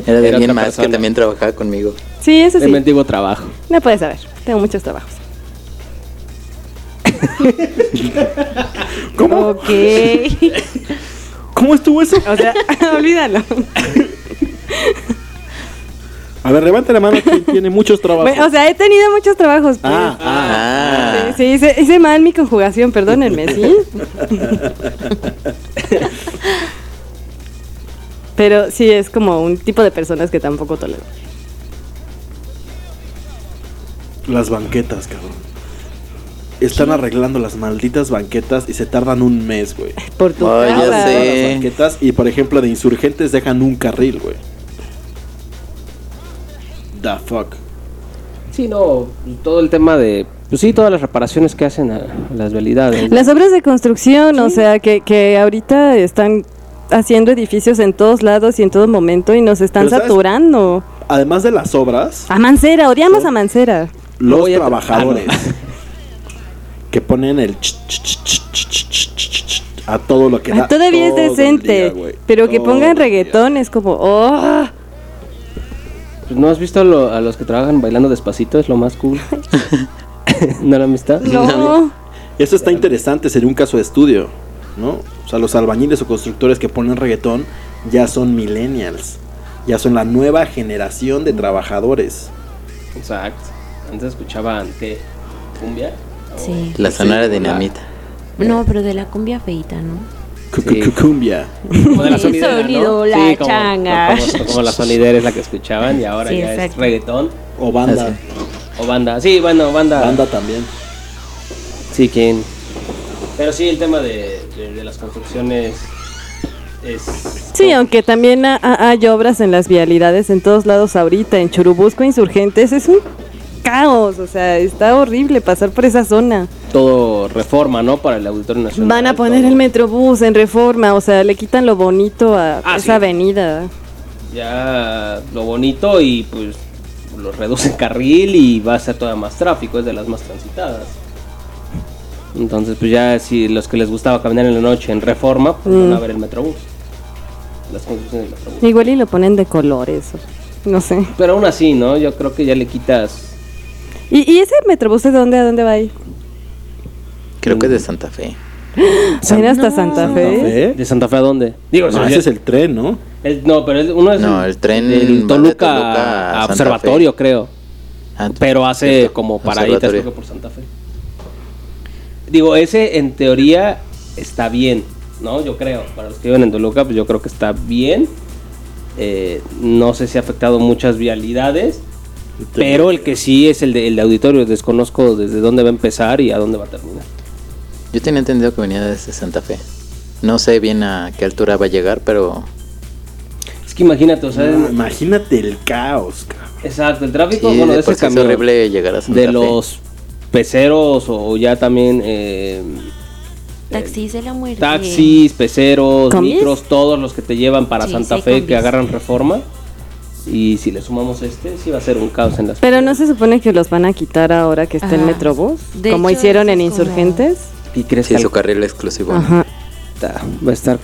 Era de alguien más persona. que también trabajaba conmigo. Sí, eso sí. mendigo trabajo. No puedes saber. Tengo muchos trabajos. ¿Cómo? Ok. ¿Cómo estuvo eso? O sea, olvídalo. A ver, levanta la mano quien tiene muchos trabajos. Bueno, O sea, he tenido muchos trabajos. pues. ah, ah. Ah, Sí, sí, hice, hice mal mi conjugación, perdónenme, ¿sí? Pero sí es como un tipo de personas que tampoco tolero. Las banquetas, cabrón. Están arreglando las malditas banquetas y se tardan un mes, güey. Por tu Oh, ya casa. sé. Las banquetas y, por ejemplo, de insurgentes dejan un carril, güey. The fuck. Sí, no, todo el tema de, pues sí, todas las reparaciones que hacen a, a las vialidades. Las obras de construcción, o sea, que, que ahorita están haciendo edificios en todos lados y en todo momento y nos están saturando. Además de las obras, A Mancera, odiamos a Mancera. los trabajadores Ah, que ponen el ch, ch, ch, a todo lo que da. Todavía es decente, pero que pongan reggaetón es como, oh. ¿No has visto lo, a los que trabajan bailando despacito? Es lo más cool. ¿No la amistad? No. Eso está interesante, sería un caso de estudio, ¿no? O sea, los albañiles o constructores que ponen reggaetón ya son millennials, ya son la nueva generación de trabajadores. Exacto. Antes escuchaban, ¿qué? ¿Cumbia? Sí. La sonora dinamita. No, pero de la cumbia feita, ¿no? Cu- Cumbia. Como de la Sí, sonidera, sonido, ¿no? la Sí, como, changa. Como, como la sonidera es la que escuchaban y ahora Sí, ya es exacto. reggaetón O banda. o banda. Sí, bueno, banda. Banda también. Sí, ¿quién? Pero sí, el tema de, de- de las construcciones es... Sí, aunque también ha- ha- hay obras en las vialidades en todos lados ahorita, en Churubusco, Insurgentes, es un caos, o sea, está horrible pasar por esa zona. Todo reforma, ¿no? Para el Auditorio Nacional. Van a poner todo. el Metrobús en reforma, o sea, le quitan lo bonito a Ah, esa sí. avenida. Ya lo bonito y pues lo reducen carril y va a ser todavía más tráfico, es de las más transitadas. Entonces, pues ya si los que les gustaba caminar en la noche en reforma, pues van a Mm. ver el Metrobús. Las construcciones del Metrobús. Igual y lo ponen de colores, no sé. Pero aún así, ¿no? Yo creo que ya le quitas... ¿Y, y ese Metrobús de dónde a dónde va a ir? Creo que es de Santa Fe. ¿Va a ir hasta Santa Fe? ¿De Santa Fe a dónde? Digo, No, o sea, ese ya- es el tren, ¿no? el- no, pero el- uno es No, el tren de Toluca, Toluca a a Santa Observatorio, Fe. creo. Ah, Pero hace cierto, como que por Santa Fe. Digo, ese en teoría está bien, ¿no? Yo creo. Para los que viven en Toluca, pues yo creo que está bien. Eh, no sé si ha afectado muchas vialidades. Pero el que sí es el de, el de auditorio. Desconozco desde dónde va a empezar y a dónde va a terminar. Yo tenía entendido que venía desde Santa Fe. No sé bien a qué altura va a llegar, pero Es que imagínate, o sea, No, imagínate el caos, cabrón. exacto, el tráfico sí, bueno, de ese sí es camión, horrible llegar a Santa de Fe. los peceros o ya también eh, Taxis de la muerte. taxis, peceros, ¿Combis? micros, todos los que te llevan para Sí, Santa sí, Fe combis. que agarran reforma. Y si le sumamos este, sí va a ser un caos en las Pero no se supone que los van a quitar ahora que está el. Metrobús, De como hecho, hicieron en Insurgentes. ¿Y crees Sí, que su carril exclusivo. ¿no? Ajá. alta- va a estar?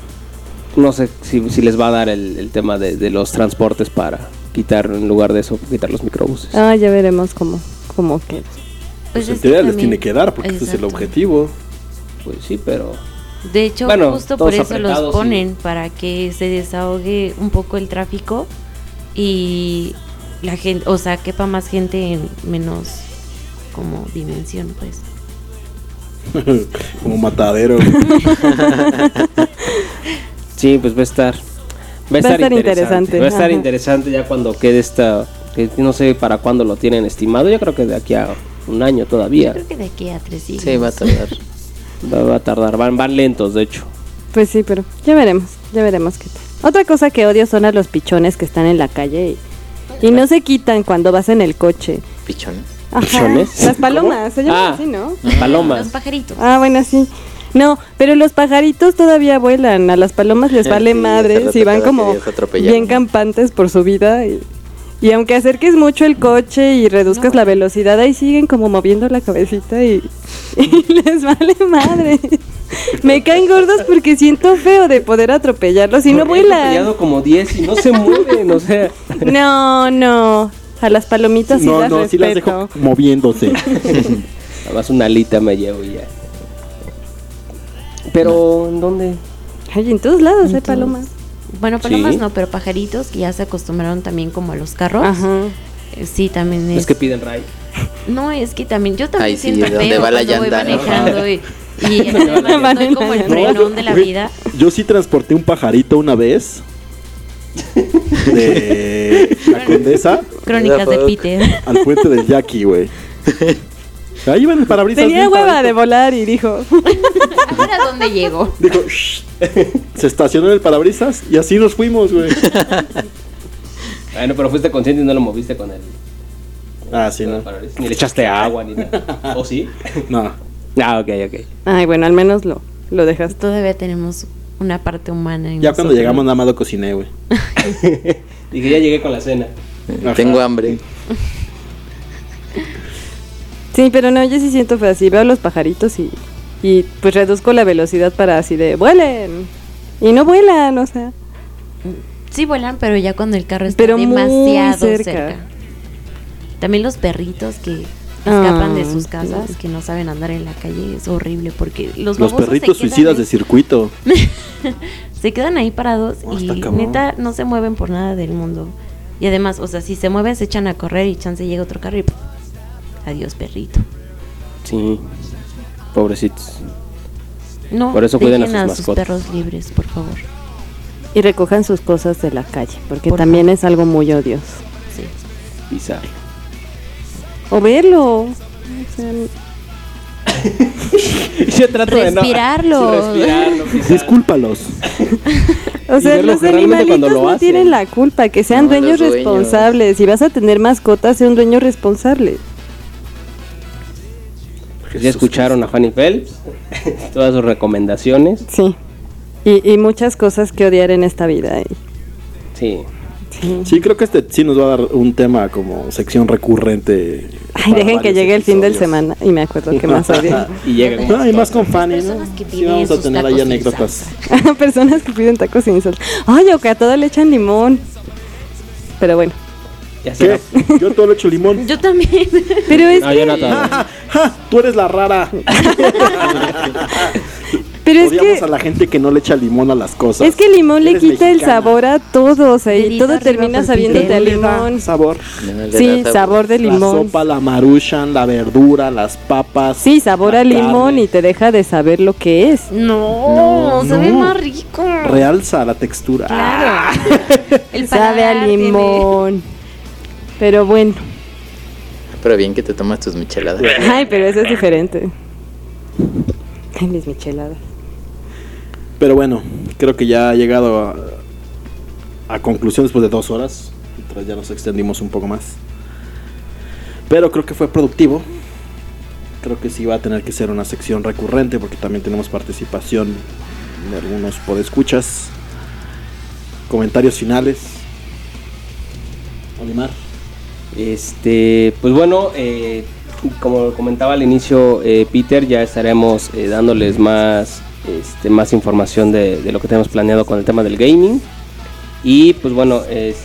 No sé si, si les va a dar el, el tema de, de los transportes para quitar, en lugar de eso, quitar los microbuses. Ah, ya veremos cómo, cómo queda. Pues en es que teoría les tiene que dar, porque ese es el Exacto. objetivo. Pues sí, pero... De hecho, Bueno, justo por eso los y- ponen, para que se desahogue un poco el tráfico y la gente, o sea, quepa más gente en menos como dimensión, pues. Como matadero. Sí, pues va a estar. Va a estar, interesante. Va a estar ajá. interesante ya cuando quede esta. Que no sé para cuándo lo tienen estimado. Yo creo que de aquí a un año todavía. Creo que de aquí a tres siglos. Sí, va a tardar. Va, va a tardar. Van, van lentos, de hecho. Pues sí, pero ya veremos, ya veremos qué tal. Otra cosa que odio son a los pichones que están en la calle y, y no se quitan cuando vas en el coche. Pichones. Ajá, ¿Pichones? Las palomas, se llaman Ah. así, ¿no? Palomas. Los pajaritos. Ah, bueno, sí. No, pero los pajaritos todavía vuelan, a las palomas les vale Sí, rato y van como bien campantes por su vida y, y aunque acerques mucho el coche y reduzcas la velocidad, ahí siguen como moviendo la cabecita y, y les vale madre. Me caen gordos porque siento feo de poder atropellarlos y no he vuelan. atropellado como 10 y no se mueven, o sea. No, no. A las palomitas sí no, las no, sí las respeto. dejo moviéndose. Nada más una alita me llevo ya. Pero, ¿en dónde? Ay, en todos lados hay Entonces, palomas. Bueno, palomas Sí. no, pero pajaritos que ya se acostumbraron también como a los carros. Ajá. Eh, Sí, también es. Es que piden ride. No, es que también yo también Ay, sí, siento ¿de dónde feo va la cuando voy llanta, no? manejando y, y en ¿Dónde va la verdad soy como el frenón de la vida. Yo sí transporté un pajarito una vez. De la condesa Crónicas de Peter. al puente del Jackie, güey. Ahí iba en el parabrisas. Tenía hueva de volar y dijo, Ahora dónde llego. Dijo, "Shh". se estacionó en el parabrisas y así nos fuimos, güey. Bueno, pero fuiste consciente y no lo moviste con el. Ah, sí, no. Ni le echaste agua ni nada. ¿O sí? No. Ah, ok, ok. ay, bueno, al menos lo, lo dejaste. Todavía tenemos una parte humana en Ya cuando llegamos nada más lo cociné, güey. Dije, ya llegué con la cena. Ajá. Tengo hambre. Sí, pero no, yo sí siento feo así. Veo los pajaritos y, y pues reduzco la velocidad para así de vuelen. Y no vuelan, o sea. Sí vuelan, pero ya cuando el carro está Pero demasiado cerca. cerca. También los perritos que escapan de Ah, sus casas, que no saben andar en la calle, es horrible porque los, Los perritos suicidas ahí- de circuito. se quedan ahí parados Oh, y neta no se mueven por nada del mundo. Y además, o sea, si se mueven se echan a correr y chance llega otro carro y. adiós perrito. Sí. Pobrecitos. No, Por eso cuiden a sus a sus perros libres, por favor. Y recojan sus cosas de la calle, porque Por también es algo muy odioso. Sí. O verlo. O sea, Yo trato de no. Respirarlo. Respirarlo. Discúlpalos. O sea, los animalitos lo no hacen. tienen la culpa, que sean No, dueños dueños. responsables. Si vas a tener mascotas, sea un dueño responsable. Ya escucharon a Fanny Phelps. Todas sus recomendaciones. Sí. Y, y muchas cosas que odiar en esta vida. y- Sí. sí. Sí, creo que este sí nos va a dar un tema como sección recurrente. Ay, dejen que llegue el fin del semana y me acuerdo que más odio. Y llegan. No, y más con Fanny, ¿no? Sí, vamos a tener ahí anécdotas. Personas que piden tacos sin sal. Ay, o que a todo le echan limón. Pero bueno. Ya. ¿Qué? Yo todo le echo limón. Yo también. Pero es No, que. ¡Ja! Tú eres la rara. pero es que a la gente que no le echa limón a las cosas. Es que el limón le quita el mexicana. sabor a todo, o sea, y todo termina por sabiéndote a limón. Sabor. No Sí, sabor de La limón. sopa, la maruchan, la verdura, las papas. Sí, sabor la a limón carne. y te deja de saber lo que es. No, No, sabe no. más rico. Realza la textura. Claro. El Sabe a paladar tiene- limón. Pero bueno. Pero bien que te tomas tus micheladas. Ay, pero eso es diferente. Ay, mis micheladas. Pero bueno, creo que ya ha llegado a, a conclusión después de dos horas. Mientras ya nos extendimos un poco más. Pero creo que fue productivo. Creo que sí va a tener que ser una sección recurrente porque también tenemos participación de algunos podescuchas. Comentarios finales. Olimar. Este, pues bueno, eh, como comentaba al inicio eh, Peter, ya estaremos eh, dándoles más, este, más información de, lo que tenemos planeado con el tema del gaming. Y pues bueno, es,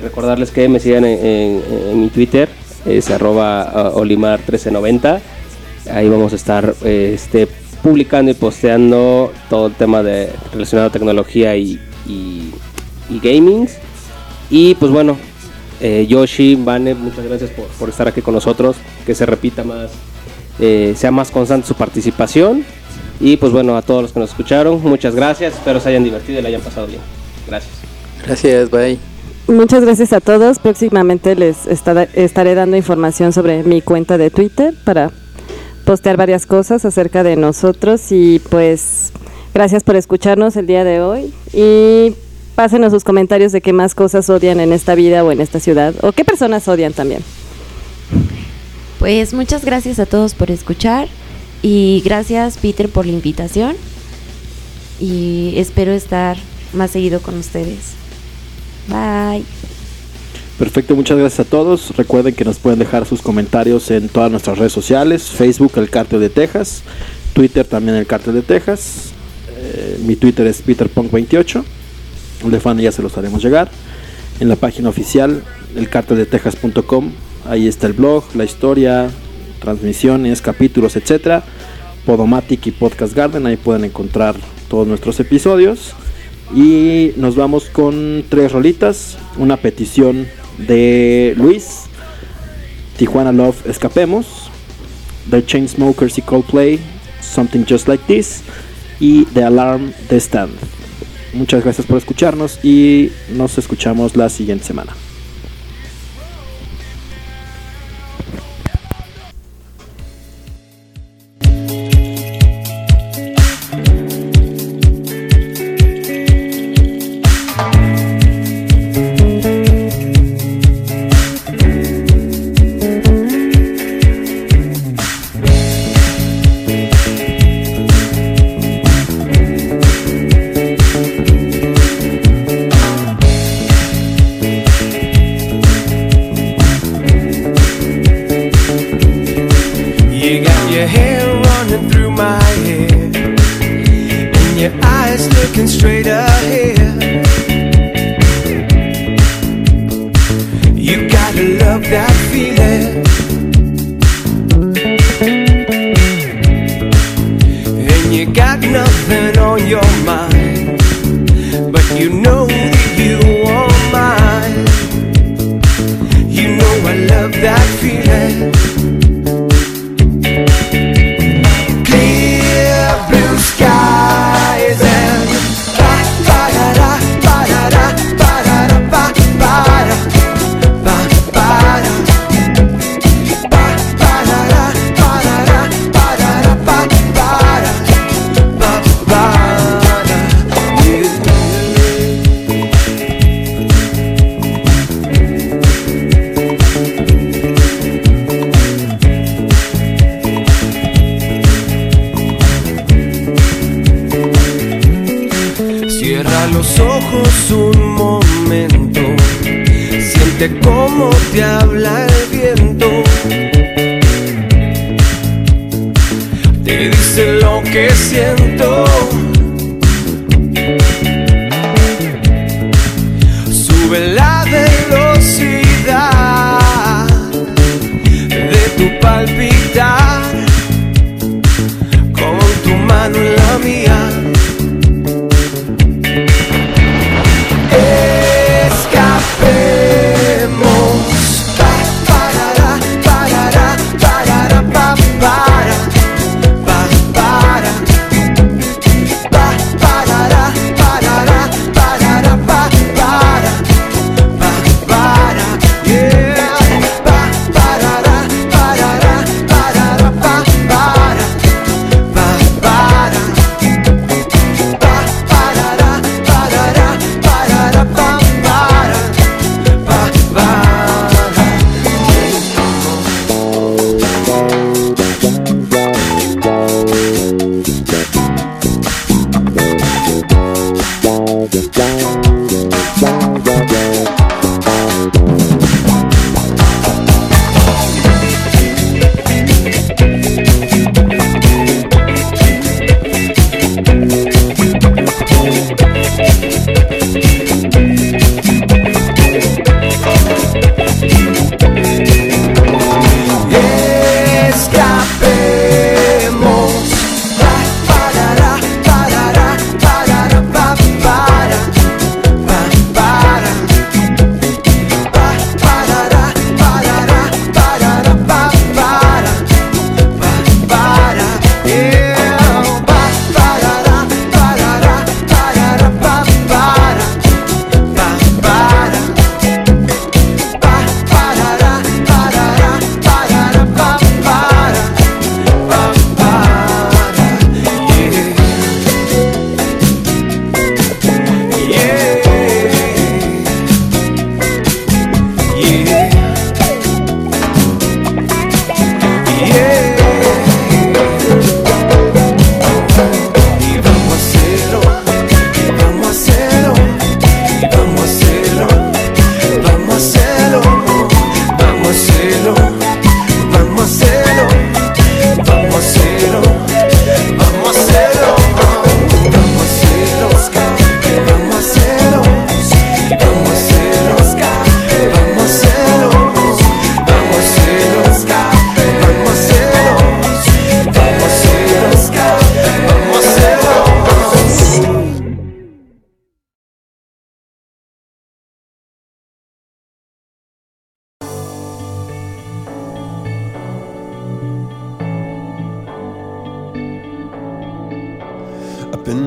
recordarles que me sigan en, mi Twitter, es arroba ah, olimar1390. Ahí vamos a estar este, publicando y posteando todo el tema de, relacionado a tecnología y, y, y gaming. Y pues bueno, eh, Yoshi, Vane, muchas gracias por, por estar aquí con nosotros. Que se repita más, eh, sea más constante su participación. Y pues bueno, a todos los que nos escucharon, muchas gracias. Espero se hayan divertido y la hayan pasado bien. Gracias. Gracias, bye. Muchas gracias a todos. Próximamente les estaré, estaré dando información sobre mi cuenta de Twitter para postear varias cosas acerca de nosotros y pues gracias por escucharnos el día de hoy y pásenos sus comentarios de qué más cosas odian en esta vida o en esta ciudad o qué personas odian también. Pues muchas gracias a todos por escuchar y gracias Peter por la invitación y espero estar más seguido con ustedes. Bye. Perfecto, muchas gracias a todos. Recuerden que nos pueden dejar sus comentarios en todas nuestras redes sociales, Facebook El Cártel de Texas, Twitter también El Cártel de Texas. Eh, mi Twitter es PeterPunk28. De fan ya se los haremos llegar. En la página oficial elcarteldetejas.com, ahí está el blog, la historia, transmisiones, capítulos, etcétera. Podomatic y Podcast Garden, ahí pueden encontrar todos nuestros episodios. Y nos vamos con tres rolitas. Una petición de Luis. Tijuana Love Escapemos. The Chainsmokers y Coldplay. Something Just Like This. Y The Alarm The Stand. Muchas gracias por escucharnos y nos escuchamos la siguiente semana. looking straight ahead. You gotta love that feeling. And you got nothing on your mind, but you know.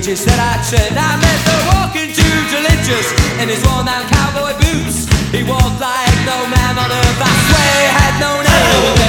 religious said, "I said, I met the walking Jew religious in his worn down cowboy boots. He walked like no man on earth. I swear he had no name.